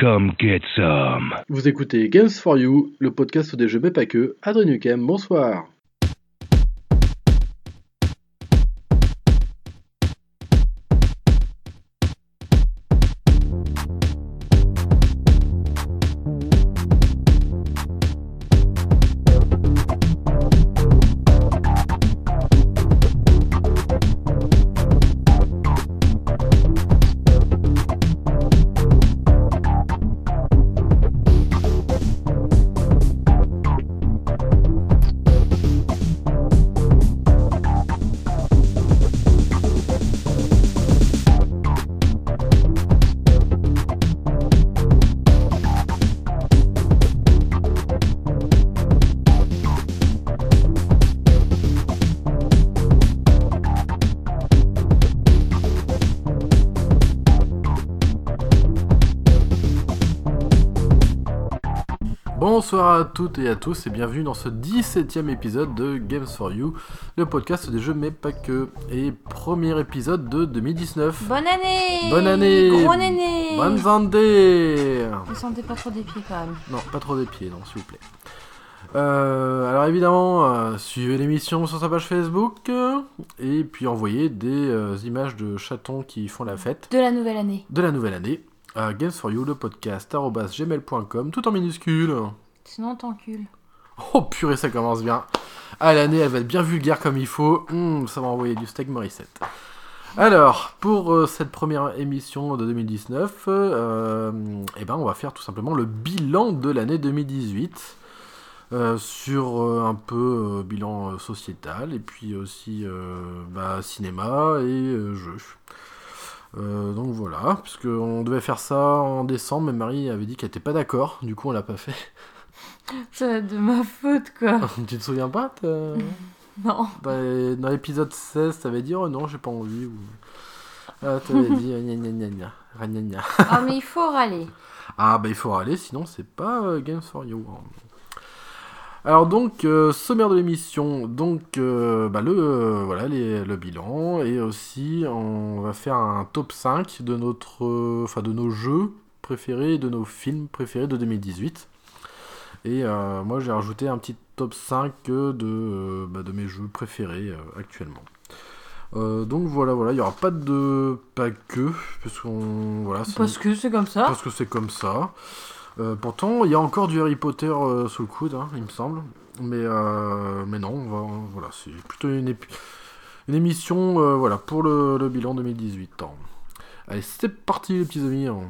Come get some. Vous écoutez Games for You, le podcast des jeux mais pas que. Adrien Nukem, bonsoir. Toutes et à tous et bienvenue dans ce 17ème épisode de Games for You, le podcast des jeux mais pas que. Et premier épisode de 2019. Bonne année Bonne année Gros année Bonne santé Ne sentez pas trop des pieds quand même. Non, pas trop des pieds, non, s'il vous plaît. Euh, alors évidemment, euh, suivez l'émission sur sa page Facebook euh, et puis envoyez des images de chatons qui font la fête De la nouvelle année. de la nouvelle année Games for You, le podcast, gmail.com, tout en minuscule. Sinon on t'encule. Oh purée, ça commence bien. Ah, l'année, elle va être bien vulgaire comme il faut. Hum, ça va envoyer du steak Morissette. Alors, pour euh, cette première émission de 2019, euh, eh ben, on va faire tout simplement le bilan de l'année 2018. euh, sur un peu bilan sociétal et puis aussi bah, cinéma et jeux. Donc voilà, puisque on devait faire ça en décembre, mais Marie avait dit qu'elle était pas d'accord, du coup on l'a pas fait. C'est de ma faute quoi. tu te souviens pas non. Bah, dans l'épisode 16, t'avais dit oh non, j'ai pas envie. Ou... Ah, t'avais dit gna gna gna gna, gna. Ah mais il faut râler. Ah, bah il faut râler, sinon c'est pas euh, Games for You. hein. Alors, donc, euh, sommaire de l'émission. Donc, euh, bah, le, euh, voilà, les- le bilan. Et aussi, on va faire un top 5 de, notre, enfin, de nos jeux préférés, de nos films préférés de 2018. Et euh, moi, j'ai rajouté un petit top 5 de, euh, bah, de mes jeux préférés euh, actuellement. Donc voilà, voilà, il n'y aura pas de pas que, parce qu'on voilà, Parce que c'est comme ça. parce que c'est comme ça. Pourtant, il y a encore du Harry Potter sous le coude, hein, il me semble. Mais, mais non, on va, voilà, c'est plutôt une, épi- une émission voilà, pour le, le bilan 2018. hein. Allez, c'est parti les petits amis. hein.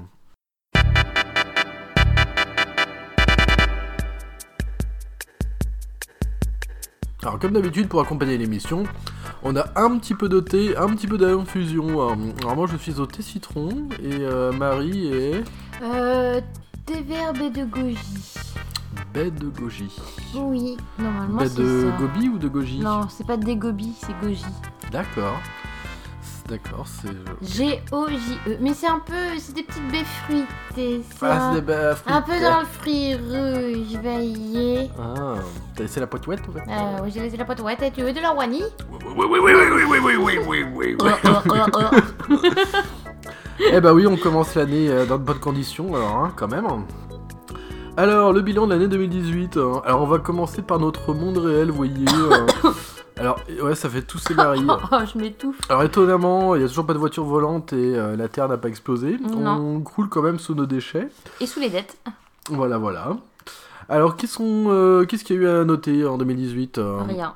Alors comme d'habitude pour accompagner l'émission, on a un petit peu de thé, un petit peu d'infusion. Alors moi je suis au thé citron et euh, Marie est Euh. Des verbes de goji. baie de goji. Oui, normalement Baie c'est de ça. gobi ou de goji? Non, c'est pas des gobis, c'est goji. D'accord. D'accord, c'est... G-O-J-E. Mais c'est un peu. C'est des petites baies fruitées. Ah, un, c'est des baies un peu dans le fruit rouge, veillé. Ah, t'as laissé la poêlette en fait Euh, oui, j'ai laissé la pote. Ouais, tu veux de la wani Oui, oui, oui, oui, oui, oui, oui, oui, oui, oui. Eh bah oui, on commence l'année euh, dans de bonnes conditions, alors, hein, quand même. Alors, le bilan de l'année 2018. hein. Alors, on va commencer par notre monde réel, vous voyez. Alors, ouais, ça fait tous ces maris. Oh, je m'étouffe. Alors, étonnamment, il n'y a toujours pas de voiture volante et euh, la Terre n'a pas explosé. Non. On croule quand même sous nos déchets. Et sous les dettes Voilà, voilà. Alors, qu'est-ce qu'on, euh, qu'est-ce qu'il y a eu à noter en 2018 euh? Rien.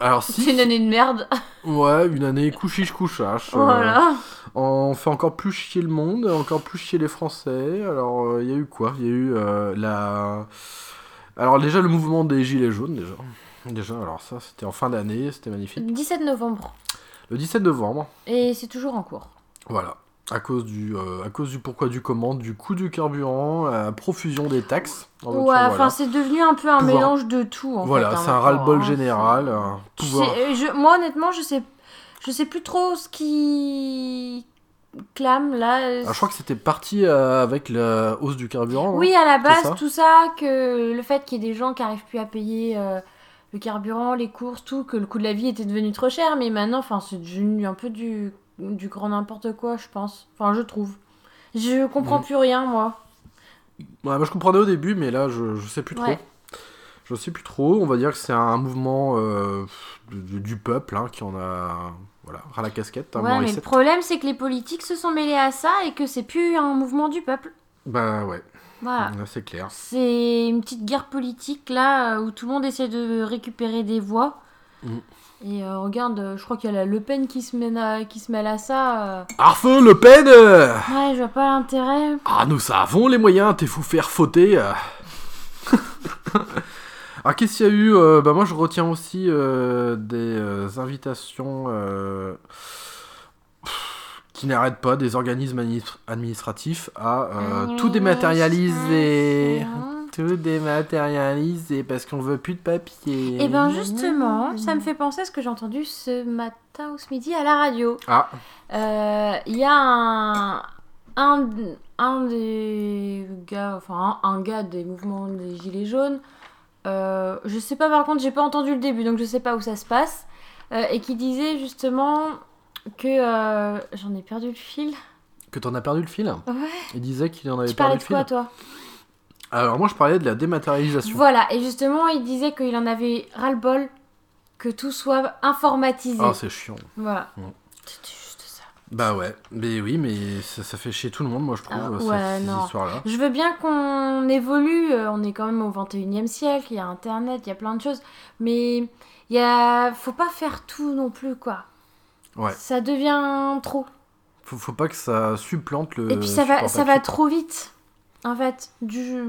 Alors, C'est si. une année de merde. Ouais, une année couchiche couchache. Voilà. on fait encore plus chier le monde, encore plus chier les Français. Alors, il y a eu quoi? Il y a eu la. Alors, déjà, le mouvement des Gilets jaunes, déjà. Déjà, alors ça, c'était en fin d'année, c'était magnifique. 17 novembre. Le 17 novembre, Et c'est toujours en cours. voilà. À cause, du, euh, à cause du pourquoi du comment, du coût du carburant, la profusion des taxes. en voiture, ouais, enfin, voilà. c'est devenu un peu un Pouvoir- mélange de tout. En Voilà, hein, c'est un ras-le-bol hein. général. pouvoir- je- moi, honnêtement, je sais, je sais plus trop ce qui clame là. Alors, Ah, je crois que c'était parti euh, avec la hausse du carburant. non Oui, à la ça base, tout ça, que le fait qu'il y ait des gens qui arrivent plus à payer euh, le carburant, les courses, tout, que le coût de la vie était devenu trop cher, mais maintenant, enfin, c'est devenu un peu du, du grand n'importe quoi, je pense. Enfin, je trouve. Je comprends plus rien, moi. Ouais, moi je comprenais au début, mais là je, je sais plus trop. Ouais. Je sais plus trop. On va dire que c'est un mouvement euh, du, du peuple hein, qui en a. Voilà, ras la casquette. hein, Ouais, mais le problème, c'est que les politiques se sont mêlés à ça et que c'est plus un mouvement du peuple. Bah ouais, Voilà. là, c'est clair. C'est une petite guerre politique là où tout le monde essaie de récupérer des voix. Mm. Et euh, regarde, euh, je crois qu'il y a la Le Pen qui se, mène à, qui se mêle à ça. euh. Arfe Le Pen Ouais, je vois pas l'intérêt. Ah, nous avons les moyens, t'es fou faire fauter. Alors, qu'est-ce qu'il y a eu Bah, moi, je retiens aussi euh, des invitations euh, qui n'arrêtent pas, des organismes administ- administratifs à euh, tout dématérialiser. Tout dématérialiser parce qu'on veut plus de papier. Et ben justement, ça me fait penser à ce que j'ai entendu ce matin ou ce midi à la radio. Ah, Euh, Il y a un, un, un des gars, enfin un, un gars des mouvements des Gilets jaunes, euh, je sais pas par contre, j'ai pas entendu le début donc je sais pas où ça se passe, et qui disait justement que euh, j'en ai perdu le fil. que t'en as perdu le fil Ouais. Il disait qu'il en avait Tu perdu parlais le de fil. quoi toi? Alors, moi, je parlais de la dématérialisation. Voilà, et justement il disait qu'il en avait ras-le-bol que tout soit informatisé. Ah, c'est chiant. voilà. C'était juste ça. Bah ouais, mais oui, mais ça, ça fait chier tout le monde, moi je trouve, Ah, ouais, ces, histoires-là. Je veux bien qu'on évolue, euh, on est quand même au 21e siècle, il y a Internet, il y a plein de choses, mais il y a... faut pas faire tout non plus, quoi. Ouais. Ça devient trop. Faut, faut pas que ça supplante le. Et puis ça va, ça va trop vite, en fait. Du...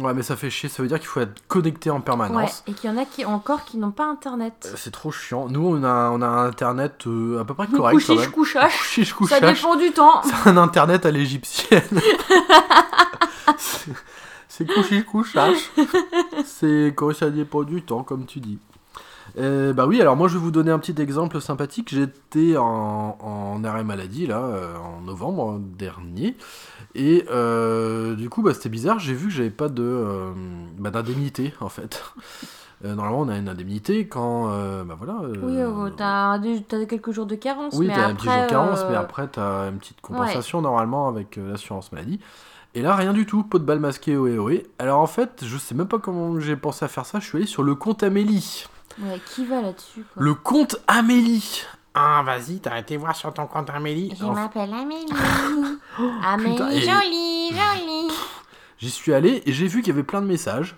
Ouais, mais ça fait chier, ça veut dire qu'il faut être connecté en Ouais. permanence. Et qu'il y en a qui encore qui n'ont pas Internet. Euh, C'est trop chiant. Nous, on a, on a un internet euh, à peu près correct. Couchiche, même. couchage, Couchiche, ça couchage. dépend du temps. C'est un internet à l'égyptienne. C'est- couchiche, couchage. C'est quand ça dépend du temps, comme tu dis. Euh, bah oui, alors moi je vais vous donner un petit exemple sympathique. J'étais en, en arrêt maladie là, euh, en novembre dernier. Et euh, du coup, bah, c'était bizarre. J'ai vu que j'avais pas de bah, d'indemnité en fait. Normalement, on a une indemnité quand. bah voilà. Oui, t'as quelques jours de carence. oui, t'as un petit jour de carence, mais après t'as une petite compensation normalement avec l'assurance maladie. Et là, rien du tout, pot de balle masqué, ohé ohé. Alors en fait, je sais même pas comment j'ai pensé à faire ça, je suis allé sur le compte Amélie. Ouais, qui va là-dessus quoi Le compte Amélie Ah, vas-y, t'as été voir sur ton compte Amélie. Je m'appelle Amélie. Amélie, putain, et- jolie, jolie. J'y suis allé et j'ai vu qu'il y avait plein de messages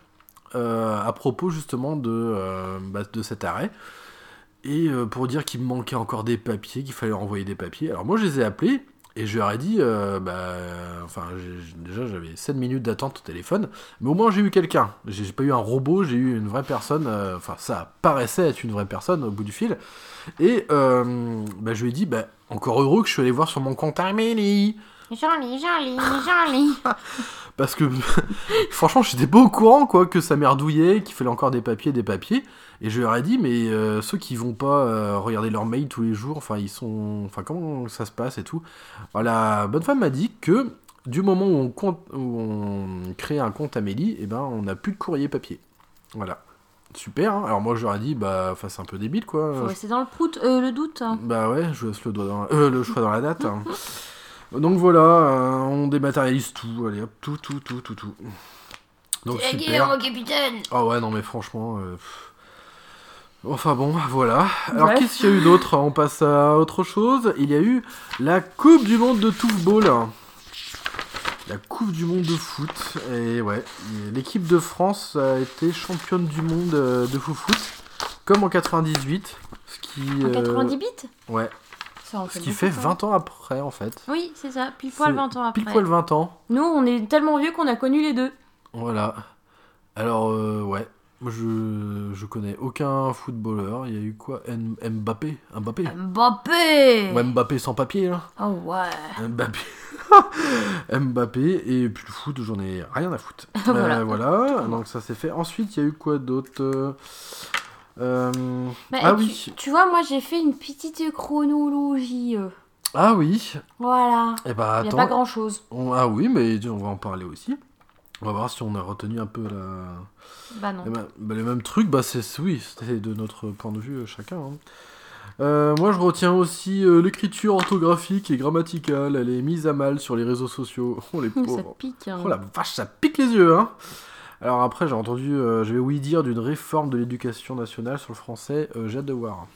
euh, à propos justement de, euh, bah, de cet arrêt. Et euh, pour dire qu'il me manquait encore des papiers, qu'il fallait renvoyer des papiers. Alors moi je les ai appelés et je leur ai dit, euh, bah, enfin déjà j'avais 7 minutes d'attente au téléphone, mais au moins j'ai eu quelqu'un. J'ai pas eu un robot, j'ai eu une vraie personne, euh, enfin ça paraissait être une vraie personne au bout du fil. Et euh, bah, je lui ai dit, bah, encore heureux que je suis allé voir sur mon compte Amélie. Jolie, jolie, jolie. Parce que franchement, j'étais pas au courant quoi que ça merdouillait, qu'il fallait encore des papiers, des papiers. Et je leur ai dit, mais euh, ceux qui vont pas euh, regarder leur mail tous les jours, enfin ils sont, enfin comment ça se passe et tout. Alors, la bonne femme m'a dit que du moment où on, compte, où on crée un compte Amélie, et ben on n'a plus de courrier papier. Voilà. Super. hein. Alors moi je leur ai dit, bah, c'est un peu débile quoi. Faut rester dans le prout, euh, le doute. Bah ouais, je laisse le, doigt dans la- le choix dans la date. hein. Donc voilà, euh, on dématérialise tout, allez hop, tout, tout, tout, tout, tout. Donc super. mon capitaine. Ah ouais, non mais franchement... euh, pff. Enfin bon, voilà. Alors Bref. qu'est-ce qu'il y a eu d'autre On passe à autre chose. Il y a eu la Coupe du Monde de Toufball. La Coupe du Monde de foot. Et ouais, l'équipe de France a été championne du monde euh, de foot, comme en 98. Ce qui, En euh, 90 bits Ouais, Ça en ce qui fait ça. 20 ans après en fait. Oui, c'est ça, pile poil C'est 20 ans après. Pile poil 20 ans. Nous, on est tellement vieux qu'on a connu les deux. Voilà. Alors, euh, ouais. Moi, je, je connais aucun footballeur. Il y a eu quoi? M- Mbappé? Mbappé? Mbappé Ouais, Mbappé sans papier, là. Oh ouais. Mbappé. Mbappé. Et puis le foot, j'en ai rien à foutre. Voilà. Euh, voilà. Donc, ça c'est fait. Ensuite, il y a eu quoi d'autre? Euh, Bah, Ah tu, oui. Tu vois, moi j'ai fait une petite chronologie. euh. Ah oui. Voilà. Eh bah, Il n'y a pas grand chose. On- Ah oui, mais on va en parler aussi. On va voir si on a retenu un peu la... Bah non. Ben, bah, le même truc, bah c'est oui, c'était de notre point de vue euh, chacun. hein. Euh, moi, je retiens aussi euh, l'écriture orthographique et grammaticale. Elle est mise à mal sur les réseaux sociaux. Oh, les Ça pauvres. pique. hein. Oh la vache, ça pique les yeux, hein Alors après, j'ai entendu, euh, je vais oui dire d'une réforme de l'éducation nationale sur le français. euh, j'ai hâte de voir.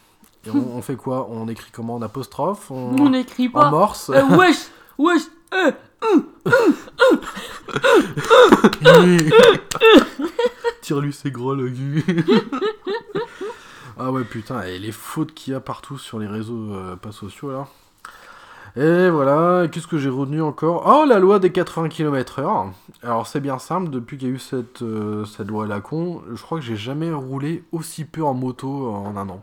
Et on, on fait quoi? On écrit comment? En apostrophe? On, On n'écrit en pas. morse? Euh, wesh, wesh, euh. Tire-lui ses gros ah ouais, putain, et les fautes qu'il y a partout sur les réseaux euh, pas sociaux là. Et voilà, qu'est-ce que j'ai retenu encore? Oh, la loi des 80 km/h. Alors c'est bien simple, depuis qu'il y a eu cette, euh, cette loi à la con, je crois que j'ai jamais roulé aussi peu en moto en un an.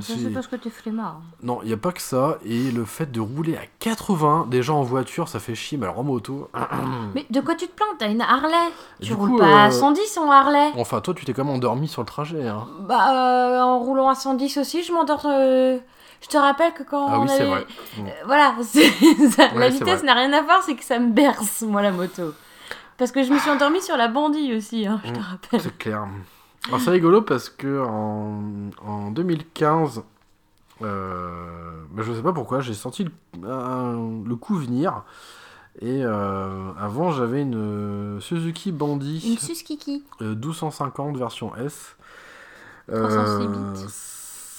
Ça, c'est parce que t'es flemmard. Non, il n'y a pas que ça, et le fait de rouler à 80, déjà en voiture, ça fait chier, mais alors en moto... Mais de quoi tu te plantes T'as une Harley. Et Tu roules coup, pas à euh, 110 en Harley. Enfin, toi, tu t'es quand même endormi sur le trajet, hein. Bah, euh, en roulant à 110 aussi, je m'endors. euh, Je te rappelle que quand Ah on oui, c'est avait- vrai. Euh, voilà, c'est- ça- Ouais, la c'est vitesse vrai. n'a rien à voir, c'est que ça me berce, moi, la moto. Parce que je me suis endormie sur la bandille aussi, hein, je te Mm. rappelle. C'est clair. Alors c'est rigolo parce que en, en 2015, euh, bah, je sais pas pourquoi, j'ai senti le, coup venir. Et euh, avant, j'avais une euh, Suzuki Une Bandit suskiki. euh, 1250 version S. 306 bits.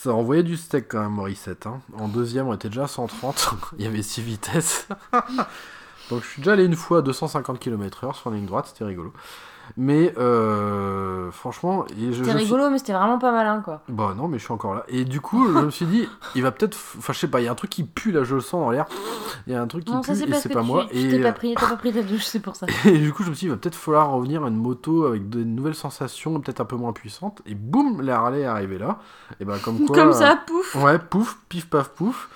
Ça envoyait du steak quand même, Morissette. hein. En deuxième, on était déjà à 130. Il y avait 6 vitesses. Donc je suis déjà allé une fois à 250 km/h sur la ligne droite, c'était rigolo. Mais euh, franchement, C'était suis- rigolo, mais c'était vraiment pas malin, quoi. Bah non, mais je suis encore là. Et du coup, je me suis dit, il va peut-être. Enfin, je sais pas, il y a un truc qui pue là, je le sens dans l'air. Il y a un truc qui Non, pue c'est et c'est pas tu, moi. tu et, t'es pas pris, t'as pas pris ta douche, c'est pour ça. et du coup, je me suis dit, il va peut-être falloir revenir à une moto avec de nouvelles sensations, peut-être un peu moins puissantes. Et boum, la Harley est arrivée là. Et bah, comme quoi. Comme euh, ça, pouf. Ouais, pouf, pif, paf, pouf.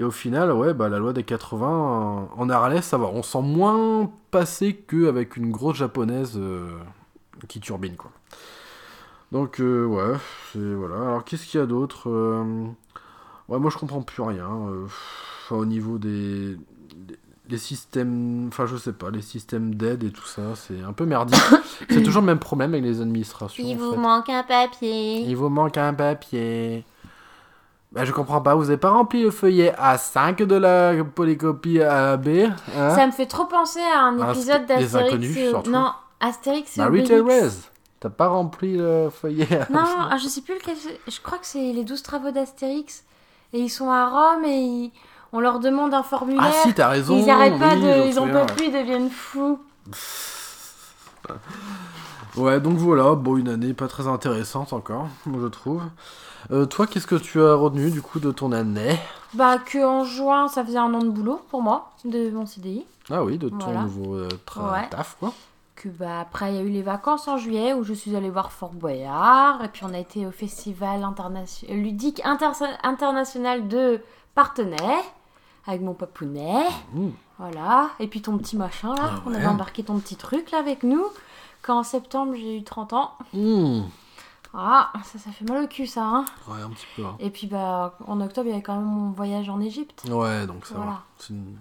Et au final, ouais, bah, la loi des 80, euh, en Harley, ça va. On sent moins passer qu'avec une grosse japonaise euh, qui turbine, quoi. Donc, euh, ouais, c'est. Voilà. Alors, qu'est-ce qu'il y a d'autre Euh, Ouais, moi, je comprends plus rien. enfin, au niveau des. Les systèmes, enfin je sais pas, les systèmes d'aide et tout ça, c'est un peu merdique. c'est toujours le même problème avec les administrations. en fait. manque un papier. Il vous manque un papier. Bah, je comprends pas, vous avez pas rempli le feuillet A5 de la polycopie AB hein Ça me fait trop penser à un Ah, épisode d'Astérix. inconnus, et-. Non, Astérix et Marie. Thérèse, t'as pas rempli le feuillet A5 Non, ah, je sais plus lequel. Je crois que c'est les 12 travaux d'Astérix. Et ils sont à Rome et ils- on leur demande un formulaire. Ah si, t'as raison. ils arrêtent pas de. Ils en peuvent plus, ils deviennent fous. Ouais. Donc voilà, bon, une année pas très intéressante encore, je trouve. Euh, toi, qu'est-ce que tu as retenu du coup de ton année? Bah, que en juin, ça faisait un an de boulot pour moi, de mon CDI. Ah oui, de ton Voilà. nouveau euh, tra- Ouais. taf, quoi. Que bah, après, il y a eu les vacances en juillet où je suis allée voir Fort Boyard. Et puis, on a été au festival internation- ludique inter- international de Partenay avec mon papounet. Mmh. Voilà. Et puis ton petit machin là. Ah On avait embarqué ton petit truc là avec nous. Quand en septembre j'ai eu 30 ans. Mmh. Ah, ça, ça fait mal au cul ça. Hein. Ouais, un petit peu. hein. Et puis bah, en octobre il y avait quand même mon voyage en Égypte. Ouais, donc ça Voilà. va. C'est une,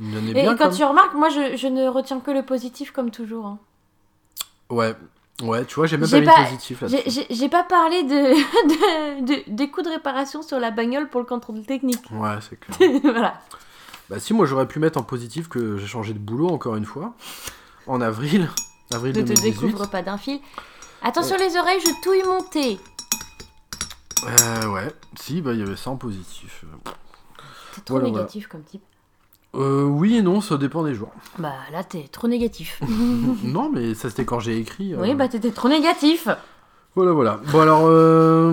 une année Et, bien et quand comme- tu remarques, moi je, je ne retiens que le positif comme toujours. hein. Ouais, ouais, tu vois, j'ai même pas mis pas- positif là J'ai- pas parlé de, de, de- des coûts de réparation sur la bagnole pour le contrôle technique. Ouais, c'est clair. voilà. bah si, moi j'aurais pu mettre en positif que j'ai changé de boulot encore une fois. En avril, avril Ne te 2018. découvre pas d'un fil. Attention les oreilles, je touille mon thé. Euh, ouais, si, bah il y avait ça en positif. T'es trop Voilà, négatif comme type. Euh, oui et non, ça dépend des jours. Bah là t'es trop négatif. non, mais ça c'était quand j'ai écrit. euh, oui bah t'étais trop négatif. Voilà, voilà. Bon, alors, euh,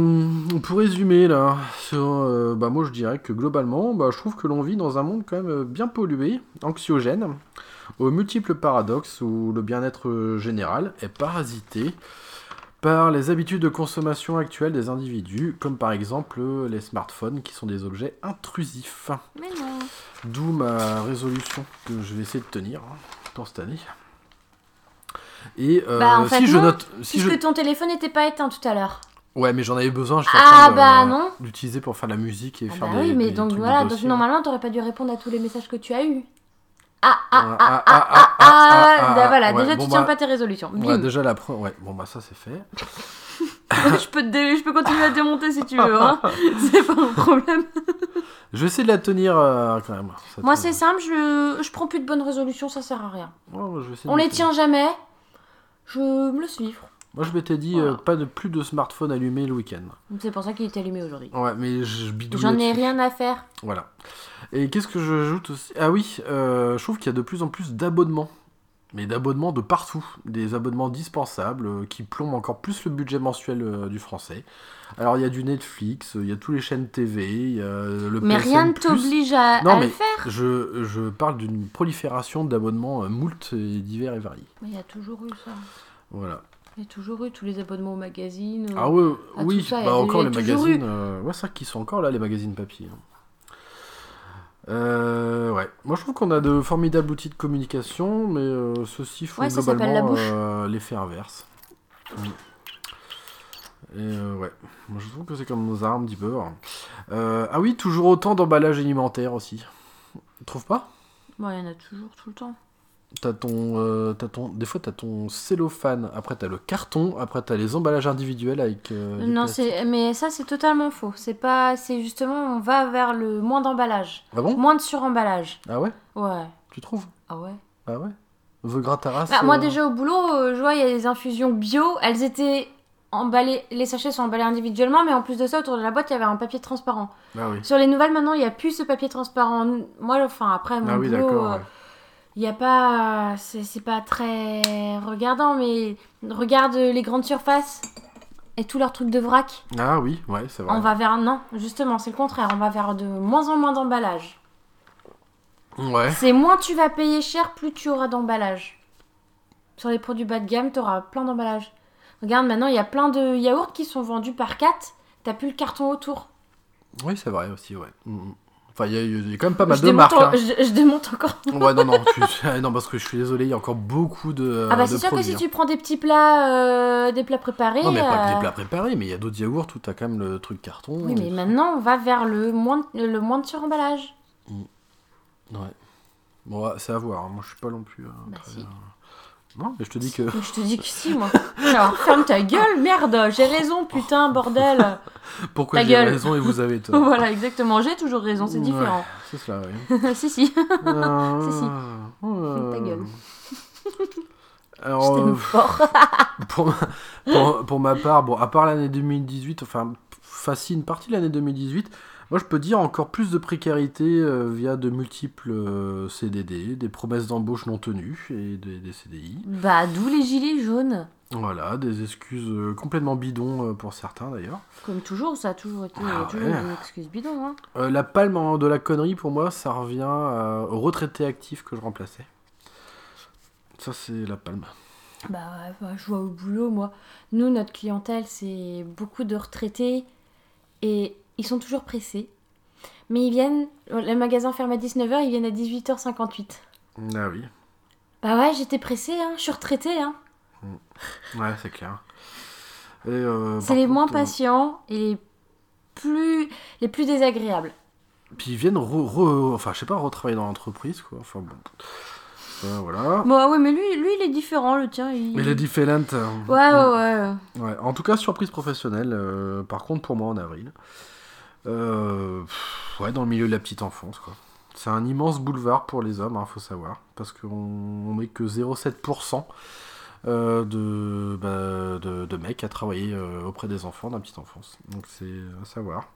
pour résumer, là, sur, euh, bah, moi je dirais que globalement, bah, je trouve que l'on vit dans un monde quand même euh, bien pollué, anxiogène, aux multiples paradoxes où le bien-être général est parasité par les habitudes de consommation actuelles des individus, comme par exemple les smartphones qui sont des objets intrusifs. Mais non. D'où ma résolution que je vais essayer de tenir hein, pour cette année. Et euh, Bah, en fait, si je note, si Puisque je... ton téléphone n'était pas éteint tout à l'heure. Ouais, mais j'en avais besoin. En Ah bah non. D'utiliser pour faire la musique et Ah faire bah des. oui, mais des donc trucs voilà, donc normalement t'aurais pas dû répondre à tous les messages que tu as eus. Ah ah Ah, ah ah, ah ah, ah ah, ah, ah, bah ah, voilà, ouais, déjà bon, tu tiens bah, pas tes résolutions. Ouais, Bim. déjà la pre... Ouais, bon bah ça c'est fait. je, peux te je peux continuer à te démonter si tu veux, hein. C'est pas un problème. Je vais essayer de la tenir euh, quand même. Ça Moi, c'est simple, je, je prends plus de bonnes résolutions, ça sert à rien. Ouais, je vais On les tient jamais. Je me laisse vivre. Moi, je m'étais dit Voilà. euh, pas de plus de smartphone allumé le week-end. C'est pour ça qu'il est allumé aujourd'hui. Ouais, mais je bidouille. J'en ai rien à faire. Voilà. Et qu'est-ce que je ajoute aussi? Ah oui, euh, je trouve qu'il y a de plus en plus d'abonnements. Mais d'abonnements de partout. Des abonnements dispensables euh, qui plombent encore plus le budget mensuel euh, du français. Alors il y a du Netflix, euh, il y a toutes les chaînes TV, il y a le Mais PSN+. rien ne t'oblige à, Non, à mais- le faire. Je, je parle d'une prolifération d'abonnements euh, moult et divers et variés. Mais il y a toujours eu ça. Voilà. Il y a toujours eu tous les abonnements aux magazines. Ah ouais, oui, ça, bah encore les magazines. eu. euh, Ouais, c'est vrai qu'ils sont encore là, les magazines papier. hein. Euh, ouais. Moi, je trouve qu'on a de formidables outils de communication, mais euh, ceux-ci font Ouais, ça globalement euh, l'effet inverse. Et euh, ouais, moi je trouve que c'est comme nos armes, un petit peu. hein. Euh, ah oui, toujours autant d'emballage alimentaire aussi. Tu trouves pas? Bon, il y en a toujours tout le temps. T'as ton, euh, ton, des fois t'as ton cellophane, après t'as le carton, après t'as les emballages individuels avec. euh, non, c'est mais ça c'est totalement faux. C'est pas, c'est justement on va vers le moins d'emballage, Ah bon? Moins de suremballage. Ah ouais? Ouais. Tu trouves? Ah ouais. Ah ouais? The Grataras Bah, Moi euh, déjà au boulot, euh, je vois il y a des infusions bio. Elles étaient emballées, les sachets sont emballés individuellement, mais en plus de ça autour de la boîte il y avait un papier transparent. Ah oui. Sur les nouvelles maintenant il y a plus ce papier transparent. Moi, enfin après mon Ah oui, boulot. d'accord. ouais. Il a pas. C'est c'est pas très regardant, mais regarde les grandes surfaces et tous leurs trucs de vrac. Ah oui, ouais, c'est vrai. On va vers. Non, justement, c'est le contraire. On va vers de moins en moins d'emballage. Ouais. C'est moins tu vas payer cher, plus tu auras d'emballage. Sur les produits bas de gamme, tu auras plein d'emballage. Regarde, maintenant, il y a plein de yaourts qui sont vendus par 4. T'as plus le carton autour. Oui, c'est vrai aussi, ouais. Mm, mm. Enfin, il y, y a quand même pas mal je, de marques. en- hein. je, je démonte encore. Ouais, non, non, tu- ah, non, parce que je suis désolé, il y a encore beaucoup de. ah bah c'est sûr que si hein. tu prends des petits plats, euh, des plats préparés. Non, mais pas que euh, des plats préparés, mais il y a d'autres yaourts où t'as quand même le truc carton. Oui, mais maintenant, on va vers le moins de, le moins de suremballage. Ouais. Bon, c'est à voir, hein. moi je suis pas non plus. euh, Bah, très, si. Non, mais je te dis que. Je te dis que si, moi. Alors, ferme ta gueule, merde, j'ai raison, putain, bordel. Pourquoi Ta j'ai gueule. raison et vous avez tort voilà, exactement, j'ai toujours raison, c'est Ouais, différent. C'est cela, oui. si, si, Euh, Si, si. euh, Ta gueule. je Alors, t'aime euh, fort. pour, ma, pour, pour ma part, bon, à part l'année 2018, enfin, facile une partie de l'année 2018, moi je peux dire encore plus de précarité euh, via de multiples euh, CDD, des promesses d'embauche non tenues et des, des CDI. Bah, d'où les gilets jaunes. Voilà, des excuses euh, complètement bidons pour certains d'ailleurs. Comme toujours, ça a toujours été Ah toujours ouais. une excuse bidon. Hein. La palme de la connerie pour moi, ça revient aux retraités actifs que je remplaçais. Ça, c'est la palme. Bah, bah, je vois au boulot, moi. Nous, notre clientèle, c'est beaucoup de retraités et ils sont toujours pressés. Mais ils viennent, le magasin ferme à 19h, ils viennent à 18h58. Ah oui, Bah ouais, j'étais pressée, hein. je suis retraitée. Hein. ouais, c'est clair. Euh, C'est les moins contre, euh, patients et les plus, les plus désagréables. Puis ils viennent, re, re- enfin, je sais pas, retravailler dans l'entreprise, quoi. Enfin bon. Ça, voilà. Bon, ah ouais, mais lui, lui, il est différent, le tien. Il... Les différent. Ouais, ouais, ouais. Ouais, en tout cas, surprise professionnelle. euh, par contre, pour moi, en avril. Euh, pff, ouais, dans le milieu de la petite enfance, quoi. C'est un immense boulevard pour les hommes, hein, faut savoir. Parce qu'on on met que 0,7% euh, de, bah, de, de mecs à travailler euh, auprès des enfants, d'un petite enfance. Donc c'est à savoir.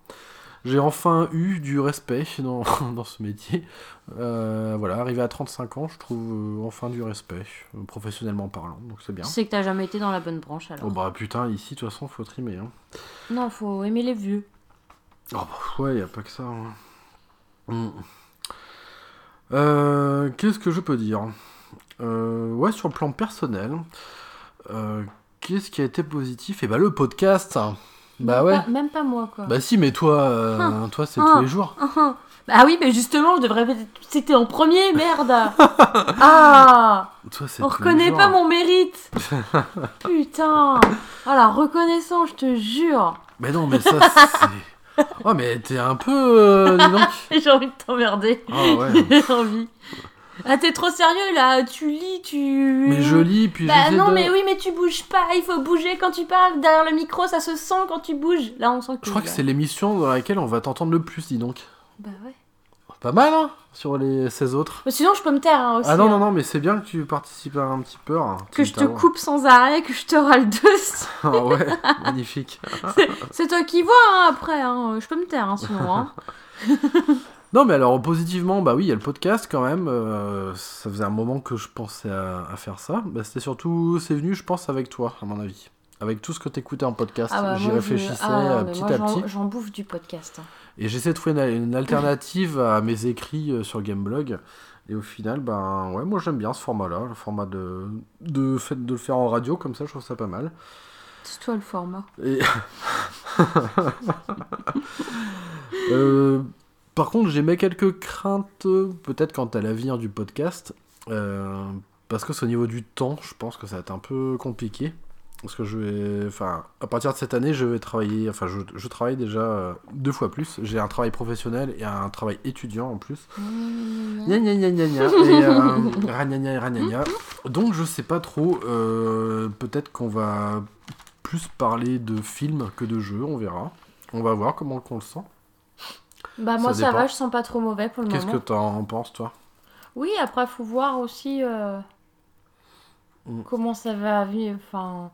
J'ai enfin eu du respect dans, dans ce métier. Voilà, arrivé à 35 ans, je trouve enfin du respect, professionnellement parlant. Donc c'est bien. C'est que t'as jamais été dans la bonne branche alors. Oh bah putain, ici, de toute façon, faut trimer. Hein. Non, faut aimer les vieux. Oh bah ouais, y a pas que ça. hein. Mm. Euh, Qu'est-ce que je peux dire? Euh, Ouais, sur le plan personnel, euh, qu'est-ce qui a été positif? Et bah le podcast. hein. Bah même ouais. Pas, même pas moi, quoi. Bah si, mais toi, Ah. toi c'est tous les jours. Ah oui, mais justement, je devrais. C'était en premier, merde Ah Toi, On reconnaît pas mon mérite Putain Ah la reconnaissance, je te jure Mais non, mais ça, c'est. Oh, mais t'es un peu. euh. J'ai envie de t'emmerder. Ah ouais. J'ai envie. Ah, t'es trop sérieux là, tu lis, tu. Mais je lis, puis Bah non, de... mais oui, mais tu bouges pas, il faut bouger quand tu parles. Derrière le micro, ça se sent quand tu bouges. Là, on sent que. Je crois que c'est l'émission dans laquelle on va t'entendre le plus, dis donc. Bah ouais. Pas mal, hein Sur les 16 autres. Mais sinon, je peux me taire hein, aussi. Ah non, hein. non, non, mais c'est bien que tu participes un petit peu. hein, Que je te coupe sans arrêt, que je te râle dessus. Ah ouais, magnifique. C'est toi qui vois hein, après, hein. je peux me taire hein, sinon. Non, mais alors, positivement, bah oui, il y a le podcast quand même. euh, ça faisait un moment que je pensais à, à faire ça. Bah, C'était surtout, c'est venu, je pense, avec toi, à mon avis. Avec tout ce que t'écoutais en podcast. Ah bah, J'y je- réfléchissais ah, euh, petit moi, à petit. J'en bouffe du podcast. Et j'essaie de trouver une, une alternative à mes écrits euh, sur Gameblog. Et au final, ben ouais, moi j'aime bien ce format-là, le format de, de, fait, de le faire en radio, comme ça, je trouve ça pas mal. C'est toi le format. Et... Euh, par contre, j'émets quelques craintes, peut-être quant à l'avenir du podcast, euh, parce que c'est au niveau du temps, je pense que ça va être un peu compliqué. Parce que je vais, enfin, à partir de cette année, je vais travailler, enfin, je, je travaille déjà euh, deux fois plus. J'ai un travail professionnel et un travail étudiant en plus. Gna gna gna gna gna. Et euh, ragnagna. Donc je sais pas trop. euh, Peut-être qu'on va plus parler de films que de jeux, on verra. On va voir comment on le sent. Bah moi Ça va, je sens pas trop mauvais pour le Qu'est-ce moment. que t'en penses toi? Oui, après faut voir aussi euh, Mm. comment ça va vivre. Enfin,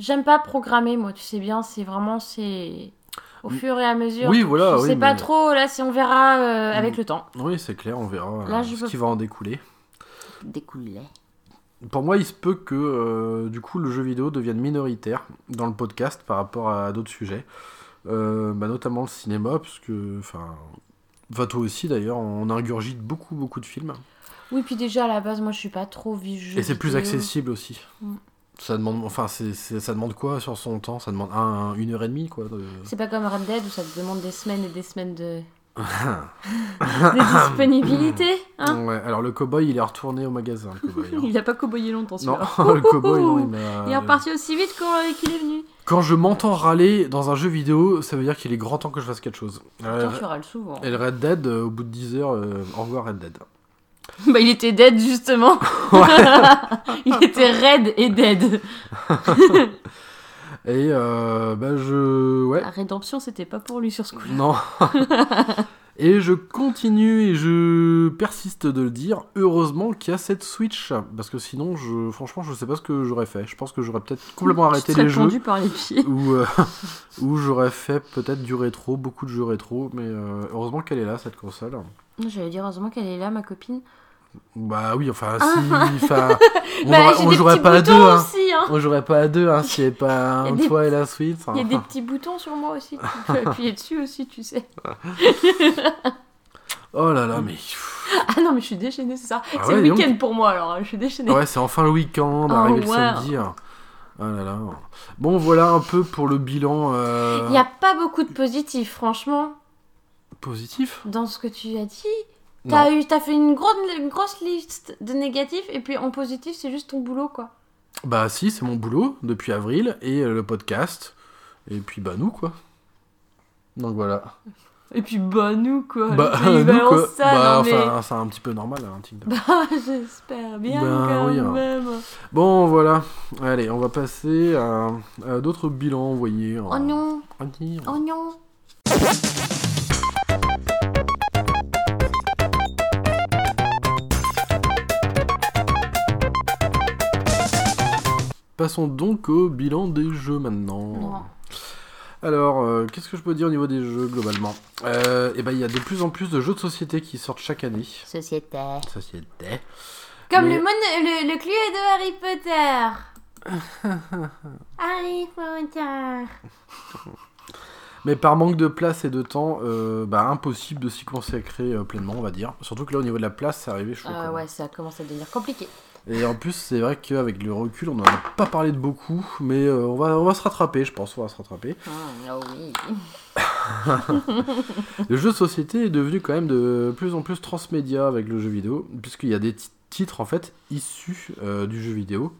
j'aime pas programmer moi, tu sais bien, c'est vraiment c'est au Mm. fur et à mesure. Oui, voilà. je oui, sais pas trop là si on verra euh, Mm. avec le temps. Oui, c'est clair, on verra euh, Là, je ce peux- qui va en découler. Découler. Pour moi, il se peut que euh, du coup le jeu vidéo devienne minoritaire dans le podcast par rapport à d'autres sujets, Euh, bah, notamment le cinéma, parce que, enfin, enfin, toi aussi d'ailleurs, on ingurgite beaucoup beaucoup de films. Oui, puis déjà à la base moi je suis pas trop visuel. Et c'est plus accessible aussi. Mm. Ça demande, enfin, c'est, c'est- ça demande quoi sur son temps? Ça demande un, une heure et demie, quoi. de- C'est pas comme Red Dead où ça te demande des semaines et des semaines de, de disponibilité. Hein? Ouais, alors le cowboy, il est retourné au magasin, le cowboy. hein. il a pas coboyé longtemps non, celui-là. le cowboy, non, il m'a... Il est reparti aussi vite qu'on- qu'il est venu. Quand je m'entends râler dans un jeu vidéo, ça veut dire qu'il est grand temps que je fasse quelque chose. Euh, Pourtant, tu râles souvent. et le Red Dead, euh, au bout de 10 heures, euh, au revoir Red Dead. Bah, il était dead justement. il était raide et dead. Et euh, bah je... Ouais, La rédemption, c'était pas pour lui sur ce coup-là. non. et je continue et je persiste de le dire, heureusement qu'il y a cette Switch. Parce que sinon, je... franchement, je sais pas ce que j'aurais fait. Je pense que j'aurais peut-être complètement arrêté les jeux. par les pieds. Ou euh, ou j'aurais fait peut-être du rétro, beaucoup de jeux rétro. Mais euh, heureusement qu'elle est là, cette console. J'allais dire heureusement qu'elle est là, ma copine. Bah oui, enfin, si... Enfin, on Bah, jouerait- on pas à deux, hein. aussi, hein. On jouerait pas à deux, hein, s'il n'y avait pas un toi et la suite. Il y a des petits boutons sur moi aussi. Tu peux appuyer dessus aussi, tu sais. Oh là là, mais... Ah non, mais je suis déchaînée, c'est ça. Ah c'est ouais, le donc. week-end pour moi alors, hein, je suis déchaînée. Ouais, c'est enfin le week-end, Oh, arrivé le ouais. samedi. Oh là là. Bon, voilà un peu pour le bilan euh, Il n'y a pas beaucoup de positifs, franchement, positif. dans ce que tu as dit. T'as eu, t'as fait une, grosse une grosse liste de négatifs et puis en positif c'est juste ton boulot quoi. Bah si, c'est mon boulot depuis avril et euh, le podcast. Et puis bah nous quoi. Donc voilà. Et puis bah nous quoi. Bah nous quoi. ça, bah non, mais- enfin, c'est un petit peu normal hein, TikTok. Bah, j'espère bien Ben quand oui, hein. même. Bon voilà. Allez, on va passer à, à d'autres bilans envoyés. en- Oh non, en Passons donc au bilan des jeux maintenant. Non. Alors, euh, qu'est-ce que je peux dire au niveau des jeux globalement euh, Et ben, il y a de plus en plus de jeux de société qui sortent chaque année. Société. Société. Comme Mais- le, mon- le, le cluedo de Harry Potter. Harry Potter. Mais par manque de place et de temps, euh, bah, impossible de s'y consacrer euh, pleinement, on va dire. Surtout que là, au niveau de la place, c'est arrivé chaud. Ah ouais, ça commence à devenir compliqué. Et en plus, c'est vrai qu'avec le recul, on n'en a pas parlé de beaucoup, mais euh, on, va, on va se rattraper, je pense, on va se rattraper. Ah oh oui. Le jeu de société est devenu quand même de plus en plus transmédia avec le jeu vidéo, puisqu'il y a des ti- titres en fait issus euh, du jeu vidéo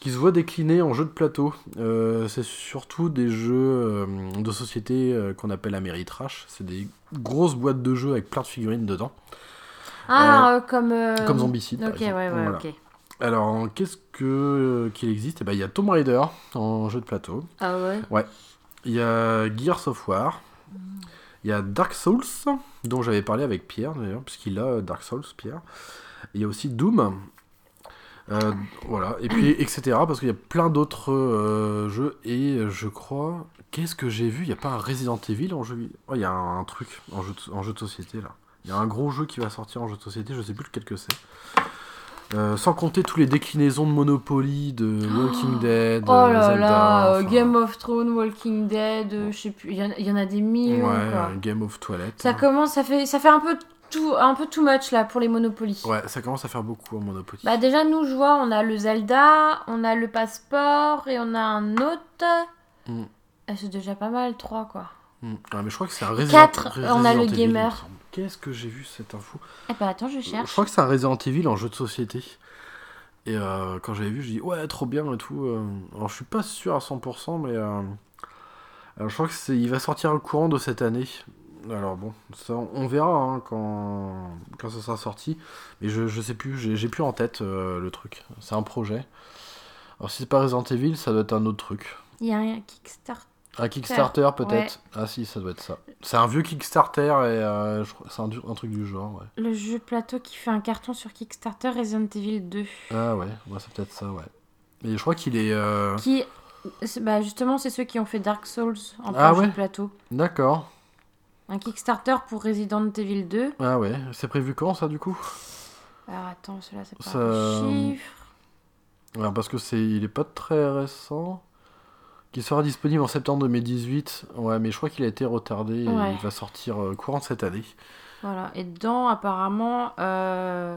qui se voient déclinés en jeux de plateau. Euh, c'est surtout des jeux de société qu'on appelle Ameritrash. C'est des grosses boîtes de jeux avec plein de figurines dedans. Ah, comme. Comme Zombicide. par Ok, ouais, exemple. ouais, Voilà. ok. Alors, qu'est-ce que qu'il existe? Eh ben, Il y a Tomb Raider en jeu de plateau. Ah ouais? Il y a Gears of War. Il y a Dark Souls, dont j'avais parlé avec Pierre d'ailleurs, puisqu'il a euh, Dark Souls, Pierre. Il y a aussi Doom. Euh, voilà, et puis etc. Parce qu'il y a plein d'autres euh, jeux, et euh, je crois. Qu'est-ce que j'ai vu? Il n'y a pas un Resident Evil en jeu Oh, il y a un, un truc en jeu, de, en jeu de société là. Il y a un gros jeu qui va sortir en jeu de société, je sais plus lequel que c'est. Euh, sans compter tous les déclinaisons de Monopoly, de Walking Dead, Oh euh, là Zelda, là, euh, enfin, Game of Thrones, Walking Dead, euh, je sais plus, il y, en- il y en a des millions Ouais, quoi. euh, Game of Toilette. Ça commence, ça fait, ça fait un peu tout, un peu too much là pour les Monopoly. Ouais, ça commence à faire beaucoup en Monopoly. Bah déjà nous je vois, on a le Zelda, on a le passeport et on a un autre. Mm. Ah, c'est déjà pas mal, trois quoi. Hmm. Ouais, mais je crois que c'est un Resident, Quatre, Resident on a le gamer. Qu'est-ce que j'ai vu cette info? Eh bah attends, je Je cherche. crois que c'est un Resident Evil en jeu de société. Et euh, quand j'avais vu, je dis ouais, trop bien et tout. euh. Alors je suis pas sûr à 100%, mais euh, alors, je crois que c'est, il va sortir le courant de cette année. Alors bon, ça, on verra hein, quand, quand ça sera sorti. Mais je, je sais plus, j'ai, j'ai plus en tête euh, le truc. C'est un projet. Alors si c'est pas Resident Evil, ça doit être un autre truc. Il y a un Kickstarter. Un Kickstarter peut-être Ah si, ça doit être ça. C'est un vieux Kickstarter et euh, c'est un, truc du genre, ouais. Le jeu plateau qui fait un carton sur Kickstarter Resident Evil 2. Ah ouais, ouais c'est peut-être ça, ouais. Et je crois qu'il est... euh, Qui, bah justement, c'est ceux qui ont fait Dark Souls en Ah jeu ouais plateau. D'accord. Un Kickstarter pour Resident Evil 2. Ah ouais, c'est prévu quand ça du coup? Alors attends, celui-là c'est pas Ça- chiffre. Ouais, Parce que c'est, il est pas très récent. Qui sera disponible en septembre 2018. Ouais, mais je crois qu'il a été retardé et Ouais. il va sortir euh, courant cette année. Voilà. Et dedans, apparemment, euh,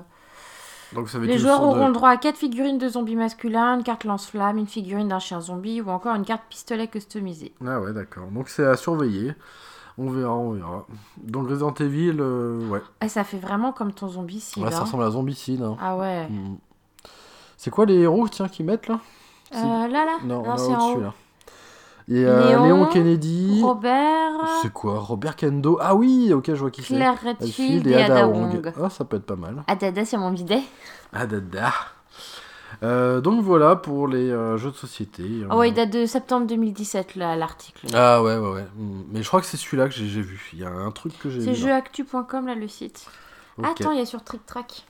Donc ça les joueurs de- auront le droit à 4 figurines de zombies masculins, une carte lance-flamme, une figurine d'un chien zombie ou encore une carte pistolet customisée. Ah ouais, d'accord. Donc c'est à surveiller. On verra, on verra. Donc Resident Evil, euh, ouais. Et ça fait vraiment comme ton zombie si Ouais, ça ressemble à Zombicide. hein. Ah ouais. Mm. C'est quoi les héros tiens qu'ils mettent là? Euh, là, là Non, on a c'est en haut. là. Il y a Léon, Léon Kennedy. Robert, C'est quoi Robert Kendo? Ah oui, ok, je vois qui c'est. Claire Redfield Redfield et et Ada Ada Wong. Wong. Ah, ça peut être pas mal. Adada sur mon bidet. Ah, dada. Euh, donc voilà pour les euh, jeux de société. Ah ouais, il date de septembre 2017 là, l'article. Ah ouais, ouais, ouais. Mm. Mais je crois que c'est celui-là que j'ai vu. Il y a un truc que j'ai C'est vu. là. jeuxactu.com là le site. Attends, il y a sur Trick Track.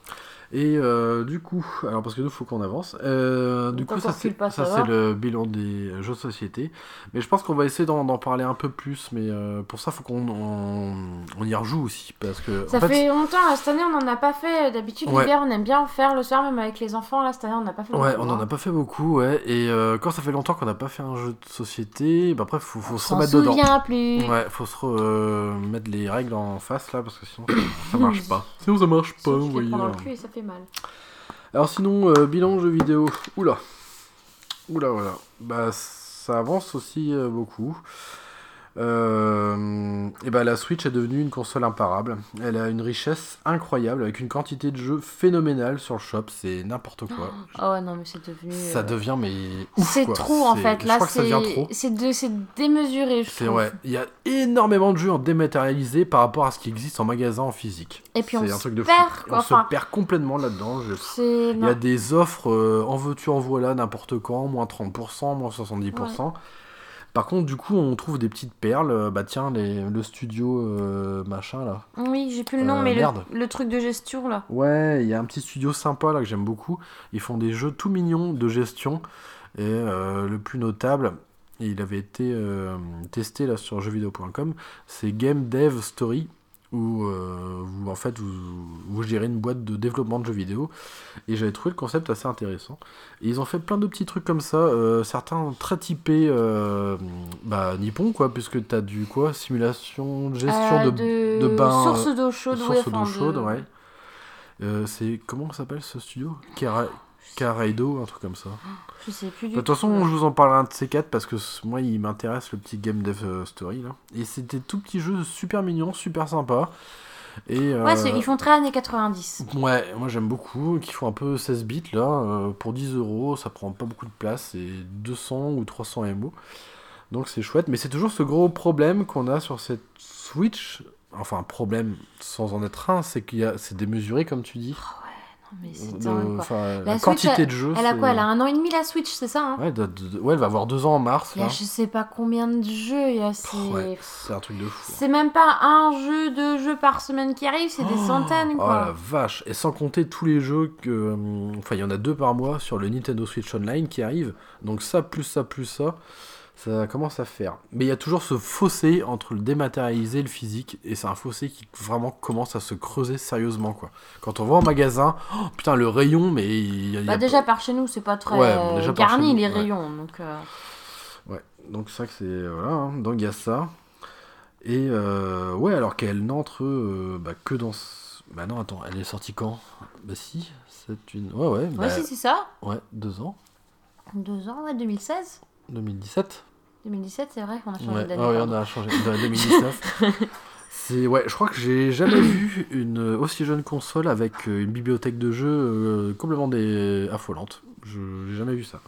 Et euh, du coup, alors parce que nous, faut qu'on avance. Euh, du coup, ça c'est pas, ça, ça c'est le bilan des jeux de société. Mais je pense qu'on va essayer d'en d'en parler un peu plus. Mais euh, pour ça, faut qu'on on, on y rejoue aussi, parce que Ça en fait, fait longtemps, là, cette année on en a pas fait. D'habitude, Ouais. l'hiver on aime bien en faire le soir, même avec les enfants. Là, cette année on n'a pas fait Ouais, beaucoup, on en hein. a pas fait beaucoup, ouais. Et euh, quand ça fait longtemps qu'on n'a pas fait un jeu de société, bah après, faut, faut On se remettre dedans. souvient plus. Ouais, faut se remettre les règles en face là, parce que sinon ça marche pas. Sinon ça marche pas, vous voyez. Mal. Alors sinon, euh, bilan jeux vidéo. Oula. Oula, voilà. Bah, ça avance aussi euh, beaucoup. Euh, et bah, la Switch est devenue une console imparable. Elle a une richesse incroyable avec une quantité de jeux phénoménale sur le shop. C'est n'importe quoi. Oh ouais, non, mais c'est devenu. Ça euh, devient mais C'est trop en fait. Là, ça c'est de- démesuré, C'est ouais, il y a énormément de jeux en dématérialisé par rapport à ce qui existe en magasin en physique. Et puis on C'est un se truc de perd, quoi. On Enfin, se perd complètement là-dedans. Je-. Il y a des offres euh, en veux-tu en voilà n'importe quand, moins 30%, moins 70%. Par contre, du coup, on trouve des petites perles. euh, Bah tiens, les, le studio euh, machin là. Oui, j'ai plus le nom, Euh, mais le, truc de gestion là. Ouais, il y a un petit studio sympa là que j'aime beaucoup. Ils font des jeux tout mignons de gestion. Et euh, le plus notable, et il avait été testé là sur jeuxvideo.com, c'est Game Dev Story. Où euh, vous, en fait, vous, vous gérez une boîte de développement de jeux vidéo. Et j'avais trouvé le concept assez intéressant. Et ils ont fait plein de petits trucs comme ça, euh, certains très typés euh, bah, Nippon, quoi, puisque tu as du quoi? Simulation, gestion Euh, de, de bain. Source d'eau chaude, source ouais, d'eau chaude, de- ouais. C'est comment s'appelle ce studio? Cara- Caraido, un truc comme ça. Plus du De toute tout, façon, là. je vous en parlerai un de ces quatre parce que moi, il m'intéresse le petit game dev euh, story là. Et c'était tout petit jeu super mignon, super sympa. Et euh, Ouais, ils font très années 90. Ouais, moi j'aime beaucoup, qui font un peu 16 bits là, euh, pour 10 euros, ça prend pas beaucoup de place, c'est 200 ou 300 MO. Donc c'est chouette, mais c'est toujours ce gros problème qu'on a sur cette Switch, enfin un problème sans en être un, c'est qu'il y a, c'est démesuré comme tu dis. Non, mais c'est De- dingue, quoi. La la Switch, quantité de jeux. Elle a quoi Elle a un an et demi la Switch, c'est ça hein Ouais, de- de- ouais, elle va avoir deux ans en mars. Il y a Là. je sais pas combien de jeux, il y a c'est... Pff, ouais, c'est un truc de fou. C'est même pas un jeu, deux jeux par semaine qui arrive, c'est des Oh, centaines Oh quoi. la vache Et sans compter tous les jeux que... euh, Enfin, il y en a deux par mois sur le Nintendo Switch Online qui arrivent. Donc ça, plus ça, plus ça, ça commence à faire. Mais il y a toujours ce fossé entre le dématérialisé et le physique. Et c'est un fossé qui vraiment commence à se creuser sérieusement, quoi. Quand on va en magasin, oh, putain, le rayon, mais... il y a- il y Bah a déjà par chez nous, c'est pas très Ouais, par garni nous, les ouais. rayons, donc... euh, Ouais, donc c'est vrai que c'est. Voilà, hein. donc il y a ça. Et euh, ouais, alors qu'elle n'entre euh, bah, que dans. ce- Bah non, attends, elle est sortie quand? Bah si, c'est une. Ouais, ouais, bah, Ouais, si c'est ça. ouais, deux ans. Deux ans, ouais, 2016 2017 2017, c'est vrai qu'on a changé Ouais, d'année. ah ouais, on a changé. De 2019. c'est ouais, je crois que j'ai jamais vu une aussi jeune console avec euh, une bibliothèque de jeux euh, complètement dé- affolante. Je j'ai jamais vu ça.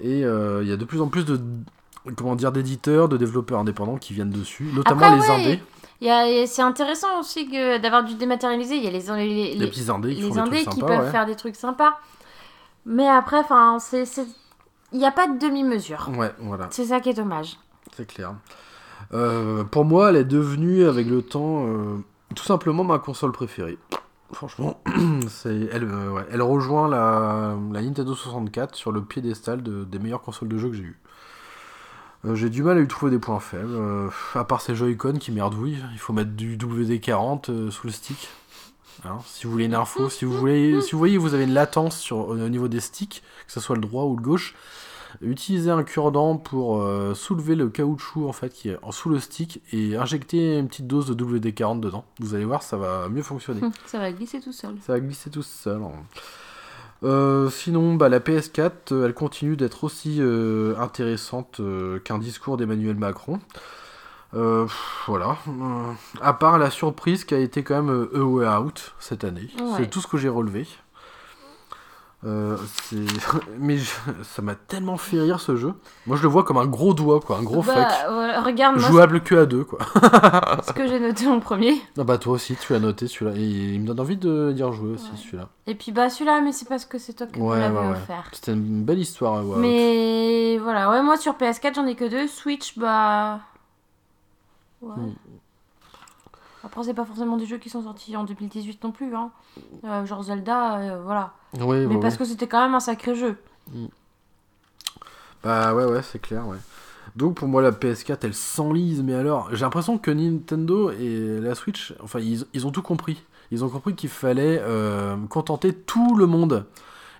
Et euh, il y a de plus en plus de comment dire d'éditeurs, de développeurs indépendants qui viennent dessus, notamment Après, les ouais, indés, C'est intéressant aussi d'avoir du dématérialisé. Il y a les, les, les, les petits indés qui les font des indés trucs qui sympas, peuvent ouais. faire des trucs sympas. Mais après, c'est... Il n'y a pas de demi-mesure. Ouais, voilà, C'est ça qui est dommage. c'est clair. Euh, pour moi, elle est devenue avec le temps euh, tout simplement ma console préférée. Franchement, c'est elle, euh, ouais, elle rejoint la, la Nintendo 64 sur le piédestal de, des meilleures consoles de jeu que j'ai eues. J'ai du mal à lui trouver des points faibles, à part ces Joy-Con qui merdouillent. Il faut mettre du WD-40 euh, sous le stick. Hein, si vous voulez une info, si vous, voulez, si vous voyez que vous avez une latence sur, au niveau des sticks, que ce soit le droit ou le gauche, utilisez un cure-dent pour euh, soulever le caoutchouc en fait qui est sous le stick et injecter une petite dose de WD-40 dedans. Vous allez voir, ça va mieux fonctionner. Ça va glisser tout seul. Ça va glisser tout seul. hein. Euh, sinon, bah, la PS4, euh, elle continue d'être aussi euh, intéressante qu'un discours d'Emmanuel Macron. Euh, voilà. Euh, à part la surprise qui a été quand même euh, A Way Out cette année. Ouais. C'est tout ce que j'ai relevé. Euh, Mais je- ça m'a tellement fait rire ce jeu. Moi je le vois comme un gros doigt, quoi, un gros Bah, fuck. voilà, regarde, Jouable que à deux, quoi. ce que j'ai noté en premier. Ah bah toi aussi, tu l'as noté celui-là. Et il me donne envie de d'y rejouer aussi Ouais. celui-là. Et puis bah celui-là, mais c'est parce que c'est toi qui Ouais, l'avais ouais, offert. C'était une belle histoire à voir. Mais voilà, ouais, moi sur PS4 j'en ai que deux. Switch, bah. Ouais. Mm. Après, c'est pas forcément des jeux qui sont sortis en 2018 non plus. Hein. Euh, genre Zelda, euh, voilà. Oui, Mais bah, parce oui. que c'était quand même un sacré jeu. Bah ouais, ouais, c'est clair, ouais. Donc pour moi, la PS4, elle s'enlise, mais alors, j'ai l'impression que Nintendo et la Switch, enfin, ils, ils ont tout compris. Ils ont compris qu'il fallait euh, contenter tout le monde.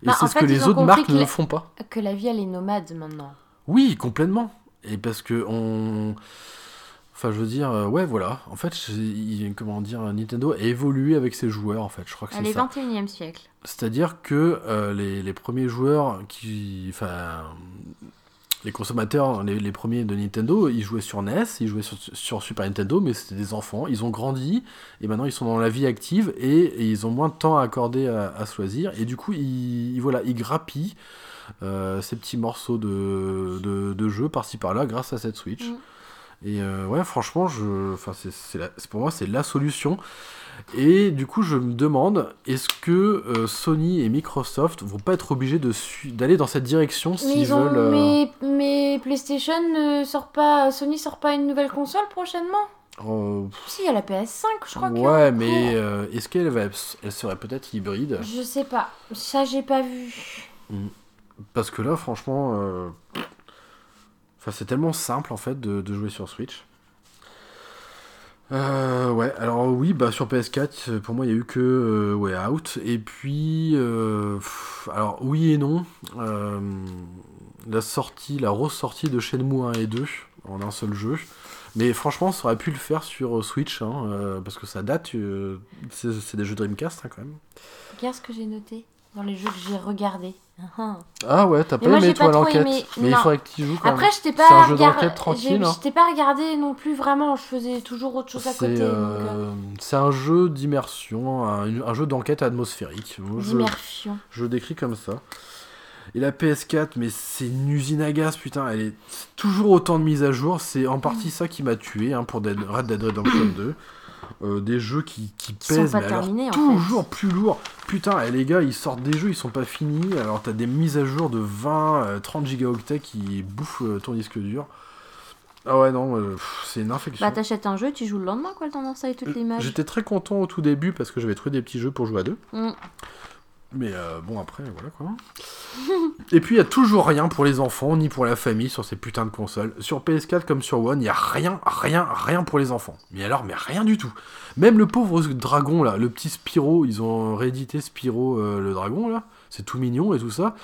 Et Bah, c'est ce fait, que les autres marques que ne font pas. Que la vie elle est nomade maintenant. Oui, complètement. Et parce que on. Enfin, je veux dire, euh, ouais, voilà. En fait, comment dire, Nintendo a évolué avec ses joueurs, en fait. Je crois que c'est est ça. 21 e siècle. C'est-à-dire que euh, les, les premiers joueurs qui. Enfin. Les consommateurs, les, les premiers de Nintendo, ils jouaient sur NES, ils jouaient sur, sur Super Nintendo, mais c'était des enfants. Ils ont grandi et maintenant ils sont dans la vie active et, et ils ont moins de temps à accorder à, à se loisir. Et du coup, ils, ils- voilà, ils grappillent euh, ces petits morceaux de, de, de jeu par-ci par-là grâce à cette Switch. Mm. Et euh, ouais, franchement, je, enfin, c'est, c'est la- pour moi, c'est la solution. Et du coup, je me demande, est-ce que euh, Sony et Microsoft vont pas être obligés de su- d'aller dans cette direction Mais, s'ils ils ont... veulent. euh, mais, mais PlayStation ne sort pas. Sony sort pas une nouvelle console prochainement? Euh, Si, il y a la PS5, je crois que. ouais, mais euh, est-ce qu'elle va, elle serait peut-être hybride? Je sais pas. Ça, j'ai pas vu. Parce que là, franchement, euh, enfin, c'est tellement simple en fait de, jouer sur Switch. Euh, ouais, alors oui, bah sur PS4, euh, pour moi, il y a eu que euh, Way Out. Et puis, euh, alors oui et non. Euh, la sortie, la ressortie de Shenmue 1 et 2 en un seul jeu. Mais franchement, ça aurait pu le faire sur euh, Switch, hein, euh, parce que ça date. euh, c'est des jeux Dreamcast hein, quand même. Regarde ce que j'ai noté dans les jeux que j'ai regardés. Ah. Ouais, t'as pas moi, aimé toi pas l'enquête. aimé. Mais il faudrait que tu joues quand même. Après, je t'ai pas, un jeu regard- d'enquête tranquille, j'ai- hein. Je t'ai pas regardé non plus vraiment. Je faisais toujours autre chose à côté. euh, euh, c'est un jeu d'immersion, un, un jeu d'enquête atmosphérique. Je, D'immersion. je le décris comme ça. Et la PS4, mais c'est une usine à gaz, putain. Elle est toujours autant de mises à jour. C'est en partie ça qui m'a tué hein, pour Dead- Red Dead Redemption 2. Euh, des jeux qui, qui Qui sont pèsent, pas mais alors en toujours plus lourds. Putain, et les gars, ils sortent des jeux, ils sont pas finis. Alors t'as des mises à jour de 20, euh, 30 gigaoctets qui bouffent euh, ton disque dur. Ah ouais, non, euh, c'est une infection. Bah, t'achètes un jeu, tu joues le lendemain, quoi, le temps d'installer toutes les images. J'étais très content au tout début parce que j'avais trouvé des petits jeux pour jouer à deux. Mm. Mais euh, bon, après, voilà quoi. Et puis, il y a toujours rien pour les enfants ni pour la famille sur ces putains de consoles. Sur PS4 comme sur One, il y a rien, rien, rien pour les enfants. Mais alors, mais rien du tout. Même le pauvre dragon, là, le petit Spyro, ils ont réédité Spyro euh, le dragon, là. C'est tout mignon et tout ça.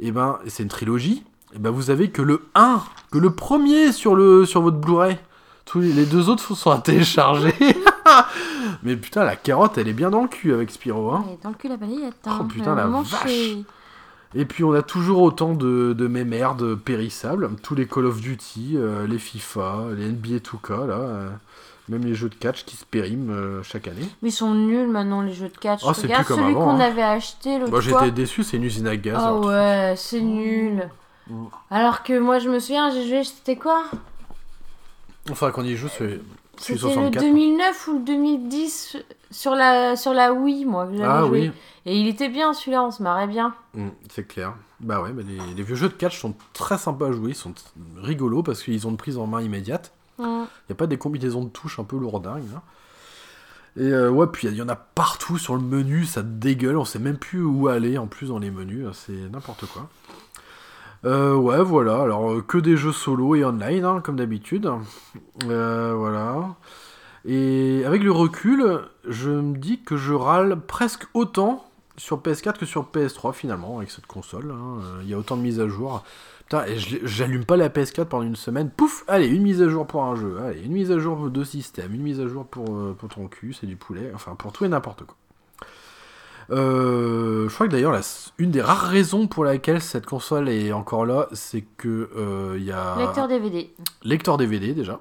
Et ben, c'est une trilogie. Et ben, vous avez que le 1, que le premier sur, le, sur votre Blu-ray. Tous les, les deux autres sont à télécharger. Mais putain, la carotte, elle est bien dans le cul avec Spyro, hein. Ouais, dans le cul la balayette. Oh, Hein. putain, Euh, la vache. Et puis on a toujours autant de, de mémerdes périssables, tous les Call of Duty, euh, les FIFA, les NBA 2K, là, euh, même les jeux de catch qui se périment euh, chaque année. Mais ils sont nuls maintenant, les jeux de catch. Oh, c'est Regarde plus comme celui qu'on hein. avait acheté l'autre Moi fois. j'étais déçu, c'est une usine à gaz. Ah ouais, c'est nul. Mm. Alors que moi, je me souviens, j'ai joué, c'était quoi? Enfin, quand on y joue, c'est c'est C'était le 64. 2009 ou le 2010 sur la, sur la Wii, moi, que j'avais Ah joué. oui, Et il était bien celui-là, on se marrait bien. Mm, c'est clair. Bah ouais, mais les, les vieux jeux de catch sont très sympas à jouer, ils sont rigolos parce qu'ils ont une prise en main immédiate. Mm. Il n'y a pas des combinaisons de touches un peu lourdingues. là. Et euh, ouais, puis il y en a partout sur le menu, ça dégueule, on sait même plus où aller en plus dans les menus, c'est n'importe quoi. Euh, ouais, voilà, alors euh, que des jeux solo et online, hein, comme d'habitude. Euh, voilà. Et avec le recul, je me dis que je râle presque autant sur PS4 que sur PS3 finalement, avec cette console. hein. Euh, Il y a autant de mises à jour. Putain, j'allume pas la PS4 pendant une semaine. Pouf, allez, une mise à jour pour un jeu. Allez, une mise à jour de système, une mise à jour pour, euh, pour ton cul, c'est du poulet. Enfin, pour tout et n'importe quoi. Euh, je crois que d'ailleurs, une des rares raisons pour laquelle cette console est encore là, c'est que euh, il y a Lecteur DVD. lecteur DVD déjà.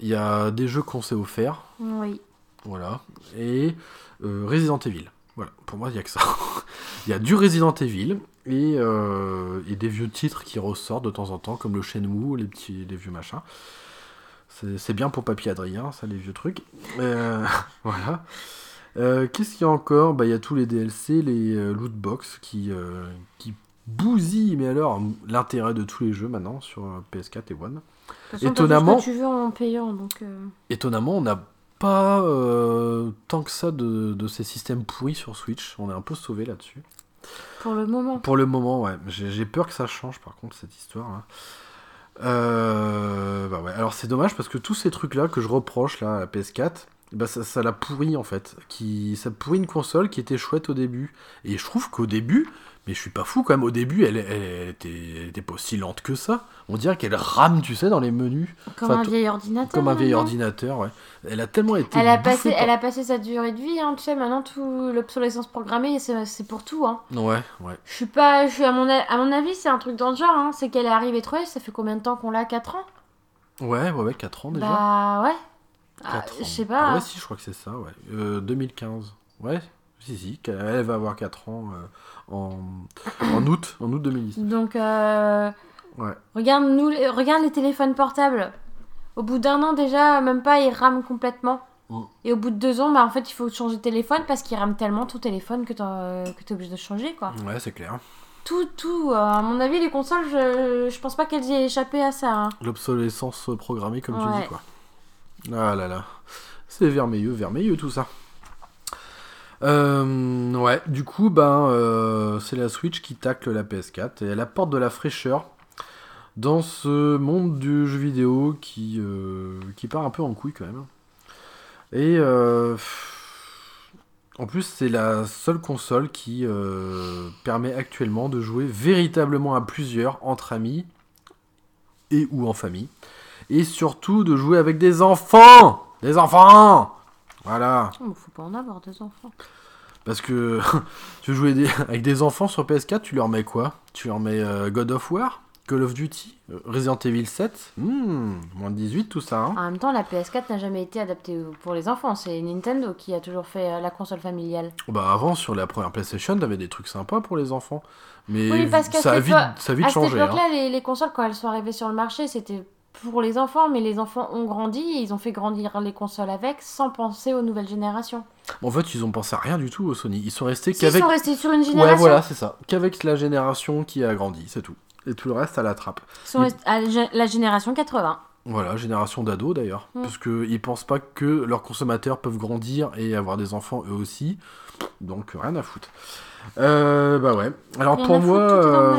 Il y a des jeux qu'on s'est offerts, Oui. voilà, et euh, Resident Evil. Voilà, pour moi, il y a que ça. Il y a du Resident Evil et, euh, et des vieux titres qui ressortent de temps en temps, comme le Shenmue, les petits, les vieux machins. C'est c'est bien pour Papy Adrien, ça, les vieux trucs. Euh, voilà. Euh, Qu'est-ce qu'il y a encore? Bah, Il y a tous les DLC, les euh, loot box qui, euh, qui bousillent, mais alors, l'intérêt de tous les jeux maintenant sur euh, PS4 et One. Façon, Étonnamment- tu veux en payant, donc... Étonnamment, on n'a pas tant que ça de, de ces systèmes pourris sur Switch. On est un peu sauvé là-dessus. Pour le moment. Pour le moment, ouais. J'ai peur que ça change, par contre, cette histoire. là. Euh, bah ouais. Alors, c'est dommage parce que tous ces trucs-là que je reproche là, à la PS4, bah, ça, ça l'a pourri en fait. Qui, ça pourrit une console qui était chouette au début. Et je trouve qu'au début, mais je suis pas fou quand même, au début, elle, elle, elle était, elle était pas aussi lente que ça. On dirait qu'elle rame, tu sais, dans les menus. Comme Enfin, un vieil ordinateur. Comme un vieil ordinateur, ouais. Elle a tellement été. Elle a, passé, par- elle a passé sa durée de vie, hein, tu sais, maintenant tout l'obsolescence programmée, c'est c'est pour tout. Hein. Ouais, ouais. Je suis pas, je suis à mon, a- à mon avis, c'est un truc dans le genre, hein, c'est qu'elle est arrivée trop ça fait combien de temps qu'on l'a? 4 ans? Ouais, ouais, ouais, 4 ans déjà. Bah ouais. Ah, 4 je sais pas. Ah ouais, si, je crois que c'est ça, ouais. Euh, 2015. Ouais, si, si. Elle va avoir 4 ans euh, en, en août, en août 2010. Donc, euh, Ouais. regarde, nous, les- regarde les téléphones portables. Au bout d'un an déjà, même pas, ils rament complètement. Mm. Et au bout de deux ans, bah en fait, il faut changer de téléphone parce qu'il rame tellement ton téléphone que t'es obligé de changer, quoi. Ouais, c'est clair. Tout, tout. euh, à mon avis, les consoles, je, je pense pas qu'elles aient échappé à ça. hein. L'obsolescence programmée, comme tu dis, quoi. Ah là là. C'est vermeilleux, vermeilleux tout ça. Euh, ouais, du coup, ben, euh, c'est la Switch qui tacle la PS4 et elle apporte de la fraîcheur dans ce monde du jeu vidéo qui, euh, qui part un peu en couille quand même. Et en plus, c'est la seule console qui permet actuellement de jouer véritablement à plusieurs entre amis et ou en famille. Et surtout de jouer avec des enfants Des enfants Voilà. Oh, faut pas en avoir des enfants. Parce que tu veux jouer des- avec des enfants sur PS4, tu leur mets quoi? Tu leur mets euh, God of War Call of Duty euh, Resident Evil 7 Hmm, Moins de 18 tout ça. hein. En même temps, la PS4 n'a jamais été adaptée pour les enfants. C'est Nintendo qui a toujours fait euh, la console familiale. Bah avant sur la première PlayStation, t'avais des trucs sympas pour les enfants. Mais Oui, parce ça, a vite, ça a vite à cette changé. hein. les, les consoles, quand elles sont arrivées sur le marché, c'était pour les enfants, mais les enfants ont grandi et ils ont fait grandir les consoles avec sans penser aux nouvelles générations. En fait, ils ont pensé à rien du tout au Sony. Ils sont restés Si, Ils qu'avec. sont restés sur une génération. Ouais, voilà, c'est ça. Qu'avec la génération qui a grandi, c'est tout. Et tout le reste à la trappe. Ils sont restés à la génération 80. Voilà, génération d'ados d'ailleurs. Mm. Parce qu'ils pensent pas que leurs consommateurs peuvent grandir et avoir des enfants eux aussi. Donc rien à foutre. Euh, bah ouais. Alors pour moi, euh,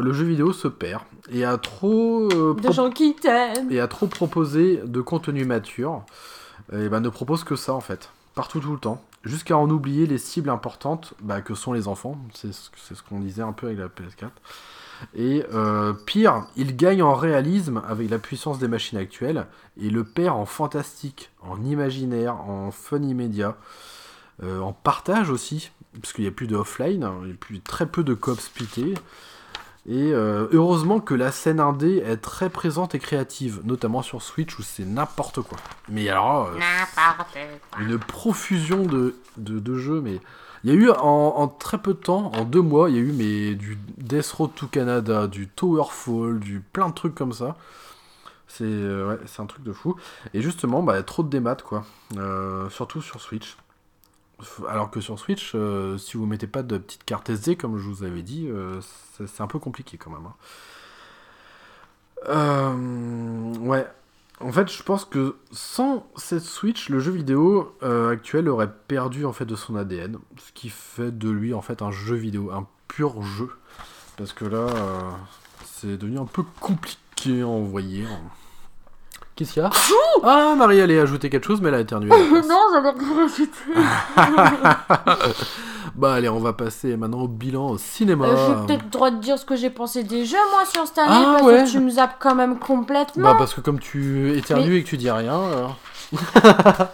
le jeu vidéo se perd. Et a trop, euh, De gens qui t'aiment. et a trop proposé de contenu mature. Et bah ne propose que ça en fait. Partout tout le temps. Jusqu'à en oublier les cibles importantes bah, que sont les enfants. C'est ce, qu'on disait un peu avec la PS4. Et euh, pire, il gagne en réalisme avec la puissance des machines actuelles et le perd en fantastique, en imaginaire, en fun immédiat, euh, en partage aussi, parce qu'il n'y a plus de offline, hein, il y a plus très peu de coop splittés. Et euh, heureusement que la scène indé est très présente et créative, notamment sur Switch où c'est n'importe quoi. Mais alors, euh, une profusion de, de, de jeux, mais il y a eu en, en très peu de temps, en deux mois, il y a eu mais, du Death Road to Canada, du Towerfall, du plein de trucs comme ça. C'est euh, ouais, un truc de fou. Et justement, bah, trop de démat, quoi. Surtout sur Switch. Alors que sur Switch, euh, si vous mettez pas de petite carte SD, comme je vous avais dit, euh, c'est un peu compliqué quand même. hein. Euh, ouais, en fait, je pense que sans cette Switch, le jeu vidéo actuel aurait perdu en fait de son ADN, ce qui fait de lui en fait un jeu vidéo, un pur jeu. Parce que là, c'est devenu un peu compliqué à envoyer. Qu'est-ce qu'il y a Ah, Marie allait ajouter quelque chose, mais elle a éternué. non, j'allais rien rajouter. bah allez, on va passer maintenant au bilan au cinéma. Euh, J'ai peut-être le droit de dire ce que j'ai pensé des jeux, moi, sur cette année, Ah, parce ouais. que tu me zappes quand même complètement. Bah parce que comme tu éternues et que tu dis rien. Alors,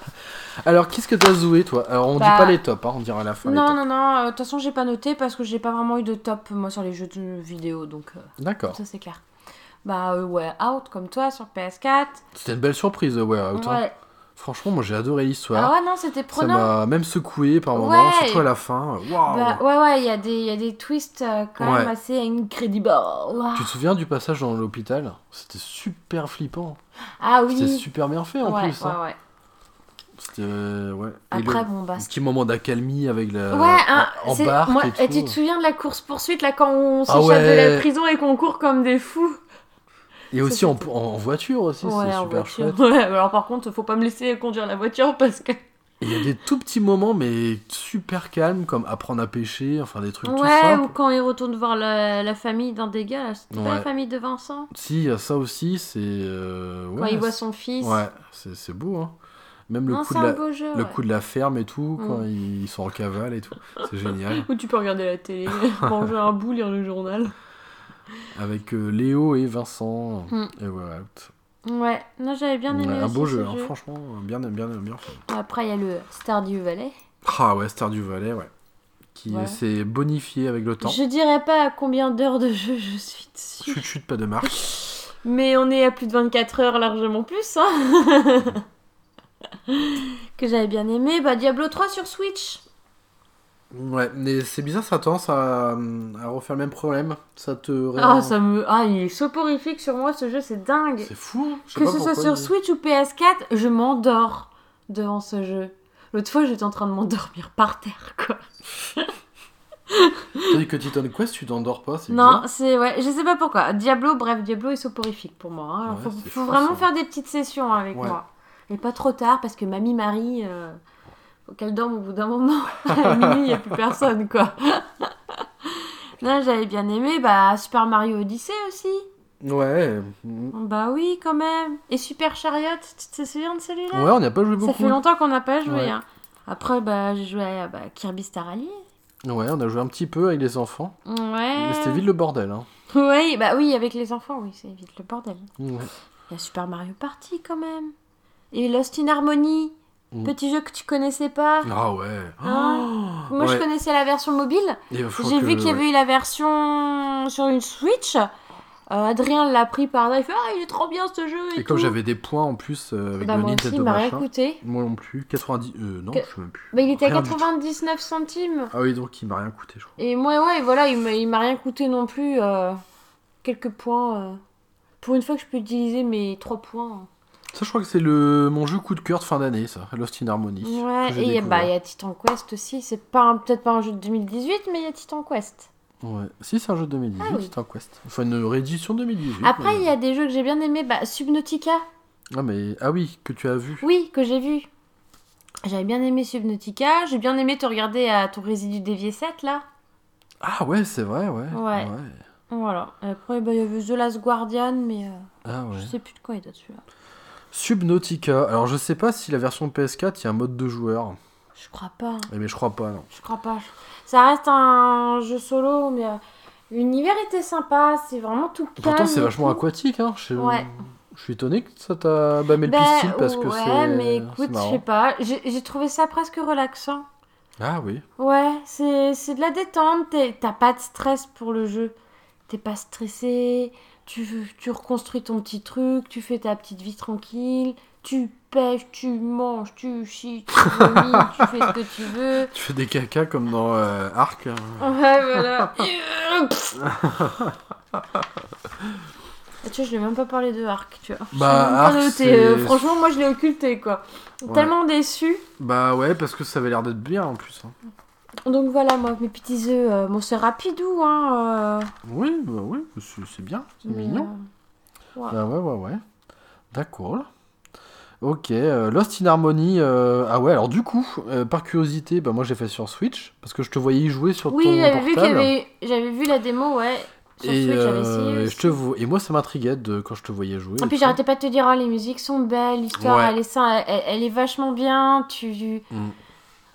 alors qu'est-ce que t'as joué toi? Alors on dit Bah, pas les tops, hein, on dira à la fin. non, non, non, euh, de toute façon, j'ai pas noté parce que j'ai pas vraiment eu de top, moi, sur les jeux de vidéo, donc euh, D'accord. ça, c'est clair. Bah, euh, ouais, Out, comme toi, sur PS4. C'était une belle surprise, ouais. Out, hein. Ouais. Franchement, moi j'ai adoré l'histoire. Ah ouais, non, c'était Ça prenant. m'a même secoué par moments, Ouais. surtout à la fin. Waouh Bah, ouais, ouais, il y, a des- y a des twists euh, quand même Ouais. assez incredible. Ouah. Tu te souviens du passage dans l'hôpital? C'était super flippant. Ah C'était oui. super bien fait en ouais, plus. hein. ouais, ouais. C'était euh, ouais. Après, le bon, bah. petit moment d'accalmie avec la Ouais, hein, en, barque moi, et tout. tu te souviens de la course poursuite là quand on Ah s'échappe de ouais. la prison et qu'on court comme des fous? Et aussi en, en voiture aussi, Ouais, c'est super voiture. chouette. Ouais, alors par contre, faut pas me laisser conduire la voiture parce que. Il y a des tout petits moments, mais super calmes, comme apprendre à pêcher, enfin des trucs tout Ouais, simples. ou quand il retourne voir la, la famille d'un des gars, pas Ouais. la famille de Vincent Si, il y a ça aussi, c'est. euh, Quand ouais, il voit son fils. Ouais, c'est beau, hein. Même le non, coup de la. jeu. Le ouais. coup de la ferme et tout, quand Mm. ils sont en cavale et tout. C'est génial. Où tu peux regarder la télé, manger un bout, lire le journal. Avec euh, Léo et Vincent. Mm. Et voilà. Ouais, non, j'avais bien aimé Ouais, un beau ce jeu, hein, franchement, bien, bien, bien fait. Après, il y a le Stardew Valley. Ah ouais, Star du Valais, ouais. Qui Ouais. s'est bonifié avec le temps. Je dirais pas à combien d'heures de jeu je suis dessus. Chut, chut, pas de marque. Mais on est à plus de 24 heures largement plus, hein Que j'avais bien aimé. Bah, Diablo 3 sur Switch. Ouais, mais c'est bizarre, ça a tendance à, à refaire le même problème. Ça te. Ah, ça me... Ah, il est soporifique sur moi, ce jeu, c'est dingue. C'est fou. Je sais Que pas ce soit sur il- Switch ou PS4, je m'endors devant ce jeu. L'autre fois, j'étais en train de m'endormir par terre, quoi. Tandis que Titan Quest, tu t'endors pas, c'est Non, c'est... Ouais, je sais pas pourquoi. Diablo, bref, Diablo est soporifique pour moi. hein. Ouais, faut c'est faut fou, vraiment ça. faire des petites sessions avec Ouais. moi. Et pas trop tard, parce que Mamie Marie... euh, qu'elle dorme au bout d'un moment. À minuit, il n'y a plus personne, quoi. non, j'avais bien aimé. Bah, Super Mario Odyssey aussi. Ouais. Bah oui, quand même. Et Super Chariot, tu te souviens de celui-là? Ouais, on n'y a pas joué Ça beaucoup. fait longtemps qu'on n'a pas joué. Ouais. hein. Après, bah, j'ai joué à bah, Kirby Star Allies. Ouais, on a joué un petit peu avec les enfants. Ouais. Mais c'était vite le bordel. Hein. Oui, bah oui, avec les enfants, oui, c'est vite le bordel. Ouais. Il y a Super Mario Party quand même. Et Lost in Harmony, Mm. petit jeu que tu connaissais pas. Ah ouais. Ah. Moi, je connaissais la version mobile. J'ai que- vu qu'il y avait eu la version sur une Switch. Euh, Adrien l'a pris par là, il fait Ah, il est trop bien ce jeu. Et, Et comme j'avais des points en plus euh, avec Bah, le moi aussi, il m'a rien coûté. Moi non plus. 90. Euh, non, Que- je sais même plus. Bah, il était à Rien du tout. 99 centimes. Ah oui, donc il m'a rien coûté, je crois. Et moi, ouais, voilà, il m'a- rien coûté non plus. euh, quelques points. pour une fois que je peux utiliser mes 3 points. Ça, je crois que c'est le mon jeu coup de cœur de fin d'année, ça, Lost in Harmony. Ouais, et il y a- bah, il y a Titan Quest aussi. C'est pas peut-être pas un jeu de 2018, mais il y a Titan Quest. Ouais. Si, c'est un jeu de 2018, Ah oui. un quest. Enfin, une réédition 2018. Après, mais- il y a des jeux que j'ai bien aimés. Bah, Subnautica, Ah, mais... ah oui, que tu as vu. oui, que j'ai vu. J'avais bien aimé Subnautica. J'ai bien aimé te regarder à ton résidu dévié 7 là. Ah ouais, c'est vrai, ouais. Ouais. Voilà. Après, bah, il y avait The Last Guardian, mais euh, Ah ouais. je sais plus de quoi il date celui-là. Subnautica. Alors, je sais pas si la version PS4, il y a un mode de joueur. Je crois pas. Eh, Mais je crois pas, non. Je crois pas. Ça reste un jeu solo, mais euh, l'univers était sympa. C'est vraiment tout calme. Pourtant, c'est et vachement tout. aquatique, hein. Je... Ouais. je suis étonné que ça t'a bâmé le Ben, pistil parce que ouais, c'est. mais c'est écoute, je marrant. sais pas. J'ai j'ai trouvé ça presque relaxant. Ah oui. Ouais, c'est c'est de la détente. t'es- T'as pas de stress pour le jeu. T'es pas stressé. Tu, tu reconstruis ton petit truc. Tu fais ta petite vie tranquille. Tu pêches, tu manges, tu chies, tu vomis, tu fais ce que tu veux. Tu fais des caca comme dans euh, Arc. Ouais, voilà. Ah, tu vois, je l'ai même pas parlé de Arc, tu vois. Bah, Arc, Euh, Franchement, moi, je l'ai occulté, quoi. Ouais. Tellement déçu. Bah ouais, parce que ça avait l'air d'être bien en plus. hein. Donc voilà, moi, mes petits œufs, euh, bon, c'est rapidou, hein. euh, Oui, bah oui, c'est c'est bien, c'est mais, mignon. euh, ouais. Bah ouais, ouais, ouais. D'accord. Ok, euh, Lost in Harmony. euh, Ah ouais, alors du coup, euh, par curiosité, bah moi j'ai fait sur Switch, parce que je te voyais y jouer sur Oui, ton j'avais vu qu'il y portable. avait... J'avais vu la démo, ouais. Sur Et, Switch, j'avais euh, aussi. je te vois- et moi ça m'intriguait de... quand je te voyais jouer. Et puis tout. j'arrêtais pas de te dire, oh, les musiques sont belles, l'histoire, Ouais. elle, est ça, elle, elle est vachement bien, tu... Mm.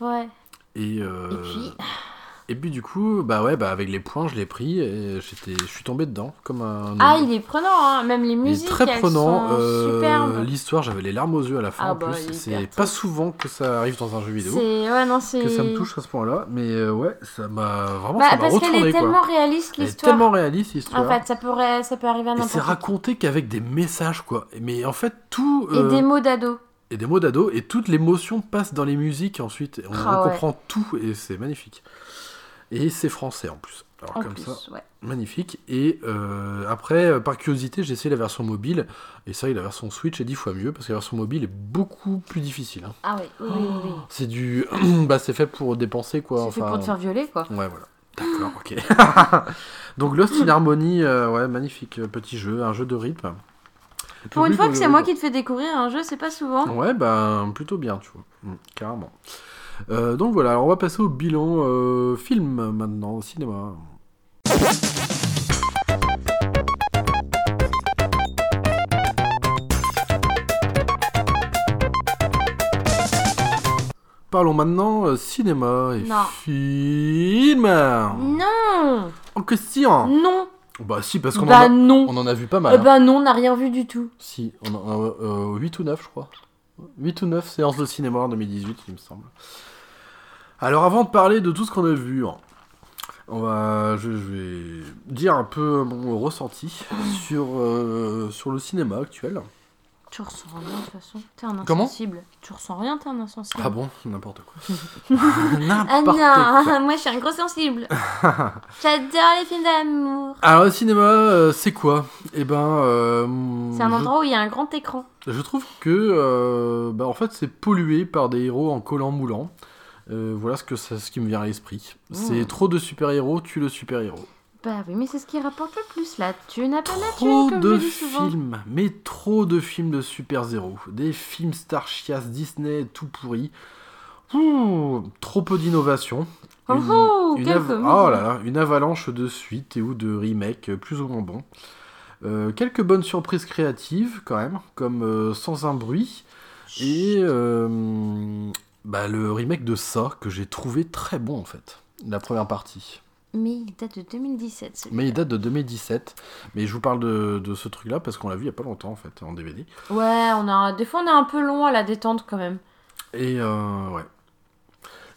Ouais. Et, euh, Et puis... et puis du coup, bah ouais, bah avec les points, je l'ai pris et j'étais, je suis tombé dedans comme un. Ah, il est prenant, hein. même les Il est musiques, très elles prenant. sont euh. L'histoire, j'avais les larmes aux yeux à la fin Ah en bah, plus. C'est pas souvent que ça arrive dans un jeu vidéo. Ouais, non. Que ça me touche à ce point-là, mais euh, ouais, ça m'a vraiment Bah, ça parce qu'elle est quoi. tellement réaliste, l'histoire. tellement réaliste l'histoire. En fait, ça pourrait, ça peut arriver à n'importe c'est raconté qu'avec des messages quoi. Mais en fait tout Et des mots d'ado. Et des mots d'ado et toute l'émotion passe dans les musiques ensuite. On, Ah on ouais. comprend tout et c'est magnifique. Et c'est français en plus. Alors En comme plus, ça, ouais. magnifique. Et euh, après, euh, par curiosité, j'ai essayé la version mobile. Et ça, la version Switch est dix fois mieux parce que la version mobile est beaucoup plus difficile. hein. Ah oui, oui, oui, oui. C'est du, bah c'est fait pour dépenser quoi. C'est fait pour te faire violer, quoi. Ouais, voilà. D'accord, ok. Donc Lost in Harmony, euh, ouais, magnifique petit jeu, un jeu de rythme. Pour une fois que c'est moi qui te fais découvrir un jeu, c'est pas souvent. Ouais, ben plutôt bien, tu vois. Mm, carrément. Euh, donc voilà, alors on va passer au bilan euh, film maintenant, au cinéma. Parlons maintenant euh, cinéma et Non. film. Non En question. Non Bah si, parce qu'on Bah en, a- non on en a vu pas mal. Eh hein. bah non, on n'a rien vu du tout. Si, on en a euh, 8 ou 9, je crois. 8 ou 9 séances de cinéma en 2018, il me semble. Alors, avant de parler de tout ce qu'on a vu, hein, on va, je, je vais dire un peu mon ressenti sur, euh, sur le cinéma actuel. Tu ressens rien de toute façon. T'es un Comment insensible. tu ressens rien, t'es un insensible. Ah bon N'importe quoi. Ah N'importe quoi. non, moi je suis un gros sensible. J'adore les films d'amour. Alors, le cinéma, euh, c'est quoi? Eh ben. euh, C'est un je- endroit où il y a un grand écran. Je trouve que, euh, bah, en fait, c'est pollué par des héros en collant moulant. Voilà ce, que ça- ce qui me vient à l'esprit. C'est Mmh. trop de super-héros, tue le super-héros. Bah oui, mais c'est ce qui rapporte le plus là. Tu n'as pas la Trop thune, comme de je dis souvent. films, mais trop de films de super-héros. Des films Star Chias, Disney, tout pourri. Ouh, trop peu d'innovation. Oh, oh, av- comédie. oh là là, une avalanche de suites et ou de remakes euh, plus ou moins bons. Euh, quelques bonnes surprises créatives quand même, comme euh, Sans un bruit et euh, bah, le remake de ça que j'ai trouvé très bon en fait, la première partie. Mais il date de 2017. celui-là. Mais il date de 2017. Mais je vous parle de, de ce truc là parce qu'on l'a vu il y a pas longtemps en fait en DVD. Ouais, on a... des fois on est un peu long à la détente quand même. Et euh, ouais.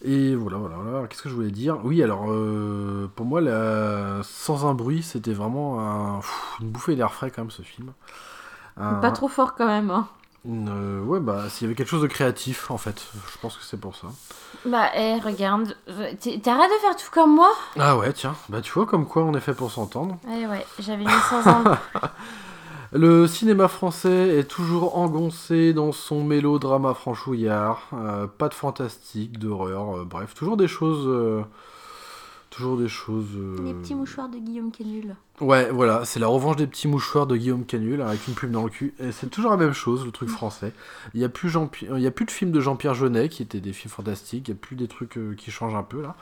Et voilà, voilà, voilà. Qu'est-ce que je voulais dire? Oui, alors, euh, pour moi, la... Sans un bruit, c'était vraiment un- pff, une bouffée d'air frais, quand même, ce film. Un- Pas trop fort quand même. Hein. Euh, ouais, bah, s'il y avait quelque chose de créatif, en fait. Je pense que c'est pour ça. Bah, eh, regarde. t'es- T'arrêtes de faire tout comme moi? Ah ouais, tiens. Bah, tu vois, comme quoi on est fait pour s'entendre. Ouais, ouais, j'avais mis sans un. Le cinéma français est toujours engoncé dans son mélodrama franchouillard. euh, pas de fantastique, d'horreur, euh, bref, toujours des choses. Euh, toujours des choses. euh, Les petits mouchoirs de Guillaume Canul. Ouais, voilà, c'est la revanche des petits mouchoirs de Guillaume Canul avec une plume dans le cul. Et c'est toujours la même chose, le truc français. Il n'y a, plus Jean il y a plus de films de Jean-Pierre Jeunet qui étaient des films fantastiques. Il n'y a plus des trucs euh, qui changent un peu là.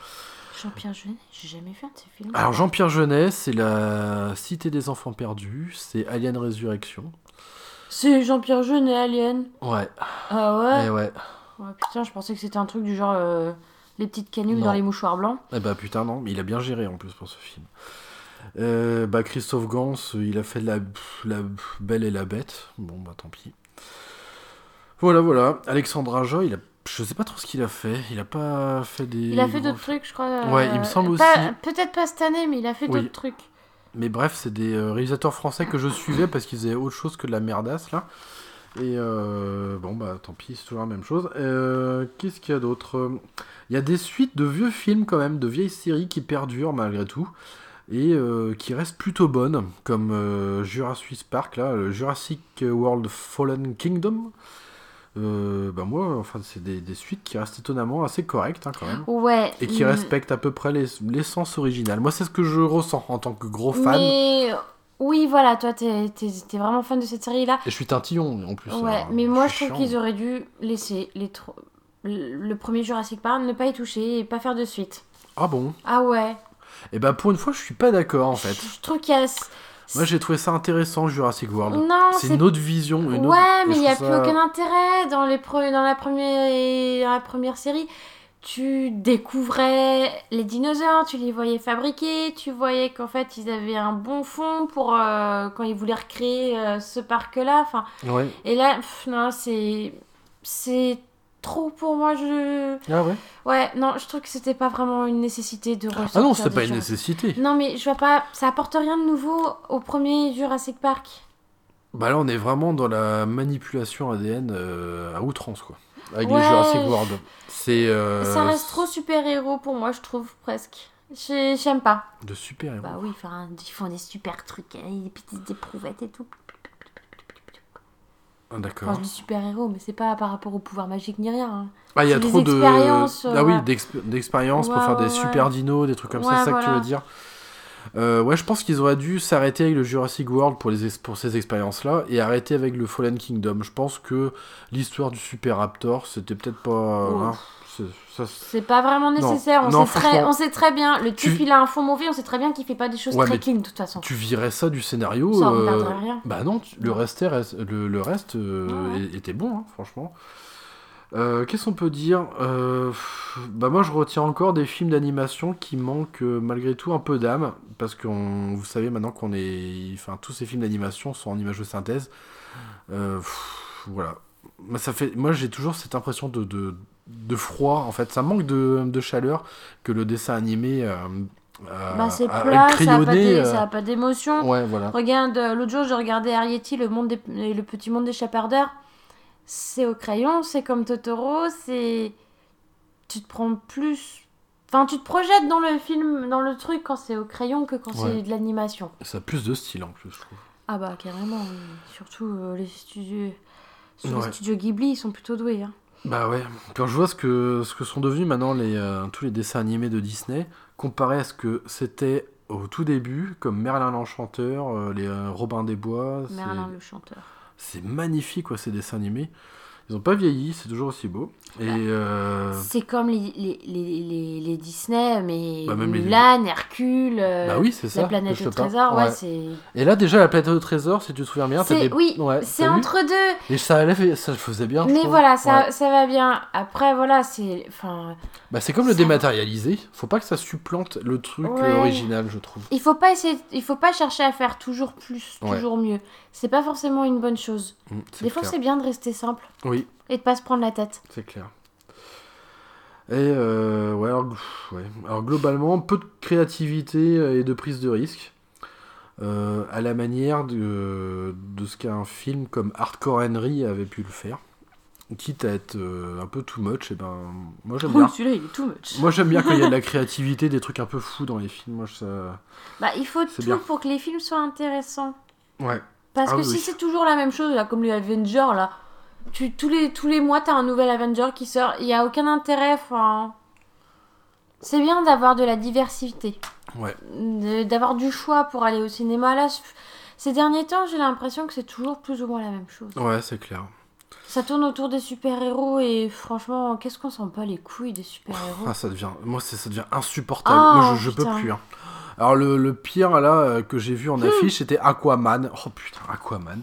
Jean-Pierre Jeunet, j'ai jamais vu un de ces films. Alors Jean-Pierre Jeunet, c'est la Cité des enfants perdus, c'est Alien Résurrection. C'est Jean-Pierre Jeunet, Alien. Ouais, Ah ouais? Et ouais. Ouais, Putain, je pensais que c'était un truc du genre euh, les petites canules Non. dans les mouchoirs blancs. Eh bah putain non, mais il a bien géré en plus pour ce film. Euh, bah Christophe Gans, il a fait la, la Belle et la Bête. Bon bah tant pis. Voilà voilà. Alexandre Aja, il a, je sais pas trop ce qu'il a fait. Il a pas fait des. Il a fait d'autres trucs, je crois. Ouais, euh, il me semble pas- aussi. Peut-être pas cette année, mais il a fait Oui. d'autres trucs. Mais bref, c'est des euh, réalisateurs français que je suivais parce qu'ils faisaient autre chose que de la merdasse là. Et euh, bon bah tant pis, c'est toujours la même chose. Euh, Qu'est-ce qu'il y a d'autre? Il y a des suites de vieux films quand même, de vieilles séries qui perdurent malgré tout et euh, qui restent plutôt bonnes, comme Jurassic Park là, le Jurassic World Fallen Kingdom. Euh, bah moi, enfin c'est des, des suites qui restent étonnamment assez correctes hein, quand même. Ouais. Et qui mm, respectent à peu près les- l'essence originale. Moi, c'est ce que je ressens en tant que gros fan. Mais oui, voilà, toi, t'es t'es vraiment fan de cette série-là. Et je suis tintillon en plus. Ouais, mais moi, je trouve qu'ils auraient dû laisser les le premier Jurassic Park, ne pas y toucher et pas faire de suite. Ah bon? Ah ouais. Et bah pour une fois, je suis pas d'accord en fait. Je, je trouve qu'il y a. Moi, j'ai trouvé ça intéressant, Jurassic World. Non, C'est une autre vision. Une Ouais, mais il n'y a plus aucun intérêt dans, les pre- dans, la première... dans la première série. Tu découvrais les dinosaures, tu les voyais fabriquer, tu voyais qu'en fait ils avaient un bon fond pour euh, quand ils voulaient recréer euh, ce parc-là. Enfin, Ouais. et là, pff, non, c'est c'est trop pour moi. Je Ah ouais? Ouais, non, je trouve que c'était pas vraiment une nécessité de ressortir. Ah non, c'était des pas une nécessité. Non, mais je vois pas, ça apporte rien de nouveau au premier Jurassic Park. Bah là, on est vraiment dans la manipulation ADN euh, à outrance, quoi. Avec Ouais. les Jurassic World. C'est. euh, Ça reste trop super-héros pour moi, je trouve, presque. J'ai- J'aime pas. De super-héros. Bah oui, enfin, ils font des super trucs, hein, des petites éprouvettes et tout. Ah, D'accord. Enfin, je dis super-héros, mais c'est pas par rapport au pouvoir magique ni rien. hein. Ah, il y a trop de. euh, ah oui, ouais. d'exp- d'expériences pour faire des super dinos, des trucs comme ça, c'est ça que tu veux dire Euh, ouais, je pense qu'ils auraient dû s'arrêter avec le Jurassic World pour, les pour ces expériences-là et arrêter avec le Fallen Kingdom. Je pense que l'histoire du Super Raptor, c'était peut-être pas. hein, c'est- pas vraiment Non. nécessaire, on, Non, sait très, on sait très bien. Le type, Tu- il a un fond mauvais, on sait très bien qu'il fait pas des choses Ouais, très clean, de toute façon. tu virais ça du scénario. Ça, on euh, rien. Bah non, tu- le reste, reste- le, le reste euh, Ouais, était bon, hein, franchement. Euh, Qu'est-ce qu'on peut dire Euh, Bah moi je retiens encore des films d'animation qui manquent euh, malgré tout un peu d'âme parce que vous savez maintenant qu'on est, enfin tous ces films d'animation sont en image de synthèse. Pff, voilà. Moi, ça fait, moi j'ai toujours cette impression de, de, de froid en fait. Ça manque de, de chaleur que le dessin animé. Euh, Bah, c'est plat, ça a pas d'émotion. Ouais, voilà. Regarde, l'autre jour, je regardais Arietti, le, monde des- le petit monde des chapardeurs. C'est au crayon, c'est comme Totoro, c'est. Tu te prends plus. Enfin, tu te projettes dans le film, dans le truc quand c'est au crayon que quand Ouais. c'est de l'animation. Ça a plus de style en plus, je trouve. Ah bah, carrément, oui. Surtout euh, les studios. sur Ouais. Les studios Ghibli, ils sont plutôt doués. Hein. Bah ouais, quand je vois ce que, ce que sont devenus maintenant les, euh, tous les dessins animés de Disney, comparé à ce que c'était au tout début, comme Merlin l'Enchanteur, euh, les Robin des Bois, Merlin le chanteur. C'est magnifique quoi, ces dessins animés. Ils ont pas vieilli, c'est toujours aussi beau. Et euh, C'est comme les, les, les, les, Disney, mais Bah, Mulan, Hercule, euh, bah oui, c'est ça. la planète au trésor, ouais, Ouais. Et là déjà la planète au trésor, si tu te souviens bien, C'est- des... Oui, Ouais, c'est vu entre deux. Et ça allait, ça le faisait bien. Mais voilà, ça, ça va bien. Après, voilà, c'est. Enfin, Bah c'est comme le Ça- dématérialisé. Faut pas que ça supplante le truc euh, original, je trouve. il faut pas essayer, il faut pas chercher à faire toujours plus, toujours mieux. C'est pas forcément une bonne chose. Mm, Des fois, c'est bien de rester simple Oui, et de pas se prendre la tête. C'est clair. Et euh, ouais, alors, ouais. Alors, globalement, peu de créativité et de prise de risque. euh, à la manière de, de ce qu'un film comme Hardcore Henry avait pu le faire. Quitte à être euh, un peu too much, et ben moi j'aime bien. celui-là, il est too much. Moi j'aime bien quand il y a de la créativité, des trucs un peu fous dans les films. Moi, ça... Bah, il faut tout bien. pour que les films soient intéressants. Ouais. Parce Ah que oui, si c'est toujours la même chose, là, comme les Avengers, là, tu, tous, les, tous les mois, t'as un nouvel Avenger qui sort. Il n'y a aucun intérêt. Enfin, c'est bien d'avoir de la diversité. Ouais. D'avoir du choix pour aller au cinéma. Là, ces derniers temps, j'ai l'impression que c'est toujours plus ou moins la même chose. Ouais, c'est clair. Ça tourne autour des super-héros et franchement, qu'est-ce qu'on sent pas les couilles des super-héros? Ah, ça devient, moi, ça devient insupportable. Oh, moi, je, je peux plus. hein. Alors, le, le pire, là, euh, que j'ai vu en affiche, c'était Aquaman. Oh putain, Aquaman.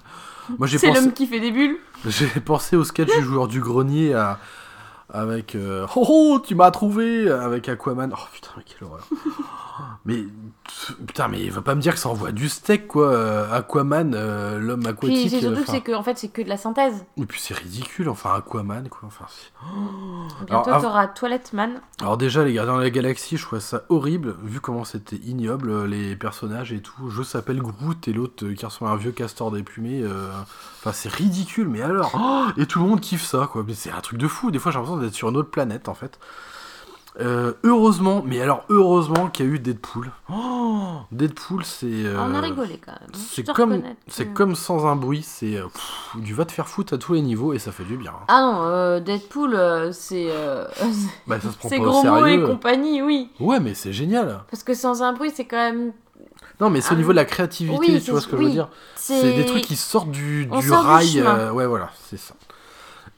Moi, j'ai C'est pensé, l'homme qui fait des bulles. j'ai pensé au sketch du joueur du grenier à- avec euh, Oh, oh, tu m'as trouvé avec Aquaman. Oh putain, mais quelle horreur. mais putain, mais il va pas me dire que ça envoie du steak, quoi. euh, Aquaman, euh, l'homme Puis aquatique. c'est surtout euh, que c'est que, en fait, c'est que de la synthèse. Et puis c'est ridicule, enfin Aquaman, quoi. Enfin, c'est- Bientôt, av- t'auras Toilette Man. Alors déjà, les Gardiens de la Galaxie, je trouvais ça horrible, vu comment c'était ignoble, les personnages et tout. Je s'appelle Groot et l'autre qui ressemble à un vieux castor déplumé. euh, Enfin, c'est ridicule, mais alors oh Et tout le monde kiffe ça, quoi. Mais c'est un truc de fou. Des fois, j'ai l'impression d'être sur une autre planète, en fait. Euh, heureusement, mais alors heureusement qu'il y a eu Deadpool. Oh, Deadpool, c'est... euh, On a rigolé quand même. C'est Je dois comme, c'est comme sans un bruit, c'est euh, du va te faire foutre à tous les niveaux et ça fait du bien. hein. Ah non, euh, Deadpool, c'est. euh, Bah, ça se prend c'est pas au gros mots et compagnie, oui. Ouais, mais c'est génial. Parce que sans un bruit, c'est quand même. Non, mais c'est au niveau de la créativité, oui, tu c'est- vois ce que je veux dire. C'est des trucs qui sortent du, du sort rail. euh, ouais, voilà, c'est ça.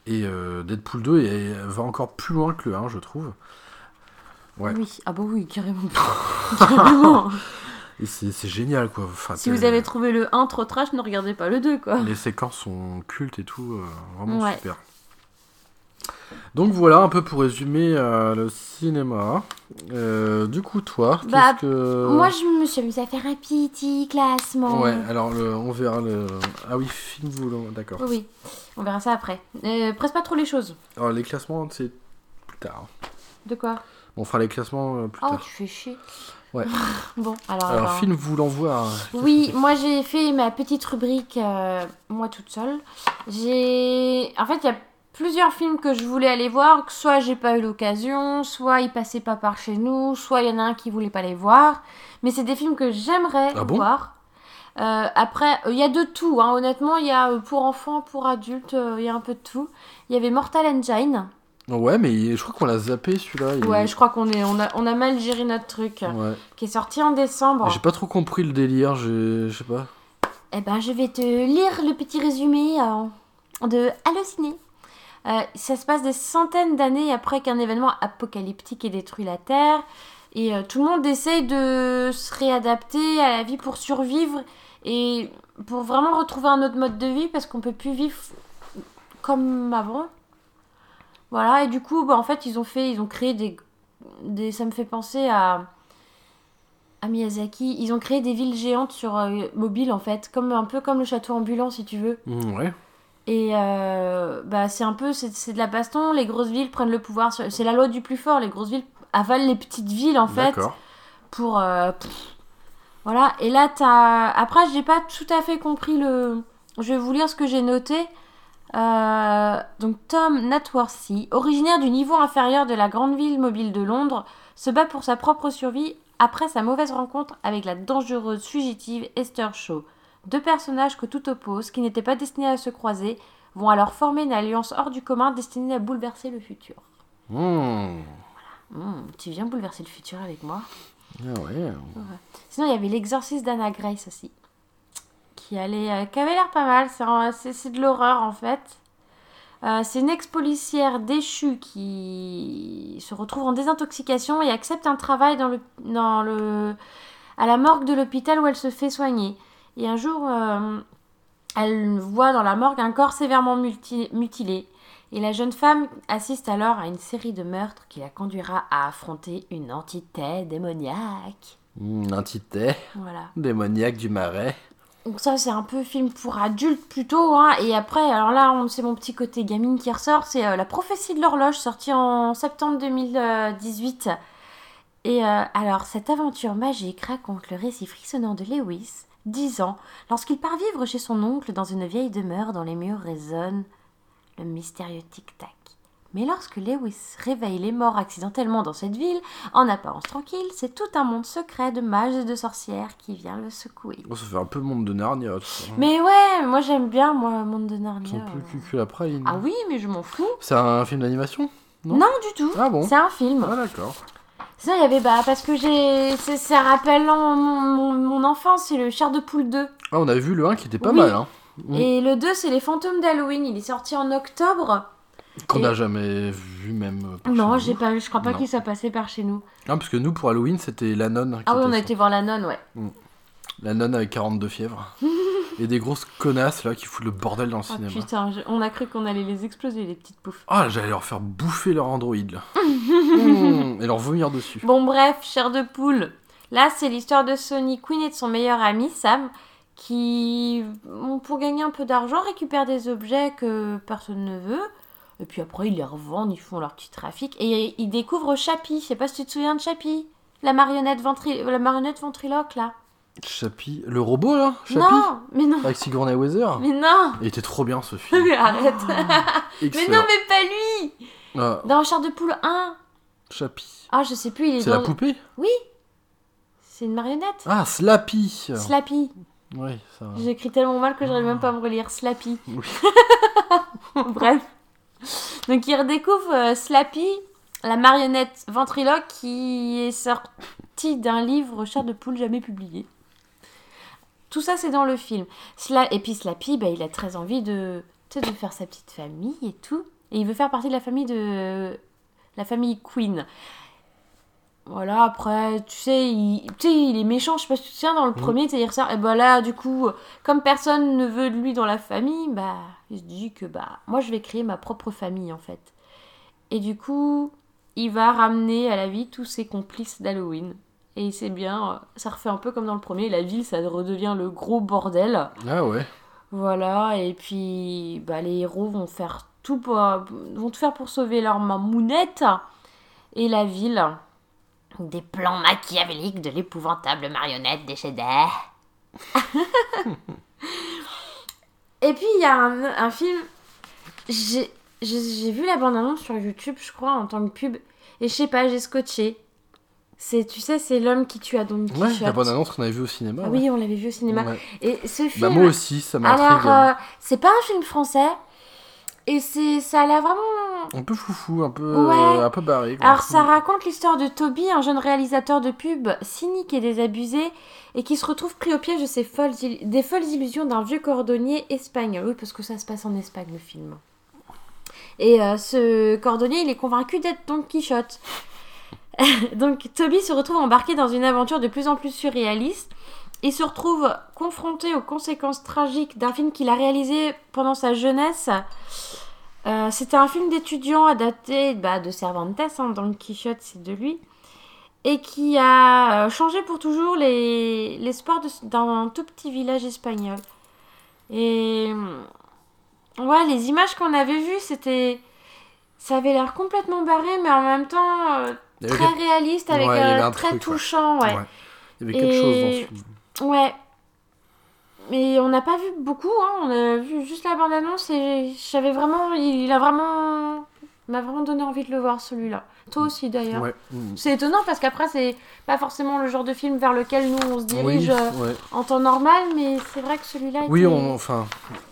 Et euh, Deadpool 2 est- va encore plus loin que le 1, je trouve. ouais. Oui, ah bah oui, carrément. carrément. Et c'est génial, quoi. Enfin, si vous avez trouvé le 1 trop trash, ne regardez pas le 2, quoi. Les séquences sont cultes et tout, euh, vraiment Ouais. super. Donc voilà un peu pour résumer euh, le cinéma. Euh, du coup, toi, Bah, qu'est-ce que... Moi, je me suis amusée à faire un petit classement. Ouais, alors le, on verra le... Ah oui, film volant, d'accord. Oui. On verra ça après. Euh, presse pas trop les choses. Alors les classements, c'est plus tard. De quoi On fera les classements euh, plus Oh, tard. tu fais chier. Ouais. bon, alors. Alors, attends. film voulant voir. Oui, moi j'ai fait ma petite rubrique moi toute seule. J'ai en fait il y a plusieurs films que je voulais aller voir, que soit j'ai pas eu l'occasion, soit ils passaient pas par chez nous, soit il y en a un qui voulait pas les voir, mais c'est des films que j'aimerais Ah bon voir. Euh, après, euh, il y a de tout, hein. honnêtement, il y a euh, pour enfants, pour adultes, il y a un peu de tout. Il y avait Mortal Engine. Ouais, mais je crois qu'on l'a zappé celui-là. il- Ouais, je crois qu'on est, on a, on a mal géré notre truc, Ouais. qui est sorti en décembre. J'ai pas trop compris le délire, je sais pas. Eh ben, je vais te lire le petit résumé de Allociné. Euh, ça se passe des centaines d'années après qu'un événement apocalyptique ait détruit la Terre. Et euh, tout le monde essaye de se réadapter à la vie pour survivre et pour vraiment retrouver un autre mode de vie parce qu'on peut plus vivre comme avant. Voilà, et du coup, bah, en fait, ils ont fait, ils ont créé des, ça me fait penser à Miyazaki, ils ont créé des villes géantes sur euh, mobile en fait, comme un peu comme le château ambulant si tu veux. Mm, Ouais. Et euh, bah c'est un peu c'est c'est de la baston, les grosses villes prennent le pouvoir, c'est la loi du plus fort, les grosses villes avalent les petites villes en fait pour euh, pff, voilà. Et là t'as après j'ai pas tout à fait compris le, je vais vous lire ce que j'ai noté. Euh, donc Tom Natworthy, originaire du niveau inférieur de la grande ville mobile de Londres, se bat pour sa propre survie après sa mauvaise rencontre avec la dangereuse fugitive Esther Shaw. Deux personnages que tout oppose, qui n'étaient pas destinés à se croiser, vont alors former une alliance hors du commun destinée à bouleverser le futur. Mm. Hmm, tu viens bouleverser le futur avec moi Ah ouais. Sinon, il y avait l'exorciste d'Anna Grace aussi. Qui, allait, euh, qui avait l'air pas mal. C'est de l'horreur en fait. Euh, c'est une ex-policière déchue qui se retrouve en désintoxication et accepte un travail dans le, dans le, à la morgue de l'hôpital où elle se fait soigner. Et un jour, euh, elle voit dans la morgue un corps sévèrement mutilé. Et la jeune femme assiste alors à une série de meurtres qui la conduira à affronter une entité démoniaque. Mm, un tité Voilà. démoniaque du marais. Donc ça, c'est un peu film pour adultes plutôt. Hein. Et après, alors là, on- c'est mon petit côté gamine qui ressort. C'est euh, La prophétie de l'horloge, sorti en septembre 2018. Et euh, alors, cette aventure magique raconte le récit frissonnant de Lewis, 10 ans, lorsqu'il part vivre chez son oncle dans une vieille demeure dont les murs résonnent le mystérieux tic-tac. Mais lorsque Lewis réveille les morts accidentellement dans cette ville, en apparence tranquille, c'est tout un monde secret de mages et de sorcières qui vient le secouer. Oh, ça fait un peu monde de Narnia, ça. Mais ouais, moi j'aime bien, moi, Monde de Ils Narnia. sont plus euh. cul que la praline. Ah oui, mais je m'en fous. C'est un film d'animation? Non, Non du tout. Ah bon? C'est un film. Ah d'accord. Sinon, il y avait, bah, parce que j'ai. c'est- en- mon, mon, mon enfance, c'est le Char de Poule 2. Ah, on a vu le 1 qui était pas Oui. mal, hein. Mm. Et le 2, c'est Les Fantômes d'Halloween. Il est sorti en octobre. Qu'on Et- n'a jamais vu même. euh, par Non, chez j'ai nous. pas, je crois pas Non. qu'il soit passé par chez nous. Ah, parce que nous, pour Halloween, c'était la nonne. qui Ah oui, on était a sur- été voir la nonne, ouais. La nonne avec 42 fièvres. et des grosses connasses là qui foutent le bordel dans le Oh cinéma. putain, je- on a cru qu'on allait les exploser, les petites poufs. Ah, j'allais leur faire bouffer leur Android là. Mmh, et leur vomir dessus. Bon, bref, chair de poule. Là, c'est l'histoire de Sonny Queen et de son meilleur ami Sam qui, bon, pour gagner un peu d'argent, récupèrent des objets que personne ne veut. Et puis après, ils les revendent, ils font leur petit trafic. Et ils découvrent Chappie. Je sais pas si tu te souviens de Chappie. La marionnette, ventri... la marionnette ventriloque, là. Chappie. Le robot là Chappie Non, mais non. Avec Sigourney Weather Mais non. Il était trop bien ce film. Arrête. mais non, mais pas lui. Ah, Dans Chair de poule 1. Chappie. Ah, je sais plus, il est C'est dans... la poupée? C'est une marionnette. Ah, Slappy Slappy. Oui, ça. J'ai écrit tellement mal que j'arrive même pas à me relire. Slappy. Oui. Bref. Donc il redécouvre euh, Slappy, la marionnette ventriloque qui est sortie d'un livre Chair de poule jamais publié. Tout ça c'est dans le film. Sla- Et puis Slappy, bah, il a très envie de, de faire sa petite famille et tout. Et il veut faire partie de la famille de la famille Queen. Voilà, après, tu sais, il, tu sais, il est méchant, je sais pas si tu te souviens, dans le Mhm. premier, il ressort, et bah là, du coup, comme personne ne veut de lui dans la famille, bah, il se dit que, bah, moi, je vais créer ma propre famille, en fait. Et du coup, il va ramener à la vie tous ses complices d'Halloween. Et c'est bien, ça refait un peu comme dans le premier, la ville, ça redevient le gros bordel. Ah ouais. Voilà, et puis bah, les héros vont faire tout pour, vont tout faire pour sauver leur mamounette et la ville. Des plans machiavéliques de l'épouvantable marionnette décédée. et puis il y a un, un film, j'ai vu la bande-annonce sur YouTube, je crois, en tant que pub, et je sais pas, j'ai scotché. C'est, tu sais, c'est l'homme qui tue à Don Quichotte. Ouais, la bonne annonce qu'on avait vue au cinéma. Ah ouais. oui, on l'avait vu au cinéma. Ouais. Et ce film. Bah, moi aussi, ça m'a Alors, euh, c'est pas un film français. Et c'est, ça a l'air vraiment. Un peu foufou, un peu, Ouais. euh, un peu barré. quoi. Alors, ça raconte l'histoire de Toby, un jeune réalisateur de pub cynique et désabusé, et qui se retrouve pris au piège de folles des folles illusions d'un vieux cordonnier espagnol. Oui, parce que ça se passe en Espagne, le film. Et euh, ce cordonnier, il est convaincu d'être Don Quichotte. Donc, Toby se retrouve embarqué dans une aventure de plus en plus surréaliste. Il se retrouve confronté aux conséquences tragiques d'un film qu'il a réalisé pendant sa jeunesse. Euh, C'était un film d'étudiant adapté bah, de Cervantes, hein, Don Quichotte, c'est de lui, et qui a euh, changé pour toujours les, les d'un tout petit village espagnol. Et ouais, les images qu'on avait vues, c'était. Ça avait l'air complètement barré, mais en même temps très réaliste, avec Ouais, euh, un très truc, touchant, ouais. Ouais. Il y avait quelque Et- chose dans ce film. Ouais. Mais on n'a pas vu beaucoup, hein. on a vu juste la bande-annonce et j'avais vraiment. Il a vraiment. M'a vraiment donné envie de le voir celui-là. Toi aussi d'ailleurs. Ouais. Mm. C'est étonnant parce qu'après, c'est pas forcément le genre de film vers lequel nous on se dirige Oui, euh, ouais. en temps normal, mais c'est vrai que celui-là. Oui, était- on, enfin,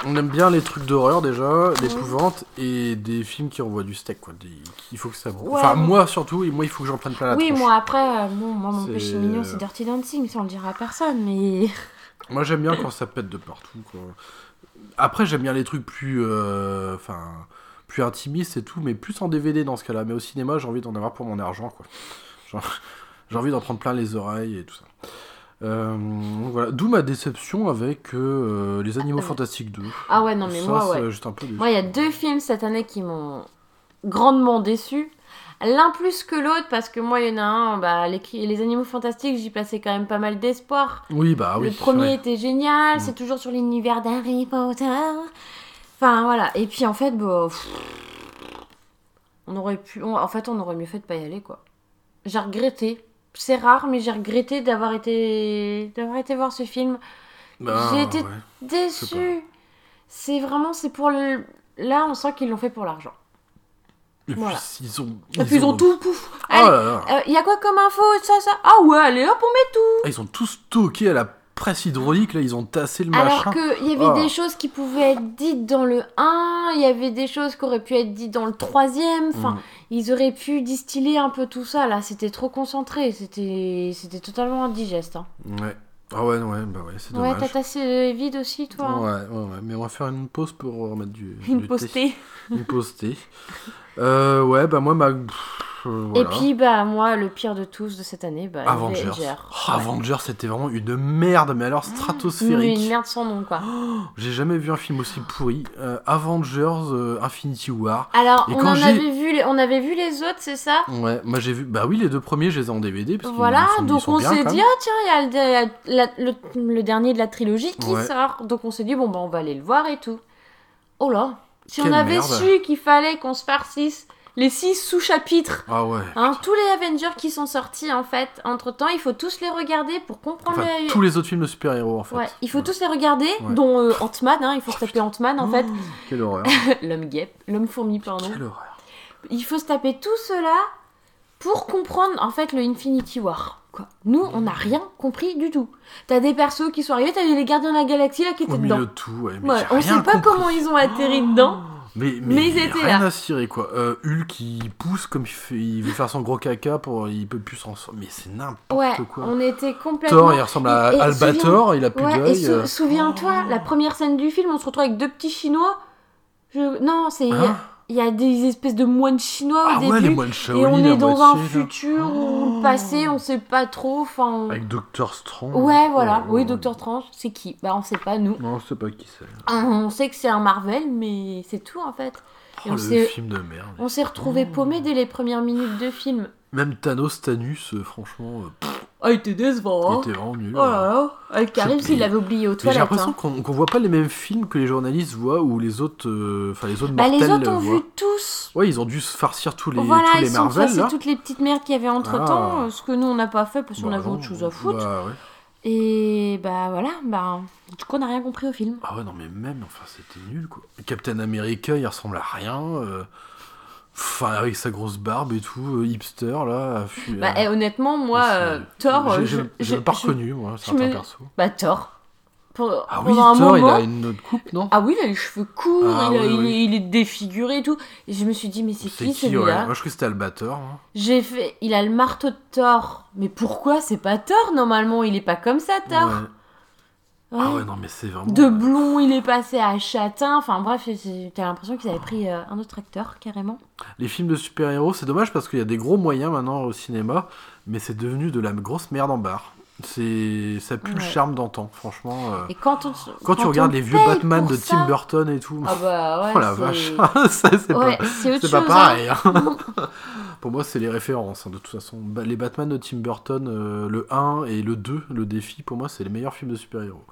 on aime bien les trucs d'horreur déjà, l'épouvante et des films qui envoient du steak quoi. Des- il faut que ça. Ouais, enfin, moi surtout, et moi il faut que j'en prenne plein la Oui, tronche. moi après, euh, bon, moi mon péché mignon c'est Dirty Dancing, ça on le dira à personne, mais. Moi j'aime bien quand ça pète de partout. Quoi. Après j'aime bien les trucs plus, euh, enfin, plus intimistes et tout, mais plus en DVD dans ce cas-là. Mais au cinéma j'ai envie d'en avoir pour mon argent quoi. J'ai envie d'en prendre plein les oreilles et tout ça. Euh, voilà, d'où ma déception avec euh, les Animaux Euh, Fantastiques 2. Ah ouais, non, mais Ça, moi, c'est ouais. juste un peu déçu. Moi, il y a deux films cette année qui m'ont grandement déçu. L'un plus que l'autre, parce que moi, il y en a un, bah, les, les Animaux Fantastiques, j'y passais quand même pas mal d'espoir. Oui, bah oui. le premier était génial, Mm. c'est toujours sur l'univers d'Harry Potter. Enfin, voilà. Et puis, en fait, bah, pff, on aurait pu... on- en fait, on aurait mieux fait de pas y aller, quoi. J'ai regretté. C'est rare, mais j'ai regretté d'avoir été... d'avoir été voir ce film. Bah, j'ai été- ouais. Déçu. C'est vraiment, c'est pour le... Là, on sent qu'ils l'ont fait pour l'argent. Et puis, ils ont. Et puis ils ont tout, pouf. Oh là là. euh, y a quoi comme info Ça, ça? Ah ouais, allez hop, on met tout. Ah, Ils ont tout stocké à la presse hydraulique, là, ils ont tassé le Alors machin. qu'il y avait Oh. des choses qui pouvaient être dites dans le 1, il y avait des choses qui auraient pu être dites dans le troisième. Enfin, Mm. ils auraient pu distiller un peu tout ça. Là, c'était trop concentré. C'était c'était totalement indigeste. Hein. Ouais. Ah ouais, ouais, bah ouais, c'est Ouais, dommage. ta tasse est vide aussi, toi hein Ouais, ouais, ouais, mais on va faire une pause pour remettre du. Une du thé. postée. Une pause thé. Euh, ouais, bah moi, ma. pff, Et puis, bah, moi, le pire de tous de cette année, bah, Avengers. Avenger. Oh, Avengers, c'était vraiment une merde, mais alors stratosphérique. Une merde sans nom, quoi. J'ai jamais vu un film aussi pourri. Euh, Avengers euh, Infinity War. Alors, Et on en avait vu, les... on avait vu les autres, c'est ça? Ouais, moi j'ai vu. Bah oui, les deux premiers, je les ai en DVD. Parce Voilà, sont- donc on s'est dit, ah tiens, il y a le, la- le- le dernier de la trilogie qui Ouais. sort. Donc on s'est dit, bon, bah on va aller le voir et tout. Oh là, si on avait merde. su qu'il fallait qu'on se farcisse les six sous-chapitres, Ah ouais. hein, tous les Avengers qui sont sortis en fait, entre temps, il faut tous les regarder pour comprendre Enfin, le. tous les autres films de super-héros en fait. Ouais, il faut Ouais. tous les regarder, Ouais. dont euh, Ant-Man, hein, il faut se taper Ant-Man en fait. Oh, Quelle horreur. L'homme guêpe, l'homme fourmi, pardon. Quelle horreur. Il faut se taper tout cela pour comprendre en fait le Infinity War. Quoi. Nous, on n'a rien compris du tout. T'as des persos qui sont arrivés, t'as les gardiens de la galaxie là qui Au étaient milieu dedans. de tout, ouais. Mais Ouais, on rien sait pas compris. comment ils ont atterri dedans. Mais, mais, Mais ils étaient rien là. à cirer quoi. Euh, Hulk qui pousse comme il, fait, il veut faire son gros caca pour il peut plus s'en sortir. Mais c'est n'importe Ouais, quoi. on était complètement. Thor il ressemble à Et- et Albator, il a plus Ouais, d'œil. sou- euh. souviens-toi, la première scène du film, on se retrouve avec deux petits chinois. Je... Non, c'est. il Hein? Il y, a des espèces de moines chinois au Ah début. les moines et Shaolin on à est dans un moitié, futur ou le passé, on sait pas trop. Enfin. Avec Doctor Strange. Ouais, voilà. Oh, Oui. Docteur Strange, c'est qui? Bah, on sait pas, nous. Non, je sais pas qui c'est. On sait que c'est un Marvel, mais c'est tout en fait. Et Oh, on le s'est- film de merde. On s'est retrouvé paumé dès les premières minutes de film. Même Thanos Thanos, euh, franchement, euh, pff, Ah, il était décevant. il hein. était vraiment nul. Oh là là. Avec Karim, pas. l'avait oublié aux Mais j'ai toilettes. l'impression hein. qu'on qu'on voit pas les mêmes films que les journalistes voient ou les autres, euh, enfin les autres Bah, mortels les autres ont voient. vu tous. Ouais, ils ont dû se farcir tous les, voilà, tous les ils Marvel tracés là. toutes les petites merdes qu'il y avait entre temps, Ah. ce que nous on n'a pas fait parce qu'on Bah avait non, autre chose à foutre. bah ouais. Et bah voilà, bah du coup on n'a rien compris au film. Ah ouais, non, mais même, enfin, c'était nul quoi. Captain America, il ressemble à rien. euh, Enfin, avec sa grosse barbe et tout, euh, hipster là. Bah euh, eh, honnêtement, moi, euh, Thor, J'ai euh, je- pas reconnu, moi, certains me- persos. Bah Thor. Pour- Ah oui, Thor, il a une autre coupe, non? Ah oui, il a les cheveux courts, Ah il, a- oui, il oui. est, il est défiguré et tout. Et je me suis dit, mais c'est qui, qui, ouais? celui-là? Moi, je crois que c'était Albator. hein. J'ai fait, il a le marteau de Thor. Mais pourquoi? C'est pas Thor normalement Il est pas comme ça, Thor. Ouais. Ah Ouais. ouais, non, mais c'est vraiment. De blond, il est passé à châtain. Enfin bref, t'as l'impression qu'ils avaient pris euh, un autre acteur carrément. Les films de super-héros, c'est dommage parce qu'il y a des gros moyens maintenant au cinéma, mais c'est devenu de la grosse merde en barre. C'est ça pue le charme d'antan, franchement. euh. Et quand on Quand, tu regardes les vieux Batman de ça- Tim Burton et tout, Ah bah ouais. oh la vache, ça c'est Ouais, pas, pas hein. pareil. hein. Pour moi, c'est les références, hein, de toute façon. Les Batman de Tim Burton, euh, le 1 et le 2, le défi, pour moi, c'est les meilleurs films de super-héros.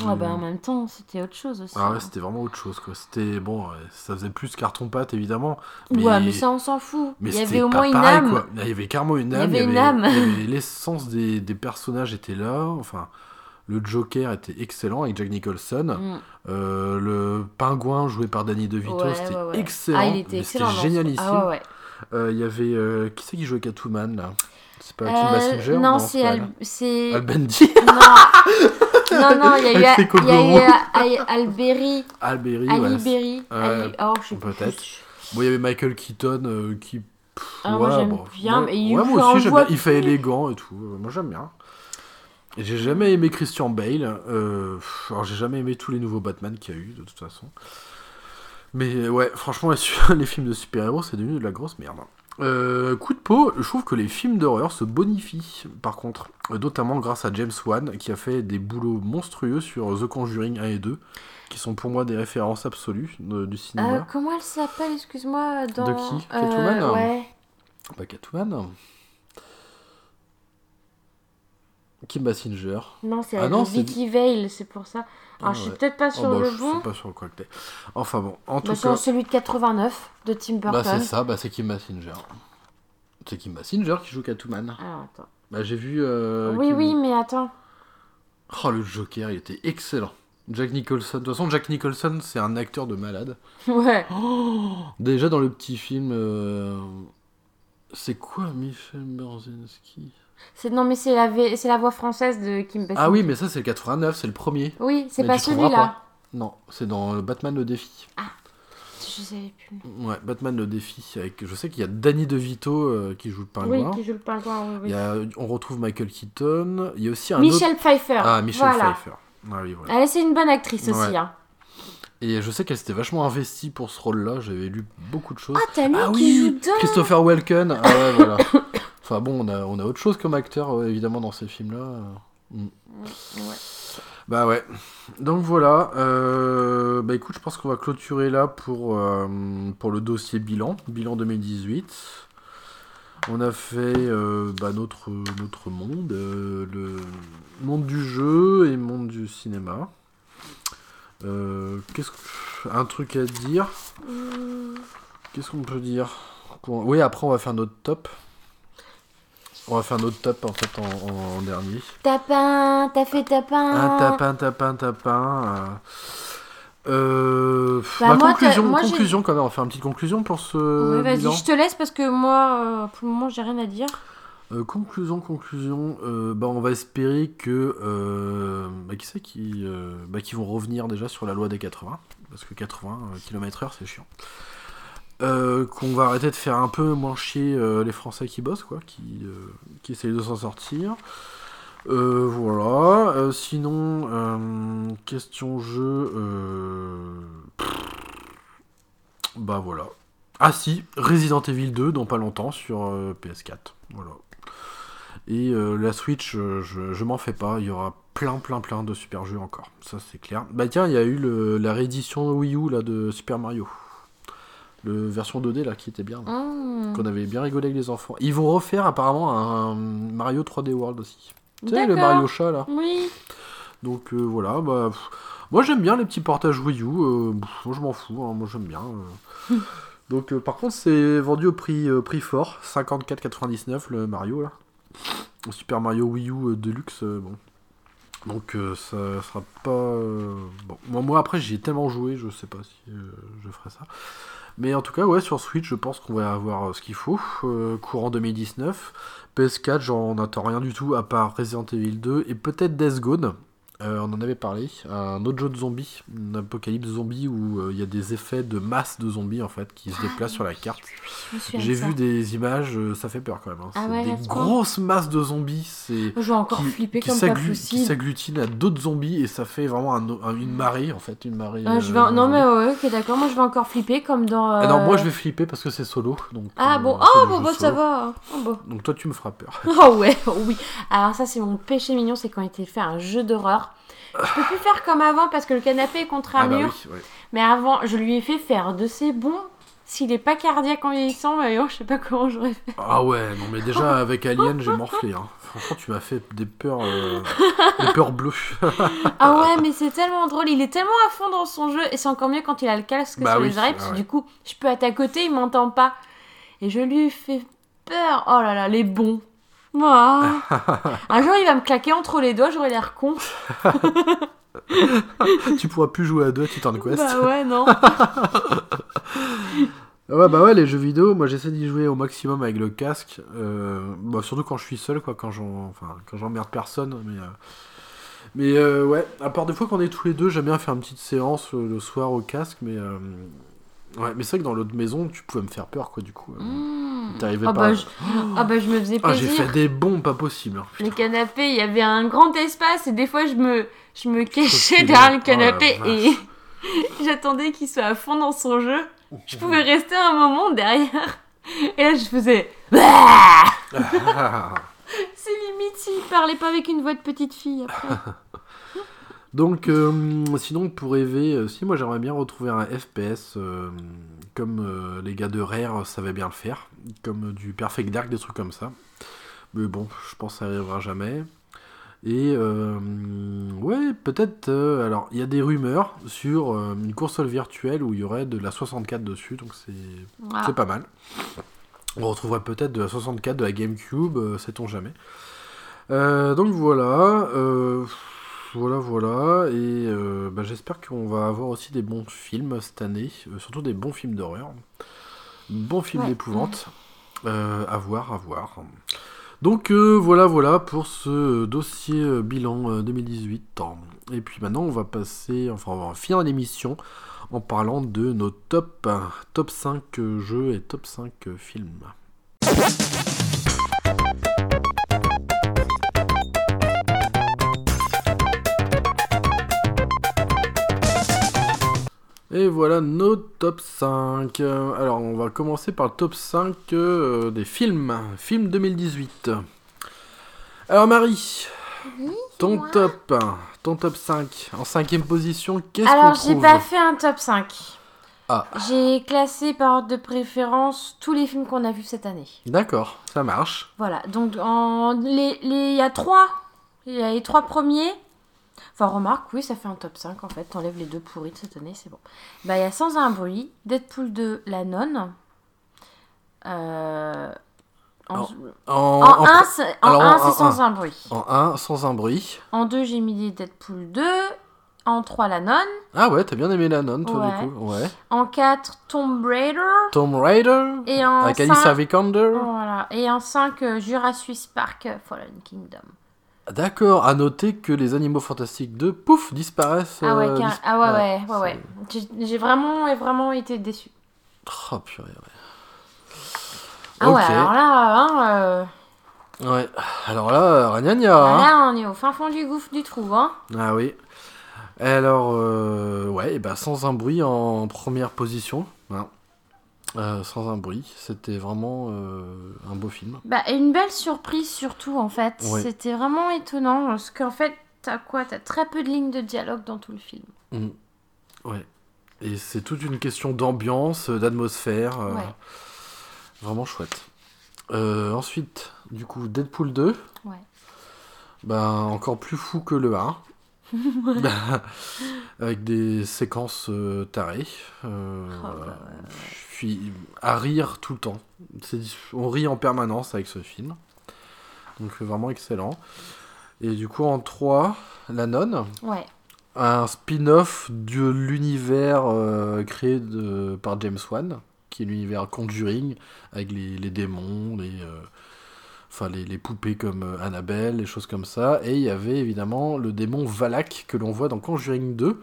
Ouais, bah en même temps, c'était autre chose aussi. Ah ouais, hein. c'était vraiment autre chose, quoi. C'était, bon, ouais, ça faisait plus carton-pâte, évidemment. Ouais, mais ça on s'en fout. Mais il y c'était avait au moins une pareil, âme. quoi. Il y avait carrément une Il y âme. avait une âme. il y avait l'essence des, des personnages était là. Enfin, le Joker était excellent avec Jack Nicholson. Mm. Euh, le pingouin joué par Danny DeVito, Ouais, c'était ouais, excellent. Ah, il était mais excellent. ce- génialissime. Ah. Euh, Il y avait euh, qui c'est qui jouait Catwoman là? C'est pas Kim Euh, Basinger non, c'est pas Al... elle. c'est Al Bundy, non. non, non, il y a eu, ses il y a eu Alberi, Al Berry, Ali ouais. Berry, Ouais. Ali- oh, je sais Peut-être. plus. Bon, il y avait Michael Keaton euh, qui. Ah, moi, ouais, j'aime bon. bien, Moi- mais il ouais, fait moi un aussi, j'aime bien. Il fait élégant et tout. Euh, Moi, j'aime bien. Et j'ai jamais aimé Christian Bale. Euh, alors, j'ai jamais aimé tous les nouveaux Batman qu'il y a eu, de toute façon. Mais euh, ouais, franchement, les films de super-héros, c'est devenu de la grosse merde. Euh, coup de peau, je trouve que les films d'horreur se bonifient, par contre. Euh, notamment grâce à James Wan, qui a fait des boulots monstrueux sur The Conjuring 1 et 2, qui sont pour moi des références absolues de- du cinéma. Euh, comment elle s'appelle, excuse-moi dans... De qui Euh, Catwoman Ouais. Pas Catwoman. Kim Basinger. Non, c'est Ah avec non, c'est- Vicky Vale, c'est pour ça. Alors, Ah je suis peut-être pas Oh, sur bah, le je bon. sais pas sur quoi que t'es. Enfin bon, en tout Bah, cas, sur celui de 89 de Tim bah, Burton. c'est ça, bah, c'est Kim Basinger. C'est Kim Basinger qui joue Catwoman. Alors, Ah, attends. Bah j'ai vu. euh, oui, oui, mais attends. Oh le Joker, il était excellent. Jack Nicholson. De toute façon, Jack Nicholson, c'est un acteur de malade. Ouais. Déjà dans le petit film. euh, C'est quoi Michel Berzinski C'est non mais c'est la v- c'est la voix française de Kim Basinger. Ah oui, mais ça, c'est le 89, c'est le premier. Oui, c'est pas celui-là. Non, c'est dans le Batman le défi. Je savais plus. Ouais, Batman le défi. Avec, je sais qu'il y a Danny DeVito euh, qui joue le Oui, pingouin. qui joue le pingouin. Oui, oui. Il y a, on retrouve Michael Keaton. Il y a aussi un Michel autre. Pfeiffer. Ah, Michel voilà. Pfeiffer. Ah oui, voilà. Elle, c'est une bonne actrice Ouais. aussi. Hein. Et je sais qu'elle s'était vachement investie pour ce rôle-là. J'avais lu beaucoup de choses. Ah, t'as lu Ah qui oui, joue Christopher Walken. Ah ouais, voilà. Enfin bon, on a, on a autre chose comme acteur, euh, évidemment, dans ces films-là. Mm. Ouais. Bah ouais. Donc voilà. euh, bah écoute, je pense qu'on va clôturer là pour, euh, pour le dossier bilan. Bilan 2018. On a fait euh, bah, notre, notre monde, le monde du jeu et monde du cinéma. Qu'est-ce que... Un truc à dire? Hum, Qu'est-ce qu'on peut dire? Oui, après on va faire notre top. On va faire notre top en fait en, en- en dernier. Tapin, t'as fait tapin. Un tapin, tapin, tapin. Euh... Bah, moi, conclusion, moi, conclusion quand même. On va faire une petite conclusion pour ce vas-y, je te laisse parce que moi, euh, pour le moment, j'ai rien à dire. Euh, conclusion, conclusion. euh, bah, on va espérer que euh, bah, qui c'est qui, bah, qui vont revenir déjà sur la loi des 80 parce que 80 km/h c'est chiant. Euh, qu'on va arrêter de faire un peu moins chier euh, les Français qui bossent quoi, qui euh, qui essayent de s'en sortir. Voilà. Sinon, question jeu. Bah voilà. Ah si, Resident Evil 2 dans pas longtemps sur euh, PS4. Voilà. Et la Switch, je, je m'en fais pas, il y aura plein plein plein de super jeux encore, ça c'est clair. Bah tiens, il y a eu le- la réédition Wii U là, de Super Mario. Le version 2D là qui était bien, Hum, qu'on avait bien rigolé avec les enfants. Ils vont refaire apparemment un Mario 3D World aussi. Tu sais, le. Mario chat là. Oui. Donc euh, voilà, bah, pff, moi j'aime bien les petits portages Wii U, euh, pff, moi je m'en fous, hein, moi j'aime bien. euh. Donc par contre c'est vendu au prix, prix fort, 54,99 le Mario là. Le Super Mario Wii U Deluxe, bon. Donc ça sera pas... Bon, moi, après j'y ai tellement joué, je sais pas si je ferai ça. Mais en tout cas, ouais, sur Switch, je pense qu'on va avoir euh, ce qu'il faut. euh, courant 2019. PS4, j'en attends rien du tout, à part Resident Evil 2 et peut-être Death Gone. Euh, on en avait parlé. Un autre jeu de zombies, un apocalypse zombie où euh, il y a des effets de masse de zombies en fait qui se déplacent sur la carte. J'ai ça. vu des images, euh, ça fait peur quand même. hein. Ah ouais, des grosses masses de zombies, c'est Je vais encore qui, flipper qui s'agglutinent à d'autres zombies et ça fait vraiment un- un- une marée en fait, une marée. Ah, je vais... Non mais ouais, ok d'accord, moi je vais encore flipper comme dans... Ah non, moi je vais flipper parce que c'est solo. Donc, Ah bon, oh bon bah ça va. Oh, bon. Donc toi tu me feras peur. Oh ouais, oh oui. Alors ça c'est mon péché mignon, c'est quand il était fait un jeu d'horreur. Je peux plus faire comme avant parce que le canapé est contre un Ah bah mur. oui, ouais. Mais avant, je lui ai fait faire de ces bons. S'il est pas cardiaque en vieillissant, bah, oh, je sais pas comment j'aurais fait. Ah ouais, non mais déjà avec Alien j'ai morflé. Hein. Franchement tu m'as fait des peurs, euh, des peurs bleues. Ah ouais, mais c'est tellement drôle. Il est tellement à fond dans son jeu. Et c'est encore mieux quand il a le casque Bah sur oui, les oreilles. Parce que ouais. du coup, je peux être à côté, il m'entend pas. Et je lui fais peur. Oh là là, les bons. Ouah. un jour, il va me claquer entre les doigts, j'aurai l'air con. tu pourras plus jouer à deux à Titan Quest. Bah ouais, non. Ah Ouais bah ouais les jeux vidéo, moi j'essaie d'y jouer au maximum avec le casque. Euh, bah, surtout quand je suis seul quoi, quand j'en, enfin quand j'emmerde personne. Mais, euh, mais euh, ouais, à part des fois qu'on est tous les deux, j'aime bien faire une petite séance le soir au casque. Mais ouais, mais c'est vrai que dans l'autre maison tu pouvais me faire peur quoi du coup. Mmh. T'arrivais Ah pas. bah, je... ah bah, je me faisais Ah j'ai plaisir. fait des bons pas possibles. hein, Le putain. canapé, il y avait un grand espace et des fois je me, je me cachais derrière le Oh canapé vache. et j'attendais qu'il soit à fond dans son jeu. Je pouvais rester un moment derrière et là je faisais Bah C'est limite s'il parlait pas avec une voix de petite fille après. Donc, euh, sinon, pour rêver, euh, si moi j'aimerais bien retrouver un FPS euh, comme euh, les gars de Rare savaient bien le faire, comme euh, du Perfect Dark, des trucs comme ça. Mais bon, je pense que ça arrivera jamais. Et euh, ouais, peut-être. euh, alors, il y a des rumeurs sur euh, une console virtuelle où il y aurait de la 64 dessus, donc c'est Ah. c'est pas mal. On retrouverait peut-être de la 64, de la GameCube, sait-on jamais. Donc voilà. Voilà, voilà. Et euh, bah, j'espère qu'on va avoir aussi des bons films cette année, euh, surtout des bons films d'horreur. Bons films Ouais. d'épouvante. Euh, à voir, à voir. Donc voilà, voilà pour ce dossier bilan euh, 2018. Et puis maintenant, on va passer, enfin, on va finir l'émission en parlant de nos top, top 5 euh, jeux et top 5 euh, films. Et voilà nos top 5. Euh, Alors, on va commencer par le top 5 euh, des films. Film 2018. Alors, Marie, ton moi. top, ton top 5. En cinquième position, qu'est-ce qu'on Alors, j'ai pas fait un top 5. Ah. J'ai classé par ordre de préférence tous les films qu'on a vus cette année. D'accord, ça marche. Voilà, donc en... les, les... il y a trois. Il y a les trois premiers. Enfin, remarque, oui, ça fait un top 5 en fait. T'enlèves les deux pourris de cette année, c'est bon. Bah, il y a Sans un bruit, Deadpool 2, La Nonne. Euh... En, En- En, en en- 1, c'est Sans un bruit. en un, sans un bruit. En 2, j'ai mis Deadpool 2. En 3, La Nonne. Ah ouais, t'as bien aimé la nonne, toi, Ouais. du coup. Ouais. En 4, Tomb Raider. Tomb Raider Et en Avec 5, Alicia Vikander Voilà. Et en 5, Jurassic Park euh, Fallen Kingdom. D'accord, à noter que les animaux fantastiques 2, pouf, disparaissent. Ah ouais, euh, dis- ah ouais, ouais, ouais, ouais. J'ai- vraiment, vraiment été déçue. Oh purée, ouais. Ah ouais, alors là, hein, euh, Ouais, alors là, ragnagna, hein. là, on est au fin fond du gouffre du trou, hein. Ah oui. Alors, euh, ouais, et bah, sans un bruit en première position. hein. Euh, sans un bruit, c'était vraiment euh, un beau film. Bah, et une belle surprise surtout, en fait. Ouais. C'était vraiment étonnant, parce qu'en fait, t'as quoi? T'as très peu de lignes de dialogue dans tout le film. Mm. Ouais. Et c'est toute une question d'ambiance, euh, d'atmosphère. euh, Ouais. Vraiment chouette. Ensuite, du coup, Deadpool 2. Ouais. Ben, encore plus fou que le 1. Avec des séquences euh, tarées. Euh, Oh, voilà. bah ouais, Je suis à rire tout le temps. On rit en permanence avec ce film. Donc euh, vraiment excellent. Et du coup en 3, La Nonne. Ouais. Un spin-off de l'univers euh, créé de- par James Wan, qui est l'univers Conjuring, avec les, les démons, les, enfin, les, les poupées comme euh, Annabelle, les choses comme ça. Et il y avait évidemment le démon Valak que l'on voit dans Conjuring 2,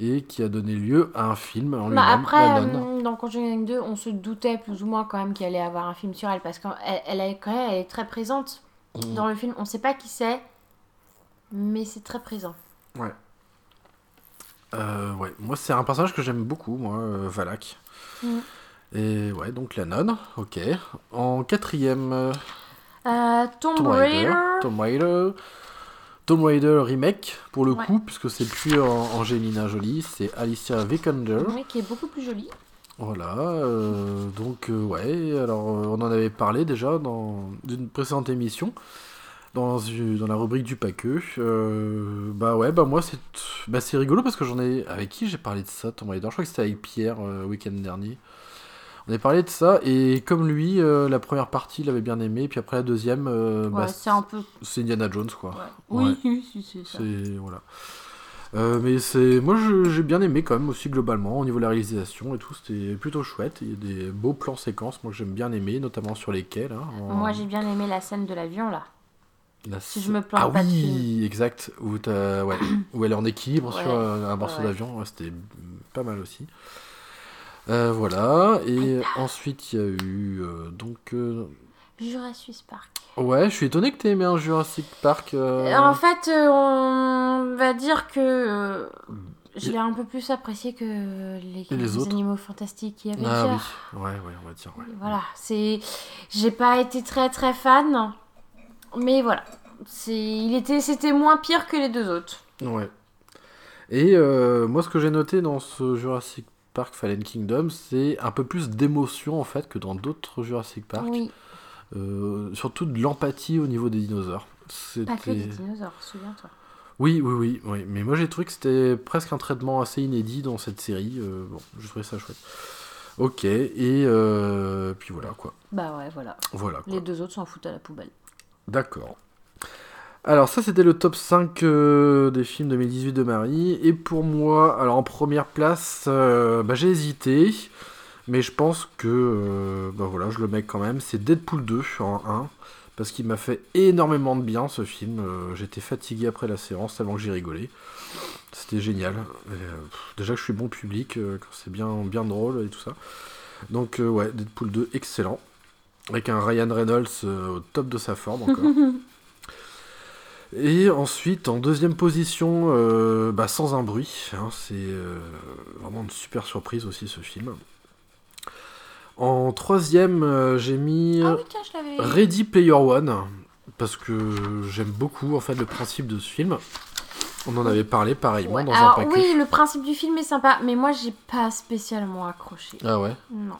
et qui a donné lieu à un film en Bah, après, euh, dans Conjuring 2, on se doutait plus ou moins quand même qu'il allait avoir un film sur elle, parce qu'elle elle est, quand même, elle est très présente Mm. dans le film. On sait pas qui c'est, mais c'est très présent. Euh, ouais, moi c'est un personnage que j'aime beaucoup, moi, euh, Valak. Mm. Et ouais, donc la nonne, ok. En quatrième, euh, Tomb, Tomb Raider. Tomb Raider. Tomb Raider remake, pour le Ouais. coup, puisque c'est plus Angelina Jolie, c'est Alicia Vikander. Oui, qui est beaucoup plus jolie. Voilà, euh, donc euh, ouais, alors euh, on en avait parlé déjà dans une précédente émission, dans, dans la rubrique du Paqueux. Bah ouais, bah moi c'est bah, rigolo parce que j'en ai... Avec qui j'ai parlé de ça, Tomb Raider? Je crois que c'était avec Pierre le week-end dernier. On a parlé de ça, et comme lui, euh, la première partie, il avait bien aimé, puis après la deuxième, euh, bah, c'est un peu. c'est Indiana Jones, quoi. ouais. Ouais. Oui, c'est ça. Voilà. Euh, mais c'est moi j'ai bien aimé quand même aussi globalement au niveau de la réalisation et tout c'était plutôt chouette il y a des beaux plans séquences moi j'aime bien aimer notamment sur les quais là en- Moi, j'ai bien aimé la scène de l'avion là. la si je me plante ah pas de oui exact où, t'as- ouais, où elle est en équilibre sur un morceau d'avion c'était pas mal aussi Euh, voilà et ensuite il y a eu euh, donc euh, Jurassic Park. ouais je suis étonné que t'aies aimé un Jurassic Park En fait, on va dire que je l'ai un peu plus apprécié que les, les autres animaux fantastiques qu'il y avait ah déjà. oui ouais ouais on va dire ouais. Voilà, c'est. J'ai pas été très très fan, mais voilà. C'est, il était, c'était moins pire que les deux autres. Ouais. Et moi, ce que j'ai noté dans ce Jurassic Park Fallen Kingdom, c'est un peu plus d'émotion en fait que dans d'autres Jurassic Park. Oui, Euh, surtout de l'empathie au niveau des dinosaures. pas que C'était. dinosaures, souviens-toi. Oui, oui, oui, oui. Mais moi, j'ai trouvé que c'était presque un traitement assez inédit dans cette série. Euh, bon, j'ai trouvé ça chouette. Ok, et euh, puis voilà quoi. Bah ouais, voilà. Voilà quoi. Les deux autres s'en foutent à la poubelle. D'accord. Alors ça c'était le top 5 euh, des films 2018 de Marie. Et pour moi, alors en première place, euh, bah, j'ai hésité. Mais je pense que euh, bah voilà, je le mets quand même. C'est Deadpool 2 en 1. Parce qu'il m'a fait énormément de bien ce film. J'étais fatigué après la séance tellement que j'ai rigolé. C'était génial. Déjà que je suis bon public, quand c'est bien, bien drôle et tout ça. Donc ouais, Deadpool 2, excellent. Avec un Ryan Reynolds au top de sa forme encore. Et ensuite, en deuxième position, euh, bah, sans un bruit. hein, c'est euh, vraiment une super surprise aussi ce film. En troisième, euh, j'ai mis Ah oui, tiens. Ready Player One. Parce que j'aime beaucoup en fait le principe de ce film. On en avait parlé pareillement Ouais, dans un Alors paquet. oui, le principe du film est sympa, mais moi j'ai pas spécialement accroché. Ah ouais? Non.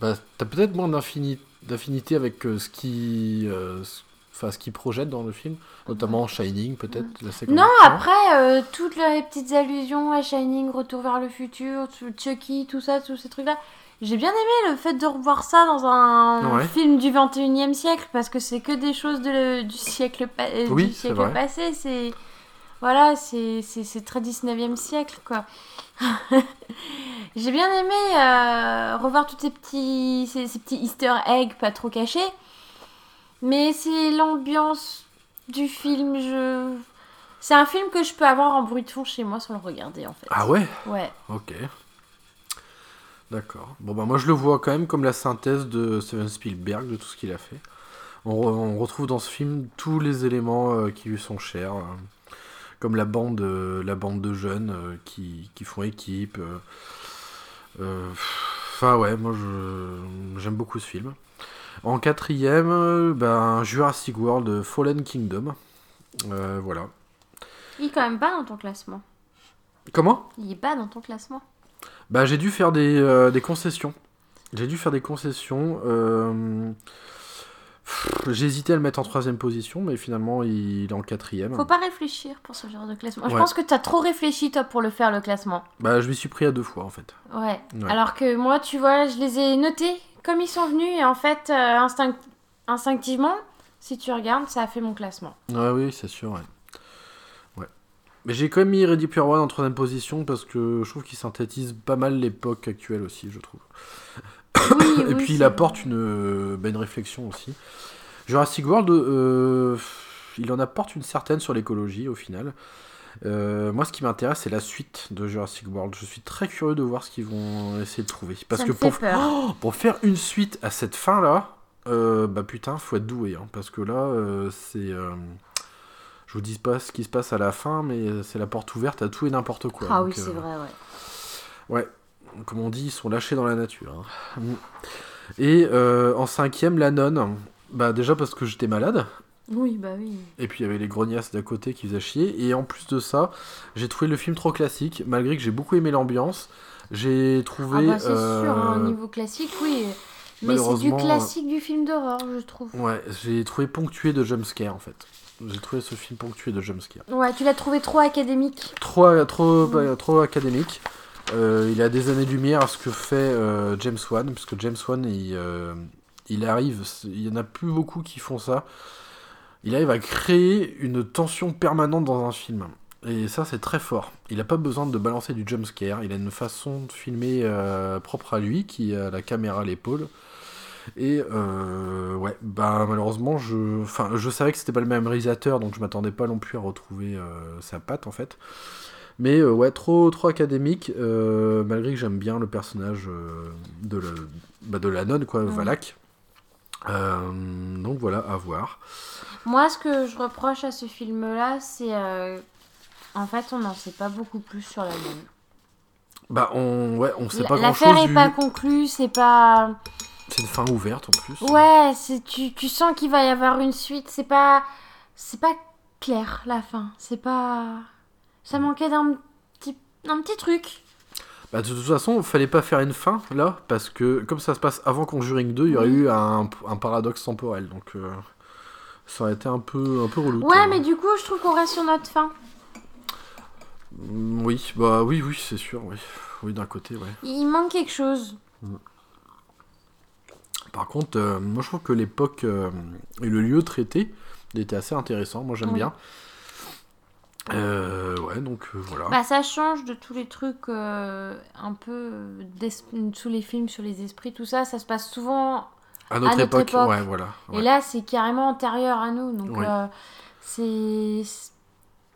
Bah, t'as peut-être moins d'affinité avec ce qui, ce- enfin, ce qui projette dans le film, notamment Shining peut-être. Non, après, euh, toutes les petites allusions à Shining, Retour vers le futur, Chucky, tout ça, tous ces trucs-là. J'ai bien aimé le fait de revoir ça dans un Ouais. film du 21e siècle, parce que c'est que des choses de- du siècle, pa- euh, Oui, du c'est siècle vrai. passé. C'est voilà, c'est très 19e siècle, quoi. J'ai bien aimé euh, revoir tous ces petits, ces, ces petits easter eggs pas trop cachés. Mais c'est l'ambiance du film. Je... C'est un film que je peux avoir en bruit de fond chez moi sans le regarder en fait. Ah ouais? Ouais. Ok. D'accord. Bon bah moi je le vois quand même comme la synthèse de Steven Spielberg, de tout ce qu'il a fait. On, re- on retrouve dans ce film tous les éléments euh, qui lui sont chers, euh, comme la bande, euh, la bande de jeunes euh, qui, qui font équipe. Enfin ouais, moi j'aime beaucoup ce film. En quatrième, euh, ben, Jurassic World euh, Fallen Kingdom. Euh, voilà. Il est quand même pas dans ton classement. Comment? Il est pas dans ton classement. Bah, j'ai dû faire des, euh, des concessions. J'ai dû faire des concessions. euh, hésité à le mettre en troisième position, mais finalement il est en quatrième. Faut pas réfléchir pour ce genre de classement. Je Ouais. pense que t'as trop réfléchi toi pour le faire le classement. Bah, je m'y suis pris à deux fois en fait. Ouais. Ouais. Alors que moi, tu vois, je les ai notés comme ils sont venus et en fait, euh, instinct- instinctivement, si tu regardes, ça a fait mon classement. Ouais, oui, c'est sûr, ouais. Ouais. Mais j'ai quand même mis Ready Player One en troisième position parce que je trouve qu'il synthétise pas mal l'époque actuelle aussi, je trouve. Oui, Et oui, puis il apporte une, euh, bah, une réflexion aussi. Jurassic World, euh, il en apporte une certaine sur l'écologie au final. Euh, moi, ce qui m'intéresse, c'est la suite de Jurassic World. Je suis très curieux de voir ce qu'ils vont essayer de trouver. Parce Ça que pour. Oh, pour faire une suite à cette fin-là, euh, bah putain, faut être doué. hein, parce que là, euh, c'est. je vous dis pas ce qui se passe à la fin, mais c'est la porte ouverte à tout et n'importe quoi. ah Donc, oui, c'est vrai, ouais. Ouais, comme on dit, ils sont lâchés dans la nature. hein. Mm. Et en cinquième, la nonne. Bah déjà parce que j'étais malade, Oui, bah oui. et puis il y avait les grognasses d'à côté qui faisaient chier. Et en plus de ça, j'ai trouvé le film trop classique, malgré que j'ai beaucoup aimé l'ambiance. J'ai Ah trouvé... bah c'est euh, sûr, hein, au niveau classique, oui. Mais c'est du malheureusement, classique du film d'horreur, je trouve. Ouais, j'ai trouvé ponctué de jumpscare en fait. J'ai trouvé ce film ponctué de jumpscare. Ouais, tu l'as trouvé trop académique. Trop, trop, Mm. bah, trop académique. Euh, il a des années-lumière à ce que fait euh, James Wan, parce que James Wan, il, euh, il arrive, il y en a plus beaucoup qui font ça. Il arrive à créer une tension permanente dans un film. Et ça, c'est très fort. Il n'a pas besoin de balancer du jumpscare. Il a une façon de filmer euh, propre à lui, qui a la caméra à l'épaule. Et euh, ouais, bah malheureusement, je, enfin, je savais que c'était pas le même réalisateur, donc je m'attendais pas non plus à retrouver euh, sa patte en fait. Mais euh, ouais, trop, trop académique, malgré que j'aime bien le personnage de, le- bah, de la nonne, quoi. Valak. Euh, donc voilà, à voir. Moi, ce que je reproche à ce film-là, c'est. euh, En fait, on n'en sait pas beaucoup plus sur la nonne. Bah, on, ouais, on sait pas grand L'affaire chose. est pas conclue, c'est pas. C'est une fin ouverte en plus. Ouais, c'est tu, tu sens qu'il va y avoir une suite. C'est pas c'est pas clair la fin. C'est pas ça manquait d'un petit un petit truc. Bah, de toute façon, fallait pas faire une fin là, parce que comme ça se passe avant Conjuring 2, il y aurait eu un, un paradoxe temporel. Donc euh, ça aurait été un peu, un peu relou. Ouais, mais du coup, je trouve qu'on reste sur notre fin. Mm, Oui, bah oui, oui, c'est sûr, oui. Oui, d'un côté, ouais. Il manque quelque chose. Par contre, euh, moi je trouve que l'époque euh, et le lieu traité Il était assez intéressant, moi j'aime Oui. bien. Euh, ouais, donc euh, voilà. Bah, ça change de tous les trucs euh, un peu sous les films sur les esprits, tout ça. Ça se passe souvent. à notre, notre époque, époque. ouais, voilà. Et là, c'est carrément antérieur à nous. Donc, c'est.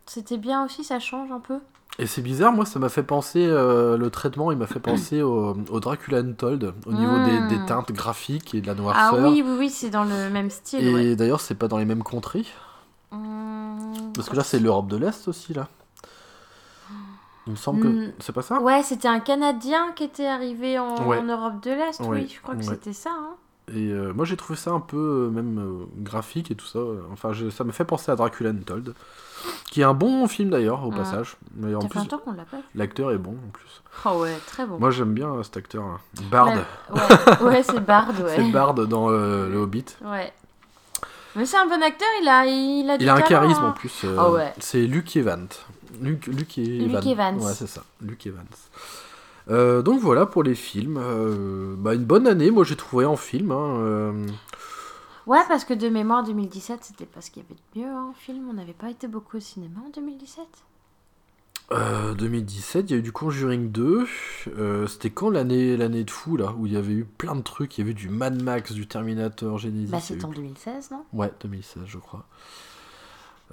C'était bien aussi, ça change un peu. Et c'est bizarre, moi ça m'a fait penser, euh, le traitement il m'a fait penser au, au Dracula Untold, au niveau des, des teintes graphiques et de la Ah noirceur. oui, oui, oui, c'est dans le même style. Et ouais. d'ailleurs, c'est pas dans les mêmes contrées. Hum, Parce que là, c'est l'Europe de l'Est aussi, là. Il me semble que. Mm. C'est pas ça Ouais, c'était un Canadien qui était arrivé en, Ouais. en Europe de l'Est, Ouais, oui, je crois que ouais. c'était ça. hein. Et euh, moi, j'ai trouvé ça un peu, euh, même euh, graphique et tout ça. Enfin, je- ça me fait penser à Dracula Untold. Qui est un bon film d'ailleurs, au Mm. passage. Mais en plus, qu'on l'a l'acteur est bon en plus. Oh ouais, très bon. Moi, j'aime bien cet acteur. là. Bard. Ouais, c'est Bard, ouais. C'est Bard dans Le Hobbit. Ouais. Mais c'est un bon acteur, il a, il a du Il a un talent, charisme hein. en plus. euh, Ah ouais. C'est Luke Evans. Luke, Luke Evans. Evans. Ouais, c'est ça. Luke Evans. Euh, donc voilà pour les films. Euh, bah, une bonne année, moi j'ai trouvé en film. hein, Ouais, parce que de mémoire, 2017, c'était pas ce qu'il y avait de mieux hein, en film. On n'avait pas été beaucoup au cinéma en 2017. Euh, 2017, il y a eu du Conjuring 2. Euh, C'était quand l'année l'année de fou là Où il y avait eu plein de trucs. Il y avait eu du Mad Max, du Terminator, Genesis. Bah, a c'est eu- en 2016, non? Ouais, 2016, je crois.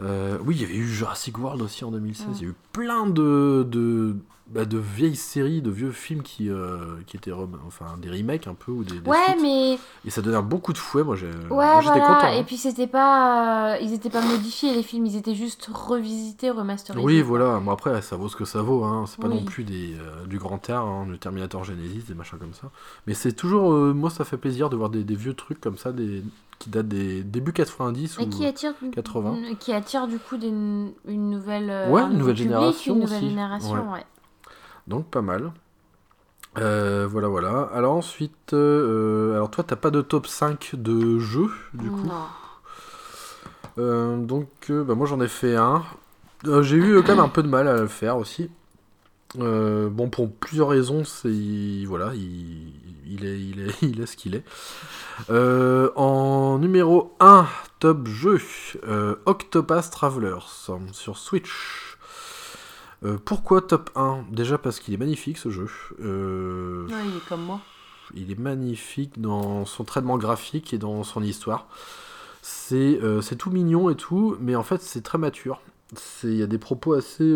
Euh, oui, il y avait eu Jurassic World aussi en 2016. Mm. Il y a eu plein de, de, bah, de vieilles séries, de vieux films qui, euh, qui étaient enfin, des remakes un peu ou des, des Ouais, suites. mais. Et ça donnait beaucoup de fouet. Moi, j'ai- Ouais, moi, j'étais voilà. content. hein. Et puis, c'était pas. euh, Ils étaient pas modifiés, les films. Ils étaient juste revisités, remasterisés. Oui, voilà. Bon, après, ça vaut ce que ça vaut. Hein. C'est pas Oui. non plus des, euh, du grand air, hein, le Terminator Genesis, des machins comme ça. Mais c'est toujours. euh, moi, ça fait plaisir de voir des, des vieux trucs comme ça, des, qui datent des débuts 90 Et ou. qui attire, 80. qui attire du coup des- une nouvelle, euh, Ouais, un une nouvelle public, génération une nouvelle aussi. génération, ouais. Donc pas mal. Euh, voilà, voilà. Alors ensuite, euh, alors toi, t'as pas de top 5 de jeux, du coup. Non. Euh, donc, bah, moi j'en ai fait un. J'ai eu quand même un peu de mal à le faire aussi. Bon, pour plusieurs raisons, c'est voilà, il, il est, il est, il est ce qu'il est. En numéro 1, top jeu, Octopath Travelers sur Switch. Euh, pourquoi top 1 Déjà parce qu'il est magnifique ce jeu. Euh, Ouais, il est comme moi. il est magnifique dans son traitement graphique et dans son histoire. C'est euh, tout mignon et tout, mais en fait c'est très mature. Il y a des propos assez,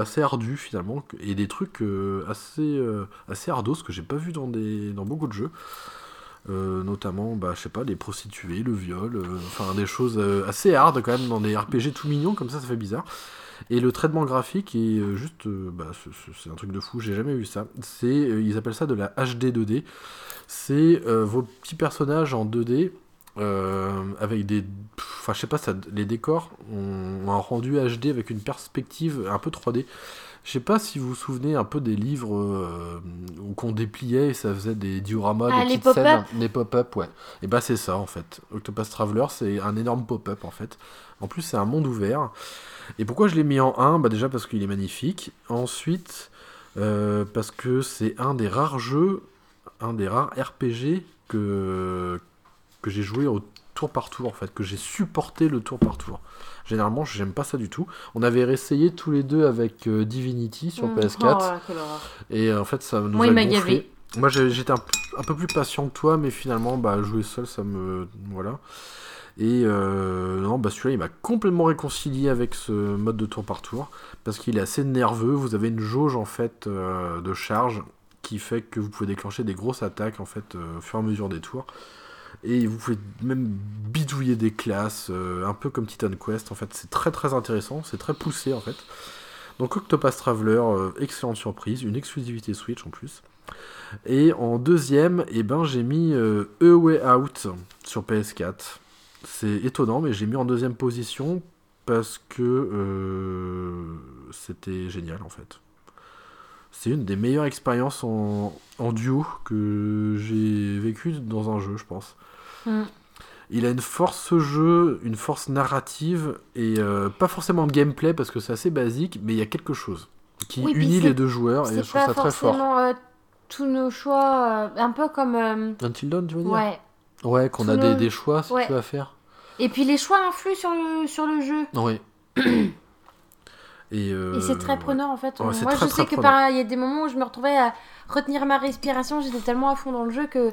assez ardus finalement, et des trucs assez, assez ardos que j'ai pas vu dans, des, dans beaucoup de jeux. Euh, notamment, bah, je sais pas, les prostituées, le viol, euh, enfin des choses euh, assez hard quand même dans des RPG tout mignons, comme ça ça fait bizarre. Et le traitement graphique est euh, juste, euh, bah, c'est- un truc de fou, j'ai jamais vu ça. C'est, euh, ils appellent ça de la HD 2D. C'est euh, vos petits personnages en 2D euh, avec des, enfin je sais pas, ça, les décors ont un rendu HD avec une perspective un peu 3D. Je sais pas si vous vous souvenez un peu des livres euh, où qu'on dépliait et ça faisait des dioramas, Ah, des les petites scènes, pop-up des pop-up, ouais. Et bah c'est ça en fait. Octopus Traveler, c'est un énorme pop-up en fait. En plus, c'est un monde ouvert. Et pourquoi je l'ai mis en 1 bah Déjà parce qu'il est magnifique. Ensuite, euh, parce que c'est un des rares jeux, un des rares RPG que, que j'ai joué au tour par tour en fait, que j'ai supporté le tour par tour. Généralement, j'aime pas ça du tout. On avait réessayé tous les deux avec euh, Divinity sur Mm. PS4. Oh, voilà, quelle horreur. Et euh, en fait, ça nous Moi, a il gonflé. gavé. Moi, j'étais un, un peu plus patient que toi, mais finalement, bah, jouer seul, ça me. Voilà. Et euh, non, bah, celui-là, il m'a complètement réconcilié avec ce mode de tour par tour, parce qu'il est assez nerveux. Vous avez une jauge, en fait, euh, de charge qui fait que vous pouvez déclencher des grosses attaques, en fait, euh, au fur et à mesure des tours. Et vous pouvez même bidouiller des classes, euh, un peu comme Titan Quest. En fait, c'est très très intéressant, c'est très poussé en fait. Donc Octopus Traveler, excellente surprise, une exclusivité Switch en plus. Et en deuxième, eh ben, j'ai mis A Way Out sur PS4. C'est étonnant, mais j'ai mis en deuxième position parce que euh, c'était génial en fait. C'est une des meilleures expériences en, en duo que j'ai vécu dans un jeu, je pense. Mm. Il a une force ce jeu, une force narrative et euh, pas forcément de gameplay parce que c'est assez basique, mais il y a quelque chose qui Oui, unit les deux joueurs et je trouve ça très fort. euh, tous nos choix, euh, un peu comme. Until Dawn, tu veux dire? Ouais. Ouais, qu'on a des, nos- des choix si Ouais. tu vas faire. Et puis les choix influent sur le, sur le jeu. Oui. Et, euh, Et c'est très ouais. prenant en fait. Ouais, Moi très, je très sais que par- il y a des moments où je me retrouvais à retenir ma respiration, j'étais tellement à fond dans le jeu que.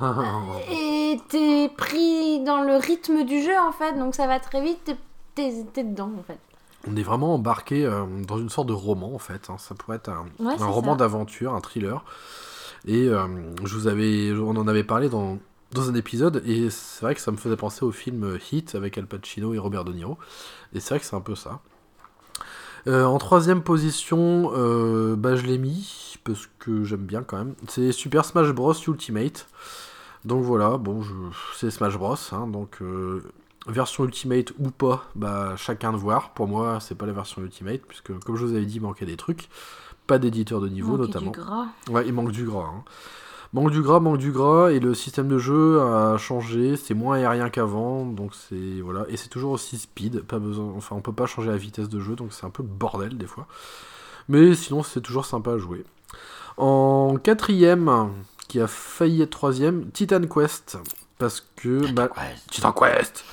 Et t'es pris dans le rythme du jeu en fait, donc ça va très vite, t'es- dedans en fait. On est vraiment embarqué euh, dans une sorte de roman en fait. hein. Ça pourrait être un, Ouais, roman d'aventure, un thriller. Et euh, je vous avais, on en avait parlé dans, dans un épisode et c'est vrai que ça me faisait penser au film Hit avec Al Pacino et Robert De Niro. Et c'est vrai que c'est un peu ça. Euh, en troisième position, euh, bah, je l'ai mis parce que j'aime bien quand même. C'est Super Smash Bros Ultimate. Donc voilà, bon, je... c'est Smash Bros. hein, donc euh, version Ultimate ou pas, bah chacun de voir. Pour moi, c'est pas la version Ultimate puisque comme je vous avais dit, il manquait des trucs. Pas d'éditeur de niveau Manquer notamment. Du gras. Ouais, il manque du gras. hein. Manque du gras, manque du gras, et le système de jeu a changé, c'est moins aérien qu'avant, donc c'est voilà, et c'est toujours aussi speed, pas besoin, enfin on peut pas changer la vitesse de jeu, donc c'est un peu le bordel des fois. Mais sinon c'est toujours sympa à jouer. En quatrième, qui a failli être troisième, Titan Quest, parce que bah, Titan Quest.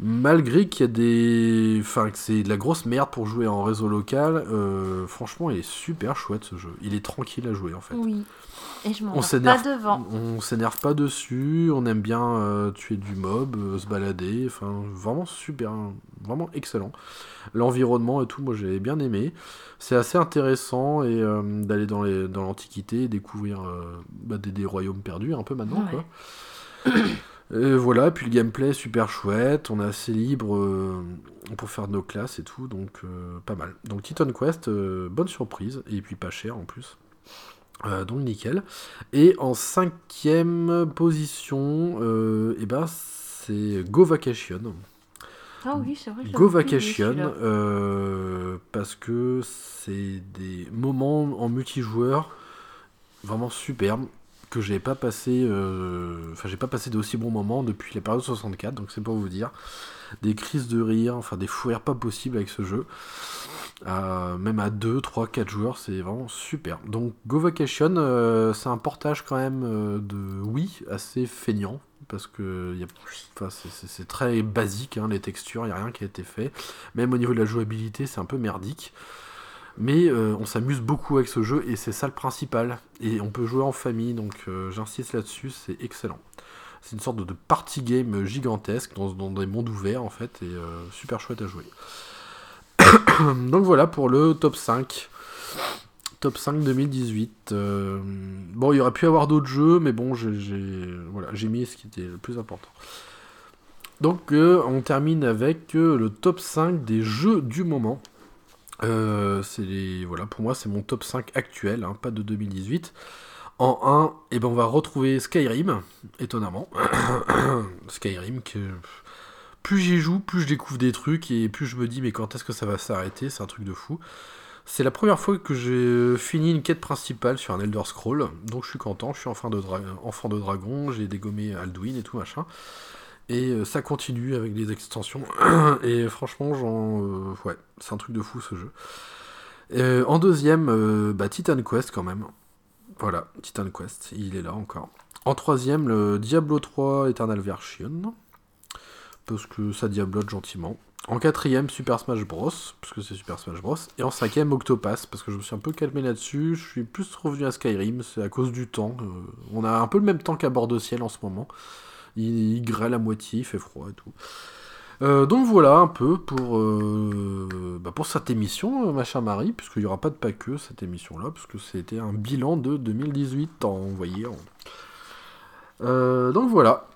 Malgré qu'il y a des. Enfin, que c'est de la grosse merde pour jouer en réseau local, euh, franchement, il est super chouette ce jeu. Il est tranquille à jouer en fait. Oui. Et je m'en On vais pas s'énerve devant. On s'énerve pas dessus, on aime bien euh, tuer du mob, euh, se balader, enfin vraiment super, vraiment excellent. L'environnement et tout, moi j'ai bien aimé. C'est assez intéressant et euh, d'aller dans les dans l'antiquité, et découvrir bah, des, des royaumes perdus un peu maintenant Ouais. quoi. Et voilà, puis le gameplay est super chouette, on est assez libre euh, pour faire nos classes et tout, donc euh, pas mal. Donc Titan Quest, euh, bonne surprise, et puis pas cher en plus. Euh, donc nickel. Et en cinquième position, euh, eh ben, c'est Go Vacation. Ah oui, c'est vrai. je Go oublié, Vacation, euh, parce que c'est des moments en multijoueur vraiment superbes que j'ai pas passé, enfin j'ai pas passé d'aussi bons moments depuis la période 64, donc c'est pour vous dire des crises de rire, enfin des fous rires pas possibles avec ce jeu. Même à 2, 3, 4 joueurs, c'est vraiment super. Donc Go Vacation, euh, c'est un portage quand même euh, de Wii assez feignant, parce que c'est- très basique, hein, les textures, il n'y a rien qui a été fait. Même au niveau de la jouabilité, c'est un peu merdique. Mais euh, on s'amuse beaucoup avec ce jeu et c'est ça le principal. Et on peut jouer en famille, donc j'insiste là-dessus, c'est excellent. C'est une sorte de, party game gigantesque dans, des mondes ouverts en fait et super chouette à jouer. donc voilà pour le top 5. Top 5 2018. Euh, bon, il y aurait pu avoir d'autres jeux, mais bon, j'ai voilà, mis ce qui était le plus important. Donc euh, on termine avec euh, le top 5 des jeux du moment. Voilà, pour moi c'est mon top 5 actuel, hein, pas de 2018. En 1, eh ben, on va retrouver Skyrim, étonnamment. Skyrim, que plus j'y joue, plus je découvre des trucs et plus je me dis mais quand est-ce que ça va s'arrêter, c'est un truc de fou. C'est la première fois que j'ai fini une quête principale sur un Elder Scroll, donc je suis content, je suis enfant de, enfant de dragon, j'ai dégommé Alduin et tout machin. Et euh, ça continue avec des extensions. et franchement, j'en, euh, ouais, c'est un truc de fou ce jeu. Euh, en deuxième, euh, bah, Titan Quest quand même. Voilà, Titan Quest, il est là encore. En troisième, le Diablo 3 Eternal Version. Parce que ça diablote gentiment. En quatrième, Super Smash Bros. Parce que c'est Super Smash Bros. Et en cinquième, Octopass. Parce que je me suis un peu calmé là-dessus. Je suis plus revenu à Skyrim. C'est à cause du temps. Euh, on a un peu le même temps qu'à bord de ciel en ce moment. Il, grêle à moitié, il fait froid et tout. Euh, donc voilà un peu pour, euh, bah, pour cette émission, ma chère Marie, puisqu'il n'y aura pas de pas que cette émission-là, puisque c'était un bilan de 2018 en donc voilà.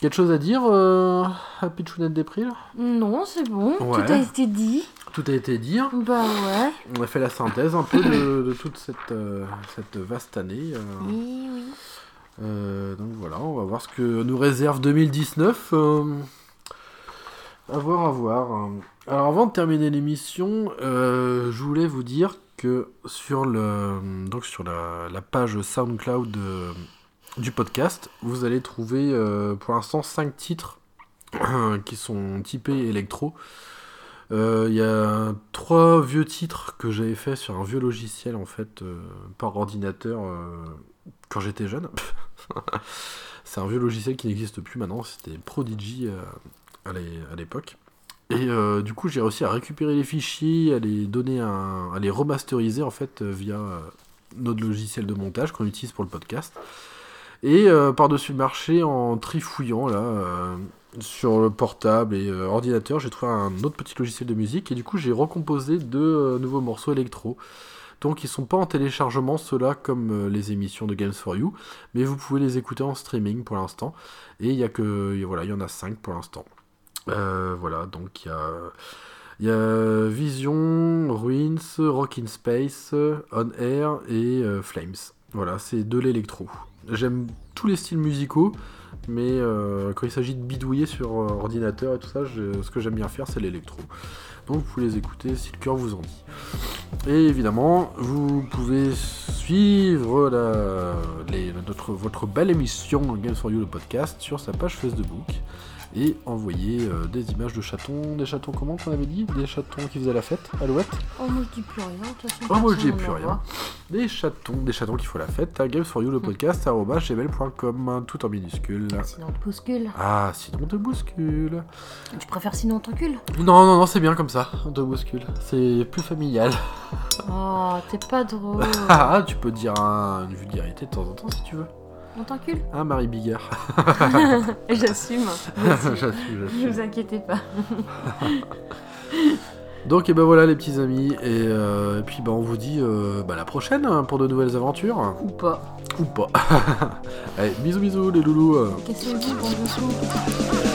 Quelque chose à dire euh, à Pichounette Despril Non, c'est bon. Ouais. Tout a été dit. Tout a été dit. hein. Bah ouais. On a fait la synthèse un peu de, de toute cette, euh, cette vaste année. euh. Oui, oui. Euh, donc voilà, on va voir ce que nous réserve 2019. euh, À voir, à voir. Alors avant de terminer l'émission, je voulais vous dire que sur, le, donc sur la, la page SoundCloud du podcast, vous allez trouver euh, pour l'instant 5 titres qui sont typés électro. Euh, Il y a trois vieux titres que j'avais fait sur un vieux logiciel en fait euh, par ordinateur quand j'étais jeune. C'est un vieux logiciel qui n'existe plus maintenant, c'était Prodigy à l'é- à l'époque. Et du coup, j'ai réussi à récupérer les fichiers, à les donner à les remasteriser en fait via notre logiciel de montage qu'on utilise pour le podcast. Et euh, par-dessus le marché, en trifouillant là euh, sur le portable et euh, ordinateur, j'ai trouvé un autre petit logiciel de musique et du coup, j'ai recomposé deux nouveaux morceaux électro. Donc ils sont pas en téléchargement ceux-là comme les émissions de Games for You, mais vous pouvez les écouter en streaming pour l'instant. Et il y a que voilà, il y en a 5 pour l'instant. Voilà, donc il y a il y a Vision, Ruins, Rock in Space, On Air et Flames. Voilà, c'est de l'électro. J'aime tous les styles musicaux, mais euh, quand il s'agit de bidouiller sur euh, ordinateur et tout ça, ce que j'aime bien faire, c'est l'électro. Donc vous pouvez les écouter si le cœur vous en dit. Et évidemment, vous pouvez suivre votre belle émission Games for You, le podcast, sur sa page Facebook et envoyer euh, des images de chatons. Des chatons comment qu'on avait dit? Des chatons qui faisaient la fête Alouette? Oh, moi je dis plus rien. de toute façon, Oh, moi je dis plus rien. voit. Des chatons, des chatons qui font la fête à Games for You, le podcast, arobase gmail.com, tout en minuscule. Sinon, on te bouscule. Ah, sinon on te bouscule. Tu préfères sinon on t'encule Non, non, non, c'est bien comme ça, on te bouscule. C'est plus familial. Oh, t'es pas drôle. Ah, tu peux dire un- une vulgarité de temps en temps si tu veux. On t'encule Hein, Marie Bigard J'assume. J'assume, j'assume. Ne vous inquiétez pas. Donc, et ben voilà les petits amis, et, euh, et puis ben, on vous dit euh, bah, la prochaine hein, pour de nouvelles aventures. Ou pas. Ou pas. Allez, bisous bisous les loulous. Cassez-vous, bon